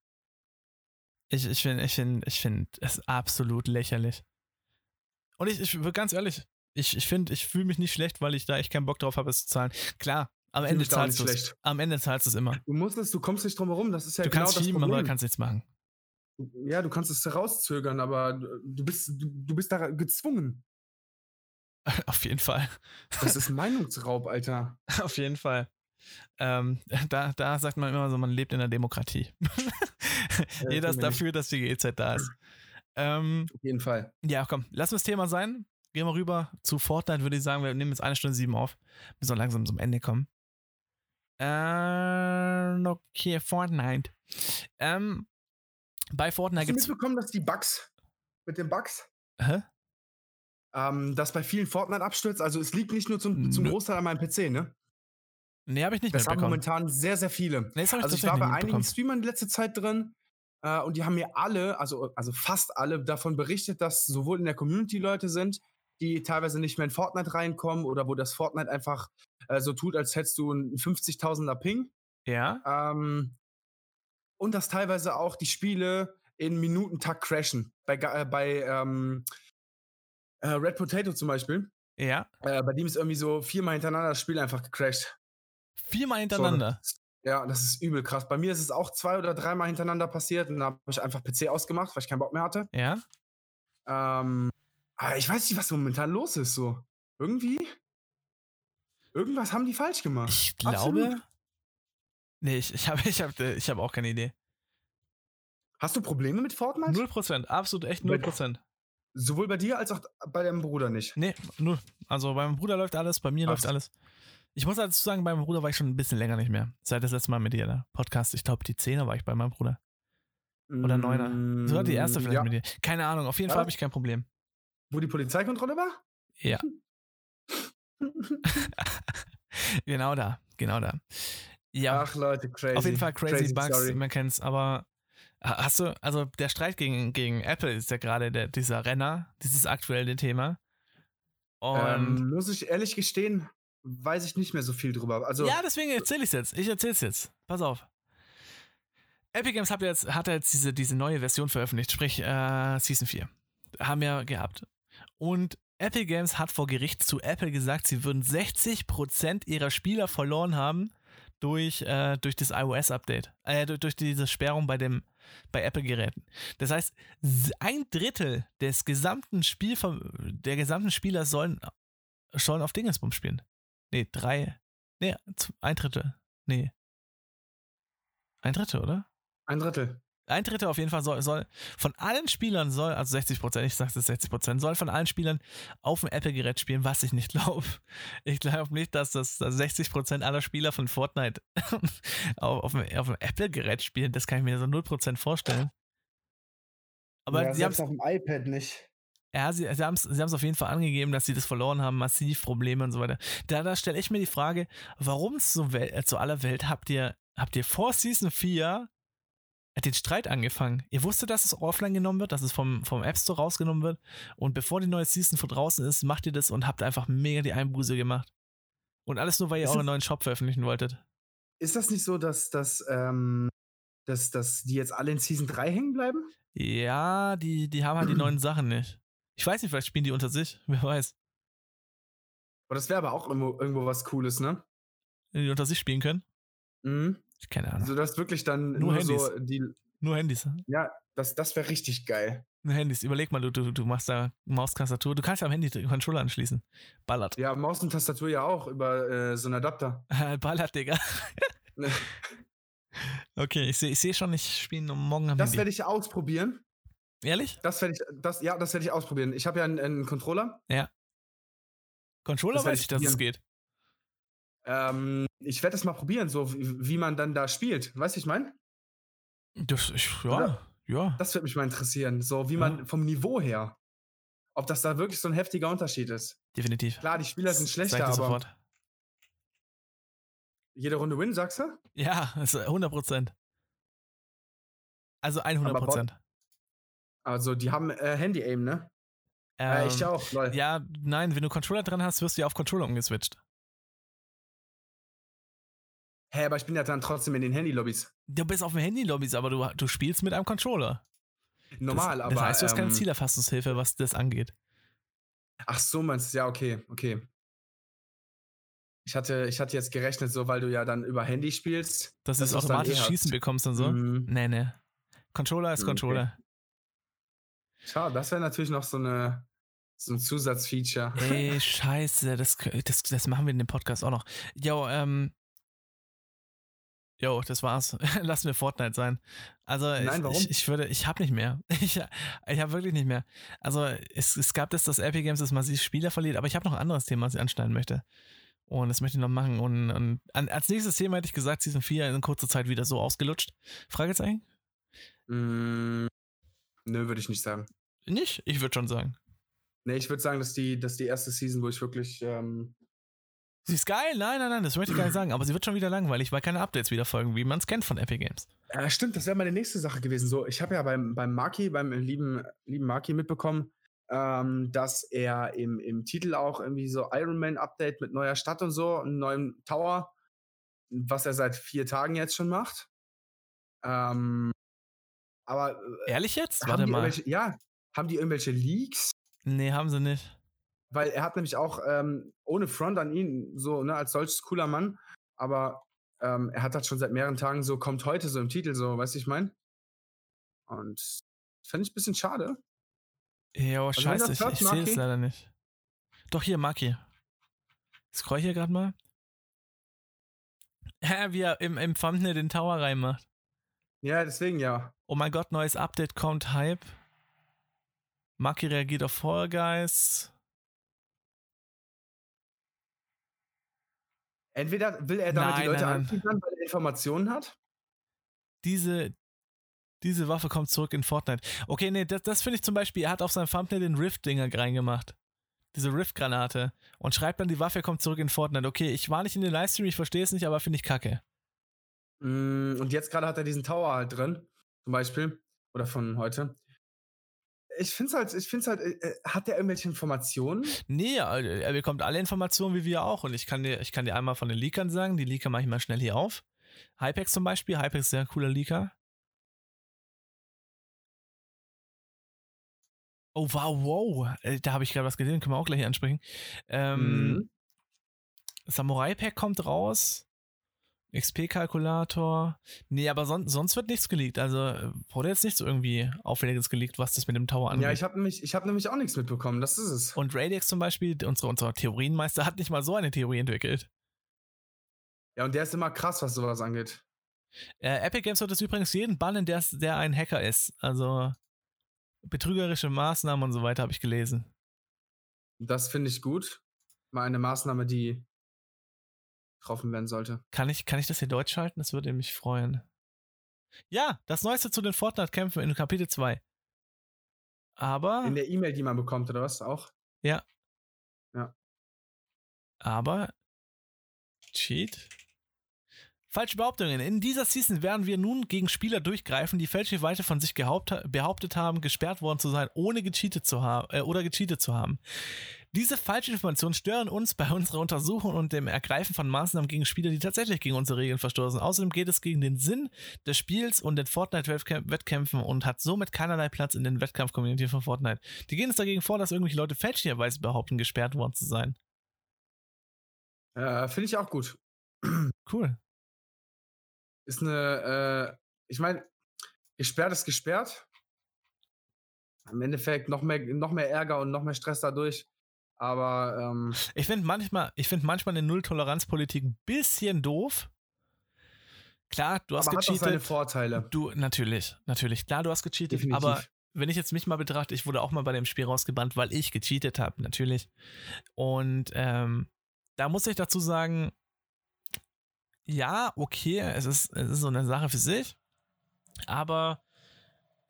Speaker 2: Ich, ich finde ich find, ich find es absolut lächerlich. Und ich, ich ganz ehrlich, ich, ich finde, ich fühle mich nicht schlecht, weil ich da echt keinen Bock drauf habe, es zu zahlen. Klar, am Ende zahlst du es.
Speaker 1: schlecht.
Speaker 2: Am Ende zahlst du es immer.
Speaker 1: Du musst es, du kommst nicht drum herum. Das ist ja
Speaker 2: du
Speaker 1: genau
Speaker 2: kannst
Speaker 1: das
Speaker 2: schieben,
Speaker 1: Problem.
Speaker 2: aber kannst nichts machen.
Speaker 1: ja, du kannst es rauszögern, aber du du bist, du, du bist da gezwungen. (laughs)
Speaker 2: auf jeden Fall.
Speaker 1: Das (laughs) ist Meinungsraub, Alter.
Speaker 2: Auf jeden Fall. Ähm, da, da sagt man immer so, man lebt in der Demokratie. (laughs) Jeder ist
Speaker 1: wir nicht.
Speaker 2: dafür, dass die GEZ da ist. Ähm,
Speaker 1: Auf jeden Fall.
Speaker 2: ja, komm, lass uns das Thema sein. Gehen wir rüber zu Fortnite, würde ich sagen. Wir nehmen jetzt eine Stunde sieben auf. Wir langsam zum Ende kommen. Äh, okay, Fortnite. Ähm, bei Fortnite
Speaker 1: du
Speaker 2: gibt's.
Speaker 1: mitbekommen, dass die Bugs mit den Bugs,
Speaker 2: Hä?
Speaker 1: Ähm, dass bei vielen Fortnite abstürzt? Also es liegt nicht nur zum, zum
Speaker 2: Nö.
Speaker 1: Großteil an meinem PC, ne?
Speaker 2: Nee, habe ich nicht
Speaker 1: Das haben momentan sehr, sehr viele.
Speaker 2: Nee, das hab
Speaker 1: Also ich war bei einigen. Streamern die letzte Zeit drin äh, und die haben mir alle, also, also fast alle, davon berichtet, dass sowohl in der Community Leute sind, die teilweise nicht mehr in Fortnite reinkommen oder wo das Fortnite einfach äh, so tut, als hättest du einen 50.000er Ping.
Speaker 2: Ja?
Speaker 1: Ähm, und dass teilweise auch die Spiele in Minutentakt crashen. Bei, äh, bei ähm, äh, Red Potato zum Beispiel.
Speaker 2: Ja?
Speaker 1: Äh, bei dem ist irgendwie so viermal hintereinander das Spiel einfach gecrashed.
Speaker 2: Viermal
Speaker 1: So,
Speaker 2: hintereinander.
Speaker 1: ist- ja, das ist übel krass. Bei mir ist es auch zwei oder dreimal hintereinander passiert und da habe ich einfach PC ausgemacht, weil ich keinen Bock mehr hatte.
Speaker 2: Ja?
Speaker 1: Ähm, aber ich weiß nicht, was momentan los ist. So irgendwie, irgendwas haben die falsch gemacht.
Speaker 2: Ich glaube.
Speaker 1: Absolut.
Speaker 2: Nee, ich, ich habe ich hab, ich hab auch keine Idee.
Speaker 1: Hast du Probleme mit Fortnite?
Speaker 2: Null Prozent, absolut echt
Speaker 1: Bei-
Speaker 2: null Prozent.
Speaker 1: Sowohl bei dir als auch bei deinem Bruder nicht.
Speaker 2: Nee, null. Also bei meinem Bruder läuft alles, bei mir
Speaker 1: Krass.
Speaker 2: läuft alles. Ich muss dazu sagen, bei meinem Bruder war ich schon ein bisschen länger nicht mehr. Seit das letzte Mal mit dir, der Podcast. Ich glaube, die Zehner war ich bei meinem Bruder. Oder Neuner. So war die erste vielleicht
Speaker 1: Mm, ja.
Speaker 2: mit dir. Keine Ahnung, auf jeden
Speaker 1: Ja.
Speaker 2: Fall habe ich kein Problem.
Speaker 1: Wo die Polizeikontrolle war?
Speaker 2: Ja. (laughs) (laughs) genau da, genau da. Ja,
Speaker 1: Ach Leute, crazy.
Speaker 2: auf jeden Fall crazy, Bugs,
Speaker 1: Story.
Speaker 2: man kennt's, aber hast du, also der Streit gegen, gegen Apple ist ja gerade der- dieser Renner, dieses aktuelle Thema. Und
Speaker 1: Ähm, muss ich ehrlich gestehen, weiß ich nicht mehr so viel drüber. Also,
Speaker 2: ja, deswegen erzähle ich jetzt. Ich erzähle es jetzt. Pass auf. Epic Games hat jetzt, hat jetzt diese, diese neue Version veröffentlicht, sprich äh, Season 4. Haben wir gehabt. Und Epic Games hat vor Gericht zu Apple gesagt, sie würden 60% ihrer Spieler verloren haben durch, äh, durch das iOS-Update. Äh, durch, durch diese Sperrung bei, bei Apple-Geräten. Das heißt, ein Drittel des gesamten Spiel, der gesamten Spieler sollen, sollen auf Dingensbums spielen. Nee, drei. Nee, ein Drittel. Nee. Ein Drittel, oder?
Speaker 1: ein Drittel.
Speaker 2: Ein Drittel auf jeden Fall soll, soll von allen Spielern soll, also 60 Prozent, ich sag's jetzt 60 Prozent, soll von allen Spielern auf dem Apple-Gerät spielen, was ich nicht glaube. Ich glaube nicht, dass das dass 60 Prozent aller Spieler von Fortnite (laughs) auf, auf, dem, auf dem Apple-Gerät spielen. Das kann ich mir so 0 Prozent vorstellen. Aber
Speaker 1: ja,
Speaker 2: sie haben
Speaker 1: selbst auf dem iPad nicht.
Speaker 2: ja, sie, sie haben es sie haben's auf jeden Fall angegeben, dass sie das verloren haben, massiv Probleme und so weiter. Da, da stelle ich mir die Frage, warum zu, Wel äh, zu aller Welt habt ihr, habt ihr vor Season 4 den Streit angefangen? Ihr wusstet, dass es offline genommen wird, dass es vom, vom App Store rausgenommen wird und bevor die neue Season von draußen ist, macht ihr das und habt einfach mega die Einbuße gemacht. Und alles nur, weil ihr
Speaker 1: Ist
Speaker 2: euren neuen Shop veröffentlichen wolltet.
Speaker 1: Ist das nicht so, dass, dass, ähm, dass, dass die jetzt alle in Season 3 hängen bleiben?
Speaker 2: Ja, die, die haben halt die neuen Sachen nicht. Ich weiß nicht, vielleicht spielen die unter sich, (laughs) wer weiß.
Speaker 1: Aber das wäre aber auch irgendwo, irgendwo was Cooles, ne?
Speaker 2: Wenn die unter sich spielen können.
Speaker 1: Mhm.
Speaker 2: Keine Ahnung.
Speaker 1: So dass wirklich dann
Speaker 2: Nur
Speaker 1: nur, so die.
Speaker 2: Nur Handys.
Speaker 1: Ja, das, das wäre richtig geil.
Speaker 2: Nur Handys. Überleg mal, du, du, du machst da Maustastatur. Du kannst ja am Handy den Controller anschließen. Ballert.
Speaker 1: Ja, Maus und Tastatur ja auch über äh, so einen Adapter. (laughs)
Speaker 2: Ballert, Digga. (laughs) Okay, ich sehe ich seh schon, ich spiele morgen am
Speaker 1: Das werde ich ausprobieren.
Speaker 2: Ehrlich?
Speaker 1: Das werde ich, das, ja, das werde ich ausprobieren. Ich habe ja einen, einen Controller.
Speaker 2: Controller
Speaker 1: Das
Speaker 2: weiß
Speaker 1: ich
Speaker 2: dass es geht.
Speaker 1: Ähm, ich werde das mal probieren, so wie, wie man dann da spielt. Weißt du, ich meine?
Speaker 2: Das, ich, ja,
Speaker 1: Oder?
Speaker 2: ja.
Speaker 1: Das würde mich mal interessieren. So wie man
Speaker 2: Ja.
Speaker 1: vom Niveau her. Ob das da wirklich so ein heftiger Unterschied ist.
Speaker 2: Definitiv.
Speaker 1: Klar, die Spieler sind schlechter, aber
Speaker 2: sofort.
Speaker 1: jede Runde Win, sagst du?
Speaker 2: Ja, (laughs) das ist 100 Prozent. Also 100 Prozent.
Speaker 1: Also, die haben äh, Handy-Aim, ne? äh, ich auch, lol.
Speaker 2: Ähm, Ja, nein, wenn du Controller dran hast, wirst du ja auf Controller umgeswitcht.
Speaker 1: Hä, aber ich bin ja dann trotzdem in den Handy-Lobbys.
Speaker 2: Du bist auf dem Handy-Lobbys, aber du, du spielst mit einem Controller.
Speaker 1: Normal,
Speaker 2: das,
Speaker 1: aber.
Speaker 2: Das heißt, du hast keine
Speaker 1: ähm,
Speaker 2: Zielerfassungshilfe, was das angeht.
Speaker 1: Ach so, meinst du, ja, okay, okay. Ich hatte, ich hatte jetzt gerechnet, so weil du ja dann über Handy spielst.
Speaker 2: Dass du das automatisch
Speaker 1: eh.
Speaker 2: Schießen bekommst und so.
Speaker 1: Mhm.
Speaker 2: Nee, nee. Controller ist
Speaker 1: Okay.
Speaker 2: Controller.
Speaker 1: Schade, das wäre natürlich noch so eine so ein Zusatzfeature.
Speaker 2: Ey, (laughs) scheiße, das, das, das machen wir in dem Podcast auch noch. Jo, ähm. Jo, das war's. (laughs) Lassen wir Fortnite sein. Also,
Speaker 1: Nein,
Speaker 2: ich,
Speaker 1: warum?
Speaker 2: ich, ich würde, ich hab nicht mehr. (laughs) Ich, ich habe wirklich nicht mehr. Also, es, es gab das, dass Epic Games das massiv Spieler verliert, aber ich habe noch ein anderes Thema, was ich anschneiden möchte. Und das möchte ich noch machen. Und, und an, als nächstes Thema hätte ich gesagt, Season 4 in kurzer Zeit wieder so ausgelutscht. Fragezeichen?
Speaker 1: Mm, nö, würde ich nicht sagen.
Speaker 2: Nicht? Ich würde schon sagen.
Speaker 1: Nee, ich würde sagen, dass die, dass die erste Season, wo ich wirklich. Ähm,
Speaker 2: Sie ist geil, nein, nein, nein, das möchte ich gar nicht sagen, aber sie wird schon wieder langweilig, weil keine Updates wieder folgen, wie man es kennt von Epic Games.
Speaker 1: äh, stimmt, das wäre meine nächste Sache gewesen. So, ich habe ja beim, beim Maki, beim lieben, lieben Maki mitbekommen, ähm, dass er im, im Titel auch irgendwie so Iron Man Update mit neuer Stadt und so, einem neuen Tower, was er seit vier Tagen jetzt schon macht. Ähm, aber äh,
Speaker 2: Ehrlich jetzt?
Speaker 1: haben
Speaker 2: Warte
Speaker 1: die
Speaker 2: mal.
Speaker 1: irgendwelche, ja, haben die irgendwelche Leaks?
Speaker 2: Nee, haben sie nicht.
Speaker 1: Weil er hat nämlich auch, ähm, ohne Front an ihn, so, ne, als solches cooler Mann, aber ähm, er hat das schon seit mehreren Tagen so, kommt heute so im Titel, so, weißt du, ich mein? Und fände ich ein bisschen schade.
Speaker 2: Jo,
Speaker 1: wenn
Speaker 2: scheiße,
Speaker 1: das
Speaker 2: ich, ich sehe es leider nicht. Doch, hier, Maki. Scroll hier gerade mal. Hä, wie er im, im Thumbnail den Tower reinmacht.
Speaker 1: Ja, deswegen ja.
Speaker 2: Oh mein Gott, neues Update kommt, Hype. Maki reagiert auf Fall Guys.
Speaker 1: Entweder will er damit
Speaker 2: Nein,
Speaker 1: die Leute anteasern, weil er Informationen hat.
Speaker 2: Diese, diese Waffe kommt zurück in Fortnite. Okay, nee, das, das finde ich zum Beispiel, er hat auf seinem Thumbnail den Rift-Dinger reingemacht. Diese Rift-Granate. Und schreibt dann, die Waffe kommt zurück in Fortnite. Okay, ich war nicht in den Livestream, ich verstehe es nicht, aber finde ich kacke.
Speaker 1: Mm, Und jetzt gerade hat er diesen Tower halt drin, zum Beispiel. Oder von heute. Ich finde es halt, ich finde halt, äh, äh, hat der irgendwelche Informationen?
Speaker 2: Nee, er er bekommt alle Informationen wie wir auch. Und ich kann dir, ich kann dir einmal von den Leakern sagen, die Leaker mache ich mal schnell hier auf. Hypex zum Beispiel, Hypex ist sehr cooler Leaker. Oh, wow, wow. Äh, Da habe ich gerade was gesehen, können wir auch gleich ansprechen. Ähm,
Speaker 1: Mhm.
Speaker 2: Samurai Pack kommt raus. XP-Kalkulator. Nee, aber son sonst wird nichts geleakt. Also äh, wurde jetzt nichts irgendwie Auffälliges geleakt, was das mit dem Tower angeht.
Speaker 1: Ja, ich habe nämlich, ich hab nämlich auch nichts mitbekommen. Das ist es.
Speaker 2: Und Radix zum Beispiel, unsere, unser Theorienmeister, hat nicht mal so eine Theorie entwickelt.
Speaker 1: Ja, und der ist immer krass, was sowas angeht.
Speaker 2: Äh, Epic Games wird es übrigens jeden bannen, der, der ein Hacker ist. Also betrügerische Maßnahmen und so weiter habe ich gelesen.
Speaker 1: Das finde ich gut. Mal eine Maßnahme, die getroffen werden sollte.
Speaker 2: Kann ich, kann ich das hier deutsch schalten? Das würde mich freuen. Ja, das Neueste zu den Fortnite-Kämpfen in Kapitel 2. Aber,
Speaker 1: In der E-Mail, die man bekommt, oder was? Auch?
Speaker 2: aber, Cheat. Falsche Behauptungen. In dieser Season werden wir nun gegen Spieler durchgreifen, die fälschlicherweise von sich behauptet haben, gesperrt worden zu sein, ohne gecheatet zu haben äh, oder gecheatet zu haben. Diese falschen Informationen stören uns bei unserer Untersuchung und dem Ergreifen von Maßnahmen gegen Spieler, die tatsächlich gegen unsere Regeln verstoßen. Außerdem geht es gegen den Sinn des Spiels und den Fortnite-Wettkämpfen und hat somit keinerlei Platz in den Wettkampf-Community von Fortnite. Die gehen es dagegen vor, dass irgendwelche Leute fälschlicherweise behaupten, gesperrt worden zu sein.
Speaker 1: Äh, finde ich auch gut.
Speaker 2: Cool.
Speaker 1: Ist eine, äh, ich meine, gesperrt ist gesperrt. Im Endeffekt noch mehr, noch mehr Ärger und noch mehr Stress dadurch. Aber ähm,
Speaker 2: Ich finde manchmal, ich finde manchmal eine Null-Toleranz-Politik ein bisschen doof. Klar, du hast
Speaker 1: aber hat auch seine
Speaker 2: gecheatet.
Speaker 1: Vorteile.
Speaker 2: Du, natürlich, natürlich. Klar, du hast gecheatet,
Speaker 1: Definitiv.
Speaker 2: aber wenn ich jetzt mich mal betrachte, ich wurde auch mal bei dem Spiel rausgebannt, weil ich gecheatet habe, natürlich. Und ähm, da muss ich dazu sagen, ja, okay, es ist, es ist so eine Sache für sich, aber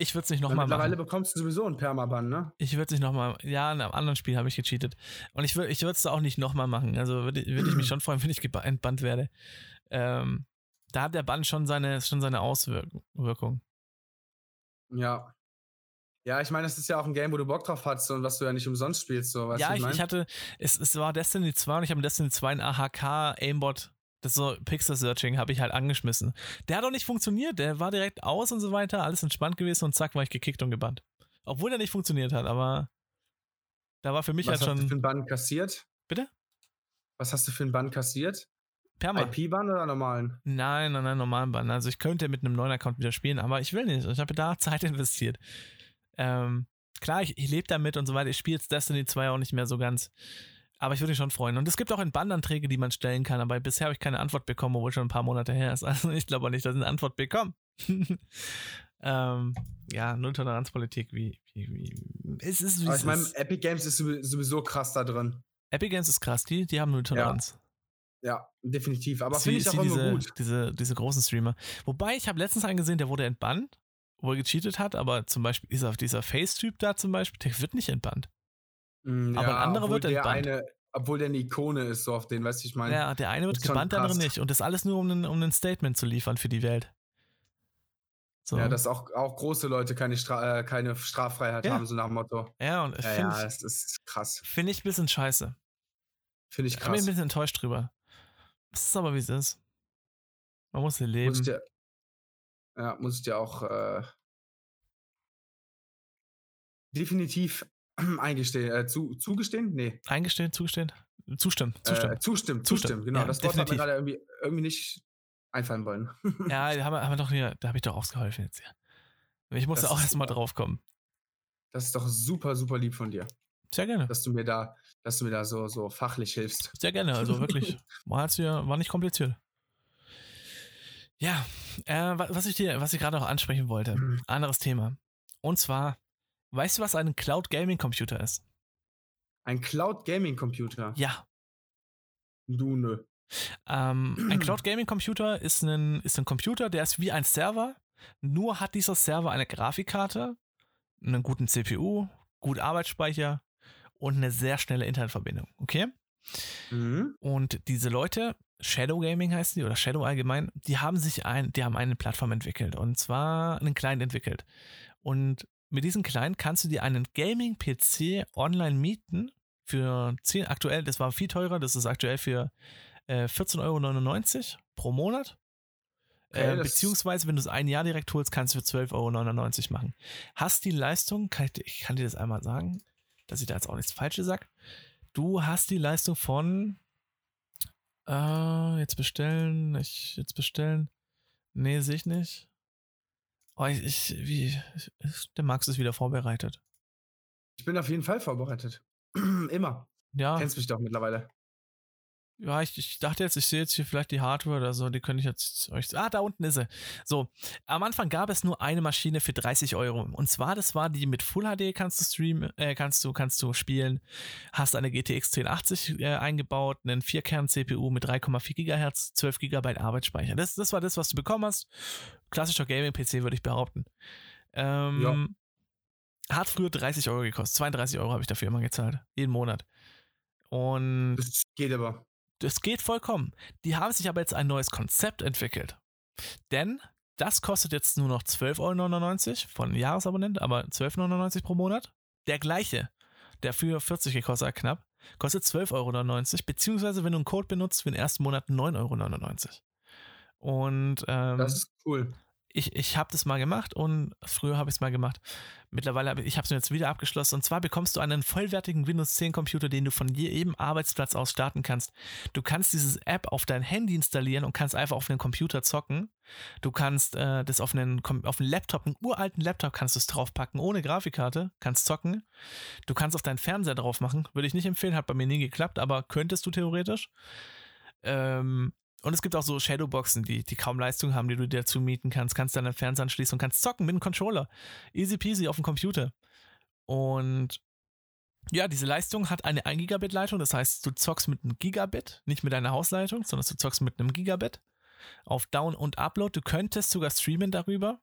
Speaker 2: ich würde es nicht nochmal machen.
Speaker 1: Mittlerweile bekommst du sowieso einen Permaban, ne?
Speaker 2: Ich würde es nicht nochmal, ja, in einem anderen Spiel habe ich gecheatet. Und ich würde ich es da auch nicht nochmal machen. Also würde würd ich mich (clears throat) schon freuen, wenn ich entbannt werde. Ähm, da hat der Bann schon seine, schon seine Auswirkung.
Speaker 1: Ja. Ja, ich meine, es ist ja auch ein Game, wo du Bock drauf hast und was du ja nicht umsonst spielst. So,
Speaker 2: ja, ich, ich, hatte, es, es war Destiny 2 und ich habe in Destiny 2 ein AHK Aimbot das so Pixel Searching habe ich halt angeschmissen. Der hat auch nicht funktioniert, der war direkt aus und so weiter, alles entspannt gewesen und zack war ich gekickt und gebannt. Obwohl der nicht funktioniert hat, aber da war für mich
Speaker 1: Was
Speaker 2: halt schon.
Speaker 1: Was hast du für einen Bann kassiert?
Speaker 2: Bitte?
Speaker 1: Was hast du für einen Bann kassiert?
Speaker 2: Perma.
Speaker 1: IP-Bann oder normalen?
Speaker 2: Nein, nein, nein, normalen Bann. Also ich könnte mit einem neuen Account wieder spielen, aber ich will nicht. Ich habe da (laughs) Zeit investiert. Ähm, klar, ich, ich lebe damit und so weiter. Ich spiele jetzt Destiny 2 auch nicht mehr so ganz. Aber ich würde mich schon freuen. Und es gibt auch Entbandanträge, die man stellen kann, aber bisher habe ich keine Antwort bekommen, obwohl schon ein paar Monate her ist. (laughs) Also ich glaube auch nicht, dass ich eine Antwort bekomme. (laughs) ähm, ja, Null-Toleranz-Politik, wie, wie, wie. Es ist, wie
Speaker 1: aber ich meine, Epic Games ist sowieso krass da drin.
Speaker 2: Epic Games ist krass, die, die haben Null-Toleranz.
Speaker 1: Ja. ja. definitiv. Aber finde ich auch immer
Speaker 2: diese,
Speaker 1: gut.
Speaker 2: Diese, diese großen Streamer. Wobei, ich habe letztens einen gesehen, der wurde entbannt, wo er gecheatet hat, aber zum Beispiel dieser, dieser Face-Typ da zum Beispiel, der wird nicht entbannt.
Speaker 1: Mm, aber ja, ein anderer wird entbannt. Eine, obwohl der eine Ikone ist, so auf den, weißt du, ich meine.
Speaker 2: Ja, der eine wird gebannt, der andere nicht. Und das alles nur, um ein, um ein Statement zu liefern für die Welt.
Speaker 1: So. Ja, dass auch, auch große Leute keine, Stra äh, keine Straffreiheit ja. haben, so nach dem Motto.
Speaker 2: Ja, und
Speaker 1: ja, ja, das ist krass.
Speaker 2: Finde ich ein bisschen scheiße.
Speaker 1: Finde ich krass.
Speaker 2: Ich bin ein bisschen enttäuscht drüber. Das ist aber, wie es ist. Man muss hier leben. Muss
Speaker 1: dir, ja, muss ich dir auch äh, definitiv (clears throat) eingestehen, äh, zu, zugestehen? Nee.
Speaker 2: Eingestehen, zugestehen? Zustimmen, zustimmen.
Speaker 1: Äh, zustimmen, zustimmen, genau. Ja, das Wort definitiv. hat mir gerade irgendwie, irgendwie nicht einfallen wollen.
Speaker 2: ja, (laughs) da haben wir, haben wir doch hier, da habe ich doch ausgeholfen jetzt hier. Ich musste das auch erstmal drauf kommen.
Speaker 1: Das ist doch super, super lieb von dir.
Speaker 2: Sehr gerne.
Speaker 1: Dass du mir da, dass du mir da so, so fachlich hilfst.
Speaker 2: Sehr gerne, also wirklich. (laughs) War, hier, war nicht kompliziert. Ja, äh, was ich dir, was ich gerade noch ansprechen wollte, mhm. anderes Thema. Und zwar Weißt du, was ein Cloud Gaming Computer ist?
Speaker 1: Ein Cloud Gaming Computer?
Speaker 2: Ja.
Speaker 1: Du nö.
Speaker 2: Ähm, ein (clears throat) Cloud Gaming Computer ist ein, ist ein Computer, der ist wie ein Server, nur hat dieser Server eine Grafikkarte, einen guten CPU, gut Arbeitsspeicher und eine sehr schnelle Internetverbindung. Okay? Mhm. Und diese Leute, Shadow Gaming heißt die oder Shadow allgemein, die haben sich ein, die haben eine Plattform entwickelt und zwar einen Client entwickelt. Und mit diesem Client kannst du dir einen Gaming-PC online mieten für 10, aktuell, das war viel teurer, das ist aktuell für äh, 14,99 Euro pro Monat. Okay, äh, beziehungsweise, wenn du es ein Jahr direkt holst, kannst du für 12,99 Euro machen. Hast die Leistung, kann ich, ich, kann dir das einmal sagen, dass ich da jetzt auch nichts Falsches sage. Du hast die Leistung von äh, jetzt bestellen, ich, jetzt bestellen. Nee, sehe ich nicht. Oh, ich, ich, wie, der Max ist wieder vorbereitet.
Speaker 1: Ich bin auf jeden Fall vorbereitet. (clears throat) Immer.
Speaker 2: Ja.
Speaker 1: Kennst mich doch mittlerweile.
Speaker 2: Ja, ich, ich dachte jetzt, ich sehe jetzt hier vielleicht die Hardware oder so, die könnte ich jetzt euch. Ah, da unten ist sie. So, am Anfang gab es nur eine Maschine für 30 Euro. Und zwar, das war die mit Full HD kannst du streamen, äh, kannst du, kannst du spielen. Hast eine GTX 1080 äh, eingebaut, einen 4-Kern-CPU mit 3,4 GHz, 12 GB Arbeitsspeicher. Das, das war das, was du bekommen hast. Klassischer Gaming-PC, würde ich behaupten. Ähm, ja. Hat früher 30 Euro gekostet. 32 Euro habe ich dafür immer gezahlt. Jeden Monat. Und.
Speaker 1: Das geht aber.
Speaker 2: Das geht vollkommen. Die haben sich aber jetzt ein neues Konzept entwickelt. Denn das kostet jetzt nur noch 12,99 Euro von Jahresabonnent, aber 12,99 Euro pro Monat. Der gleiche, der für 40 gekostet hat knapp, kostet 12,99 Euro, beziehungsweise wenn du einen Code benutzt, für den ersten Monat 9,99 Euro. Und ähm,
Speaker 1: das ist cool
Speaker 2: ich, ich habe das mal gemacht und früher habe ich es mal gemacht. Mittlerweile habe ich es jetzt wieder abgeschlossen. Und zwar bekommst du einen vollwertigen Windows 10 Computer, den du von jedem Arbeitsplatz aus starten kannst. Du kannst diese App auf dein Handy installieren und kannst einfach auf einen Computer zocken. Du kannst äh, das auf einen, auf einen Laptop, einen uralten Laptop kannst du es draufpacken, ohne Grafikkarte, kannst zocken. Du kannst auf deinen Fernseher drauf machen. Würde ich nicht empfehlen, hat bei mir nie geklappt, aber könntest du theoretisch. Ähm, Und es gibt auch so Shadowboxen, die, die kaum Leistung haben, die du dir dazu mieten kannst. Kannst dann Fernseher anschließen und kannst zocken mit einem Controller. Easy peasy auf dem Computer. Und ja, diese Leitung hat eine 1 Gigabit Leitung. Das heißt, du zockst mit einem Gigabit, nicht mit deiner Hausleitung, sondern du zockst mit einem Gigabit auf Down- und Upload. Du könntest sogar streamen darüber.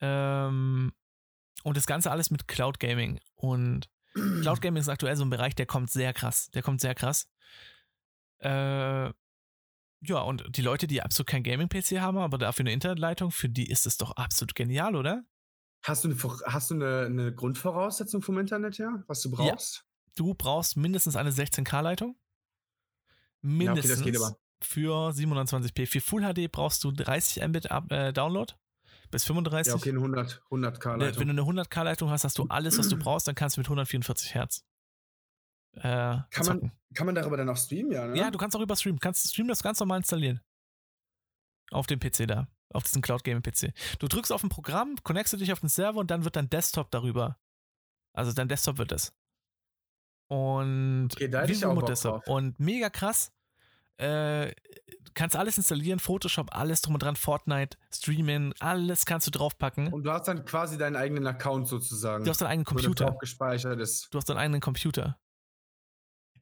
Speaker 2: Ähm, und das Ganze alles mit Cloud Gaming. Und Cloud Gaming ist aktuell so ein Bereich, der kommt sehr krass. Der kommt sehr krass. Äh, ja, und die Leute, die absolut kein Gaming-PC haben, aber dafür eine Internetleitung, für die ist es doch absolut genial, oder?
Speaker 1: Hast du eine, hast du eine, eine Grundvoraussetzung vom Internet her, was du brauchst?
Speaker 2: Ja. Du brauchst mindestens eine 16K-Leitung. Mindestens. Ja, okay. Für 720p. Für Full HD brauchst du 30 Mbit äh, Download bis 35.
Speaker 1: Ja, okay, eine 100, 100K-Leitung.
Speaker 2: Wenn du eine 100K-Leitung hast, hast du alles, was du (clears throat) brauchst, dann kannst du mit 144 Hertz.
Speaker 1: Äh, kann, man, kann man darüber dann auch streamen, ja? Ne?
Speaker 2: Ja, du kannst auch über streamen. Kannst streamen das ganz normal installieren. Auf dem PC da. Auf diesem Cloud Gaming PC. Du drückst auf ein Programm, connectest dich auf den Server und dann wird dein Desktop darüber. Also dein Desktop wird es. Und
Speaker 1: okay, da auch
Speaker 2: Desktop. Und mega krass. Äh, kannst alles installieren, Photoshop, alles drum und dran, Fortnite, Streaming, alles kannst du draufpacken.
Speaker 1: Und du hast dann quasi deinen eigenen Account sozusagen.
Speaker 2: Du hast deinen eigenen Computer.
Speaker 1: gespeichert ist.
Speaker 2: Du hast deinen eigenen Computer.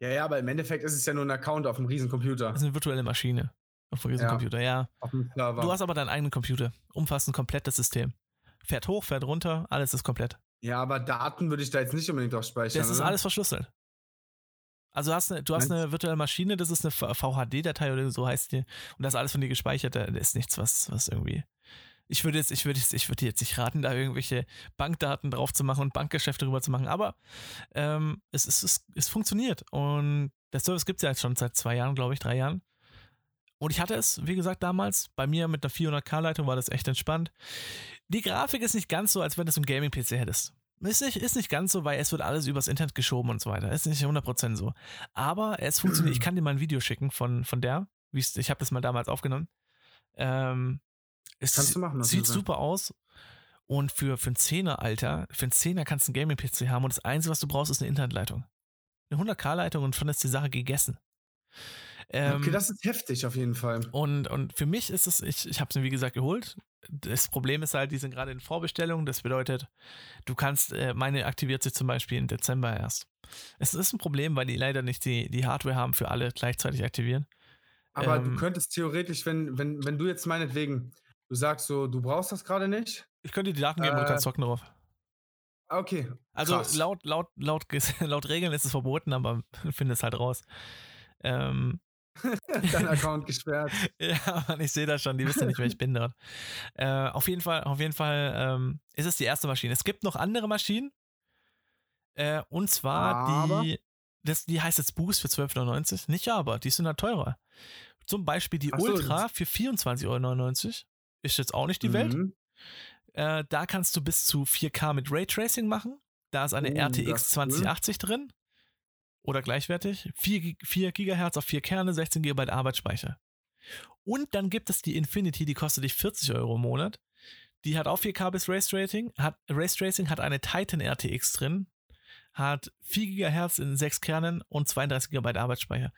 Speaker 1: Ja, ja, aber im Endeffekt ist es ja nur ein Account auf einem Riesencomputer.
Speaker 2: Das ist eine virtuelle Maschine. Auf einem Riesencomputer, ja. ja. Auf dem Server. Du hast aber deinen eigenen Computer. Umfassend komplettes System. Fährt hoch, fährt runter, alles ist komplett.
Speaker 1: Ja, aber Daten würde ich da jetzt nicht unbedingt drauf speichern.
Speaker 2: Das ist
Speaker 1: oder?
Speaker 2: alles verschlüsselt. Also du hast eine, du hast eine virtuelle Maschine, das ist eine VHD-Datei oder so heißt die. Und das ist alles von dir gespeichert. Da ist nichts, was, was irgendwie. Ich würde jetzt, ich würde jetzt, ich würde jetzt nicht raten, da irgendwelche Bankdaten drauf zu machen und Bankgeschäfte drüber zu machen, aber ähm, es, es, es, es funktioniert. Und der Service gibt es ja jetzt schon seit zwei Jahren, glaube ich, drei Jahren. Und ich hatte es, wie gesagt, damals bei mir mit einer 400k-Leitung war das echt entspannt. Die Grafik ist nicht ganz so, als wenn du so ein Gaming-PC hättest. Ist nicht, ist nicht ganz so, weil es wird alles übers Internet geschoben und so weiter. Ist nicht 100% so. Aber es funktioniert. Ich kann dir mal ein Video schicken von, von der. Ich habe das mal damals aufgenommen. Ähm, es
Speaker 1: Kannst du machen.
Speaker 2: Sieht super aus. Und für, für ein Zehner, Alter, für ein Zehner kannst du einen Gaming-PC haben und das Einzige, was du brauchst, ist eine Internetleitung. Eine 100k-Leitung und schon ist die Sache gegessen.
Speaker 1: Ähm, okay, das ist heftig auf jeden Fall.
Speaker 2: Und, und für mich ist es, ich, ich habe es mir wie gesagt geholt. Das Problem ist halt, die sind gerade in Vorbestellung. Das bedeutet, du kannst, äh, meine aktiviert sich zum Beispiel im Dezember erst. Es ist ein Problem, weil die leider nicht die, die Hardware haben für alle gleichzeitig aktivieren.
Speaker 1: Aber ähm, du könntest theoretisch, wenn, wenn, wenn du jetzt meinetwegen, du sagst so, du brauchst das gerade nicht.
Speaker 2: Ich könnte dir die Daten geben äh, und kannst zocken drauf.
Speaker 1: Okay.
Speaker 2: Also laut, laut, laut, (laughs) laut Regeln ist es verboten, aber (laughs) finde es halt raus. Ähm, (laughs)
Speaker 1: Dein Account gesperrt.
Speaker 2: ja, Mann, ich sehe das schon, die wissen nicht, wer ich bin dort. Äh, auf jeden Fall, auf jeden Fall ähm, ist es die erste Maschine. Es gibt noch andere Maschinen. Äh, und zwar aber? die, das, die heißt jetzt Boost für 12,99. Nicht aber, die sind halt teurer. Zum Beispiel die so, Ultra für 24,99 Euro. Ist jetzt auch nicht die mhm. Welt. Äh, da kannst du bis zu 4K mit Raytracing machen. Da ist eine oh, RTX 2080 cool. drin oder gleichwertig. 4, 4 GHz auf 4 Kerne, 16 GB Arbeitsspeicher. Und dann gibt es die Infinity, die kostet dich 40 Euro im Monat. Die hat auch 4K bis Race Tracing, hat, Race Tracing hat eine Titan RTX drin, hat 4 GHz in 6 Kernen und 32 GB Arbeitsspeicher.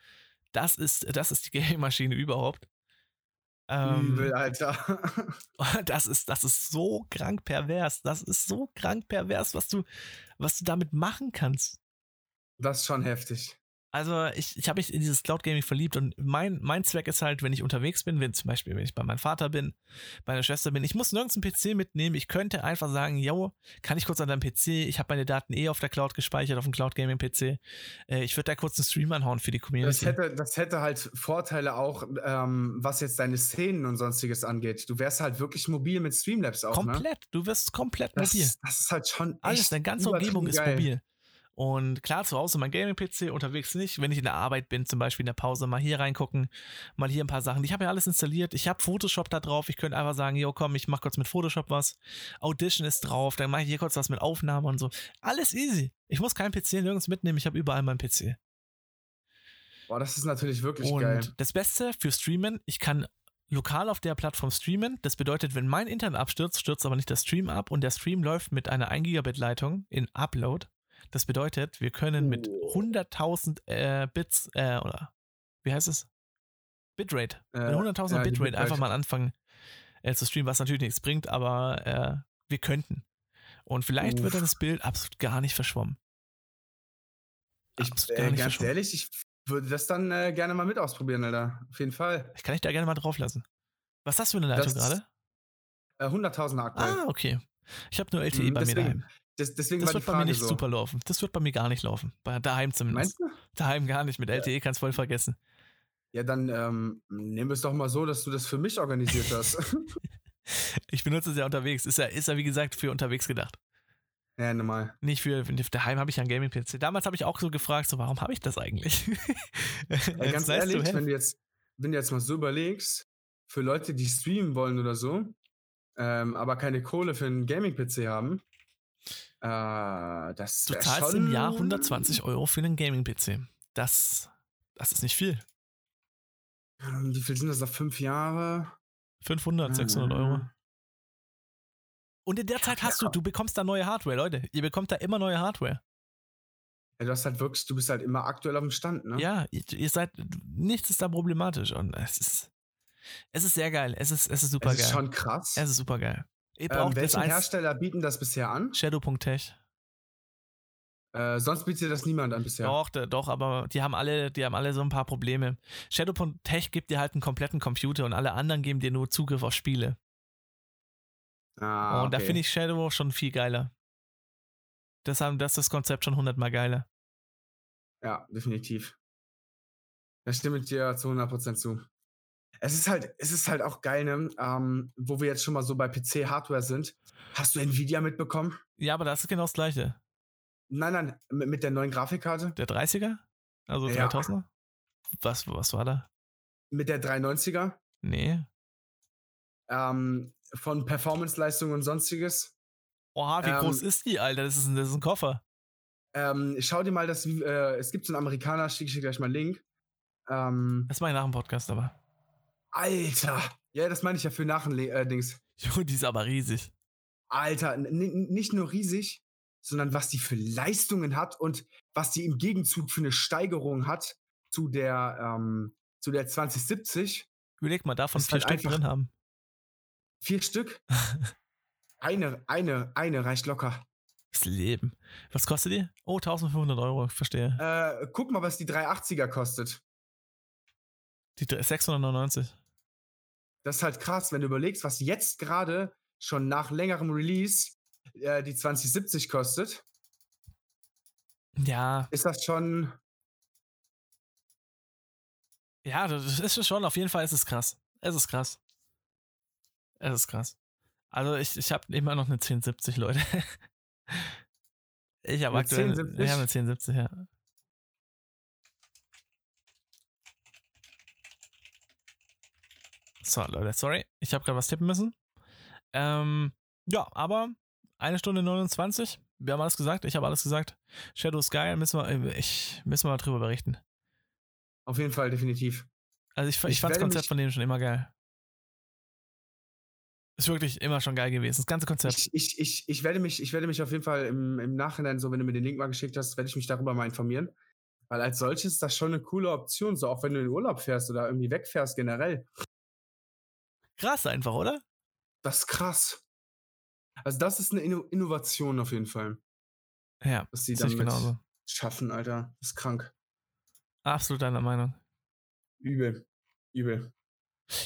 Speaker 2: Das ist, das ist die (laughs) Gaming-Maschine überhaupt.
Speaker 1: Ähm, Übel, Alter. (laughs)
Speaker 2: das ist, das ist so krank pervers. Das ist so krank pervers, was du, was du damit machen kannst.
Speaker 1: Das ist schon heftig.
Speaker 2: Also ich, ich habe mich in dieses Cloud Gaming verliebt und mein, mein Zweck ist halt, wenn ich unterwegs bin, wenn zum Beispiel, wenn ich bei meinem Vater bin, bei meiner Schwester bin, ich muss nirgends einen PC mitnehmen. Ich könnte einfach sagen, yo, kann ich kurz an deinem PC, ich habe meine Daten eh auf der Cloud gespeichert, auf dem Cloud Gaming PC. Äh, ich würde da kurz einen Stream anhauen für die Community.
Speaker 1: Das hätte, das hätte halt Vorteile auch, ähm, was jetzt deine Szenen und sonstiges angeht. Du wärst halt wirklich mobil mit Streamlabs auch.
Speaker 2: Ne? Komplett, ne? du wirst komplett
Speaker 1: das,
Speaker 2: mobil.
Speaker 1: Das ist halt schon.
Speaker 2: Alles, deine ganze Umgebung ist mobil. Und klar, zu Hause mein Gaming-PC, unterwegs nicht. Wenn ich in der Arbeit bin, zum Beispiel in der Pause, mal hier reingucken, mal hier ein paar Sachen. Ich habe ja alles installiert. Ich habe Photoshop da drauf. Ich könnte einfach sagen, jo, komm, ich mach kurz mit Photoshop was. Audition ist drauf. Dann mache ich hier kurz was mit Aufnahme und so. Alles easy. Ich muss keinen PC nirgends mitnehmen. Ich habe überall meinen PC.
Speaker 1: Boah, das ist natürlich wirklich
Speaker 2: und
Speaker 1: geil.
Speaker 2: Das Beste für Streamen, ich kann lokal auf der Plattform streamen. Das bedeutet, wenn mein Internet abstürzt, stürzt aber nicht der Stream ab und der Stream läuft mit einer 1 Gigabit Leitung in Upload das bedeutet, wir können mit 100.000 äh, Bits, äh, oder wie heißt es? Bitrate.
Speaker 1: Äh,
Speaker 2: Mit 100.000er
Speaker 1: ja,
Speaker 2: Bitrate
Speaker 1: Bitrate.
Speaker 2: einfach mal anfangen äh, zu streamen, was natürlich nichts bringt, aber äh, wir könnten. Und vielleicht wird
Speaker 1: Uff.
Speaker 2: dann das Bild absolut gar nicht verschwommen.
Speaker 1: Ich,
Speaker 2: Absolut
Speaker 1: äh, ganz
Speaker 2: verschwommen.
Speaker 1: ehrlich, ich würde das dann äh, gerne mal mit ausprobieren, Alter. Auf jeden Fall.
Speaker 2: Ich kann dich da gerne mal drauf lassen. Was ist das für eine Leitung gerade?
Speaker 1: Äh, 100.000er aktuell.
Speaker 2: Ah, okay. Ich habe nur LTE
Speaker 1: Mhm,
Speaker 2: bei mir
Speaker 1: deswegen
Speaker 2: daheim.
Speaker 1: Des, deswegen
Speaker 2: Das wird bei mir nicht
Speaker 1: so.
Speaker 2: super laufen. Das wird bei mir gar nicht laufen. Bei daheim zumindest.
Speaker 1: Meinst du?
Speaker 2: Daheim gar nicht. Mit LTE kannst du voll vergessen.
Speaker 1: Ja, dann ähm, nehmen wir es doch mal so, dass du das für mich organisiert hast. (laughs)
Speaker 2: Ich benutze es ja unterwegs. Ist ja, ist ja wie gesagt für unterwegs gedacht.
Speaker 1: ja, normal.
Speaker 2: Nicht für, daheim habe ich ja einen Gaming-PC. Damals habe ich auch so gefragt, so, warum habe ich das eigentlich? (laughs) It's
Speaker 1: ganz ehrlich,
Speaker 2: have.
Speaker 1: wenn du, jetzt, wenn du jetzt mal so überlegst, für Leute, die streamen wollen oder so, ähm, aber keine Kohle für einen Gaming-PC haben, äh, das
Speaker 2: Du zahlst
Speaker 1: schon,
Speaker 2: im Jahr 120 Euro für einen Gaming-PC. Das, das ist nicht viel.
Speaker 1: Ähm, Wie viel sind das auf fünf Jahre?
Speaker 2: 500, 600 Euro.
Speaker 1: Mhm.
Speaker 2: Und in der Zeit hast du, du bekommst da neue Hardware, Leute. Ihr bekommt da immer neue Hardware.
Speaker 1: Ja, du hast halt wirklich, du bist halt immer aktuell auf dem Stand, ne?
Speaker 2: Ja, ihr, seid, nichts ist da problematisch. Und es ist, es ist sehr geil. Es ist, es ist super
Speaker 1: das ist
Speaker 2: geil.
Speaker 1: schon krass.
Speaker 2: Es ist super geil.
Speaker 1: Ähm,
Speaker 2: braucht das
Speaker 1: welche
Speaker 2: eins,
Speaker 1: Hersteller bieten das bisher an?
Speaker 2: Shadow.tech.
Speaker 1: Äh, sonst bietet das niemand an bisher.
Speaker 2: Doch, da- doch, aber die haben alle, die haben alle so ein paar Probleme. Shadow.tech gibt dir halt einen kompletten Computer und alle anderen geben dir nur Zugriff auf Spiele.
Speaker 1: Ah,
Speaker 2: und da
Speaker 1: okay.
Speaker 2: finde ich Shadow schon viel geiler. Das, haben, das ist das Konzept schon hundertmal geiler.
Speaker 1: Ja, definitiv. Da stimme ich dir zu 100% zu. Es ist halt, es ist halt auch geil, ne? Ähm, wo wir jetzt schon mal so bei PC-Hardware sind. Hast du Nvidia mitbekommen?
Speaker 2: Ja, aber das ist genau das gleiche.
Speaker 1: Nein, nein, mit, mit der neuen Grafikkarte.
Speaker 2: Der 30er? Also
Speaker 1: Ja.
Speaker 2: 3000er? Was, was war da?
Speaker 1: Mit der 390er.
Speaker 2: Nee.
Speaker 1: Ähm, von Performance-Leistung und sonstiges.
Speaker 2: Oha, wie
Speaker 1: Ähm,
Speaker 2: groß ist die, Alter? Das ist ein, das ist ein Koffer.
Speaker 1: Ähm, schau dir mal das, äh, es gibt so einen Amerikaner, schicke ich dir gleich mal einen Link. Ähm,
Speaker 2: Das mache ich nach dem Podcast, aber.
Speaker 1: Alter! Ja, das meine ich ja für nach dem äh.
Speaker 2: Jo, die ist aber riesig.
Speaker 1: Alter, nicht nur riesig, sondern was die für Leistungen hat und was die im Gegenzug für eine Steigerung hat zu der, ähm, zu der 2070.
Speaker 2: Überleg mal, davon vier
Speaker 1: halt
Speaker 2: Stück drin haben.
Speaker 1: Vier Stück. (laughs) eine, eine, eine reicht locker.
Speaker 2: Das Leben. Was kostet die? Oh, 1500 Euro, verstehe.
Speaker 1: Äh, guck mal, was die 380er kostet.
Speaker 2: Die dr- 699.
Speaker 1: Das ist halt krass, wenn du überlegst, was jetzt gerade schon nach längerem Release äh, die 2070 kostet,
Speaker 2: Ja,
Speaker 1: ist das schon.
Speaker 2: ja, das ist schon, auf jeden Fall ist es krass. Es ist krass. Es ist krass. Also ich, ich habe immer noch eine 1070, Leute. (laughs) Ich habe aktuell
Speaker 1: 1070?
Speaker 2: Ich habe eine 1070, ja. So, Leute, sorry. Ich habe gerade was tippen müssen. Ähm, ja, aber eine Stunde 29. Wir haben alles gesagt. Ich habe alles gesagt. Shadow Sky, müssen wir, äh, ich, müssen wir mal drüber berichten.
Speaker 1: Auf jeden Fall, definitiv.
Speaker 2: Also ich, ich,
Speaker 1: Ich
Speaker 2: fand das Konzept von denen schon immer geil. Ist wirklich immer schon geil gewesen. Das ganze Konzept.
Speaker 1: Ich, ich, ich, ich, werde mich, ich werde mich auf jeden Fall im, im Nachhinein, so wenn du mir den Link mal geschickt hast, werde ich mich darüber mal informieren. Weil als solches ist das schon eine coole Option, so auch wenn du in den Urlaub fährst oder irgendwie wegfährst generell.
Speaker 2: Krass einfach, oder?
Speaker 1: Das ist krass. Also das ist eine Inno Innovation auf jeden Fall,
Speaker 2: Ja,
Speaker 1: was die damit
Speaker 2: genauso.
Speaker 1: schaffen, Alter. Das ist krank.
Speaker 2: Absolut deiner Meinung.
Speaker 1: Übel. Übel.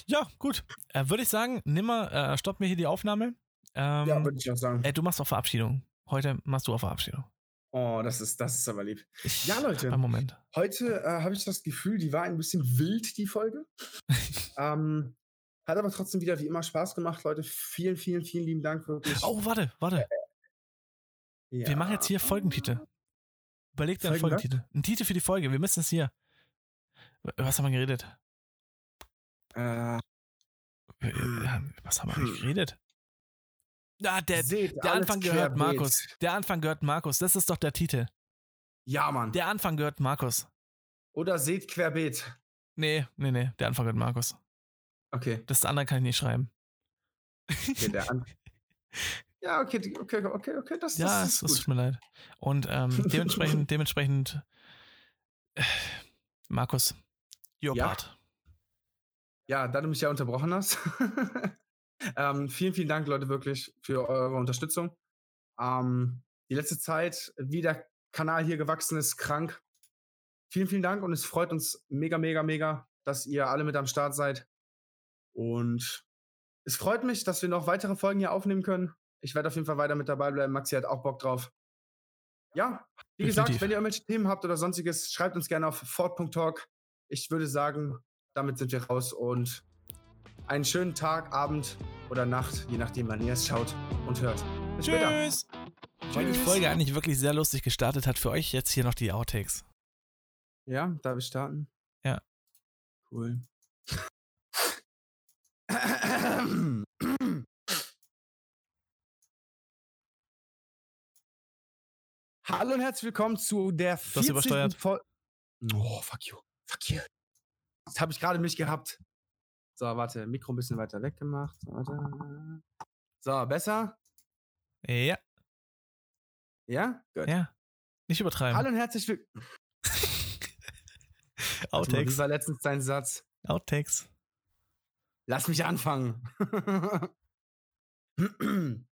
Speaker 2: Ja, gut. Äh, Würde ich sagen, nimm mal, äh, stopp mir hier die Aufnahme. Ähm,
Speaker 1: ja, würde ich auch sagen.
Speaker 2: ey, du machst auch Verabschiedung. Heute machst du auch Verabschiedung.
Speaker 1: Oh, das ist, das ist aber lieb.
Speaker 2: Ich,
Speaker 1: Ja, Leute.
Speaker 2: Moment.
Speaker 1: Heute äh, habe ich das Gefühl, die war ein bisschen wild, die Folge. (laughs) ähm, hat aber trotzdem wieder wie immer Spaß gemacht, Leute. Vielen, vielen, vielen lieben Dank wirklich.
Speaker 2: Oh, warte, warte.
Speaker 1: ja.
Speaker 2: Wir machen jetzt hier Folgentitel. Überleg dir einen? Folgentitel. Ein Titel für die Folge. Wir müssen es hier. Was haben wir geredet?
Speaker 1: Äh,
Speaker 2: äh, Was haben wir eigentlich geredet? Ah, der,
Speaker 1: seht
Speaker 2: der Anfang gehört. Markus. Der Anfang gehört Markus. Das ist doch der Titel.
Speaker 1: Ja, Mann.
Speaker 2: Der Anfang gehört Markus.
Speaker 1: Oder seht querbeet.
Speaker 2: Nee, nee, nee. Der Anfang gehört Markus.
Speaker 1: Okay.
Speaker 2: Das andere kann ich nicht schreiben.
Speaker 1: okay der An (laughs) ja, okay, okay, okay, okay. Das,
Speaker 2: Ja,
Speaker 1: das
Speaker 2: es
Speaker 1: ist
Speaker 2: es
Speaker 1: gut.
Speaker 2: tut mir leid. Und ähm, dementsprechend, (laughs) dementsprechend, äh, Markus, your
Speaker 1: Ja?
Speaker 2: part.
Speaker 1: ja, da du mich ja unterbrochen hast. (laughs) ähm, vielen, vielen Dank, Leute, wirklich für eure Unterstützung. Ähm, die letzte Zeit, wie der Kanal hier gewachsen ist, krank. Vielen, vielen Dank und es freut uns mega, mega, mega, dass ihr alle mit am Start seid. Und es freut mich, dass wir noch weitere Folgen hier aufnehmen können. Ich werde auf jeden Fall weiter mit dabei bleiben. Maxi hat auch Bock drauf. Ja, wie Definitiv. gesagt, wenn ihr irgendwelche Themen habt oder sonstiges, schreibt uns gerne auf fort.talk. Ich würde sagen, damit sind wir raus und einen schönen Tag, Abend oder Nacht, je nachdem, wann ihr es schaut und hört.
Speaker 2: Bis Tschüss. später. Weil die Folge eigentlich wirklich sehr lustig gestartet hat, für euch jetzt hier noch die Outtakes.
Speaker 1: Ja, darf ich starten?
Speaker 2: Ja.
Speaker 1: Cool. Hallo und herzlich willkommen zu der 40. Folge. Oh, fuck you. Fuck you. Das habe ich gerade nicht gehabt. So, warte, Mikro ein bisschen weiter weg gemacht. Warte. So, besser?
Speaker 2: Ja.
Speaker 1: Ja?
Speaker 2: Gut. Ja. Nicht übertreiben.
Speaker 1: Hallo und herzlich willkommen. (laughs)
Speaker 2: Outtakes.
Speaker 1: Wie war letztens dein Satz?
Speaker 2: Outtakes.
Speaker 1: Lass mich anfangen. (clears throat) (clears throat)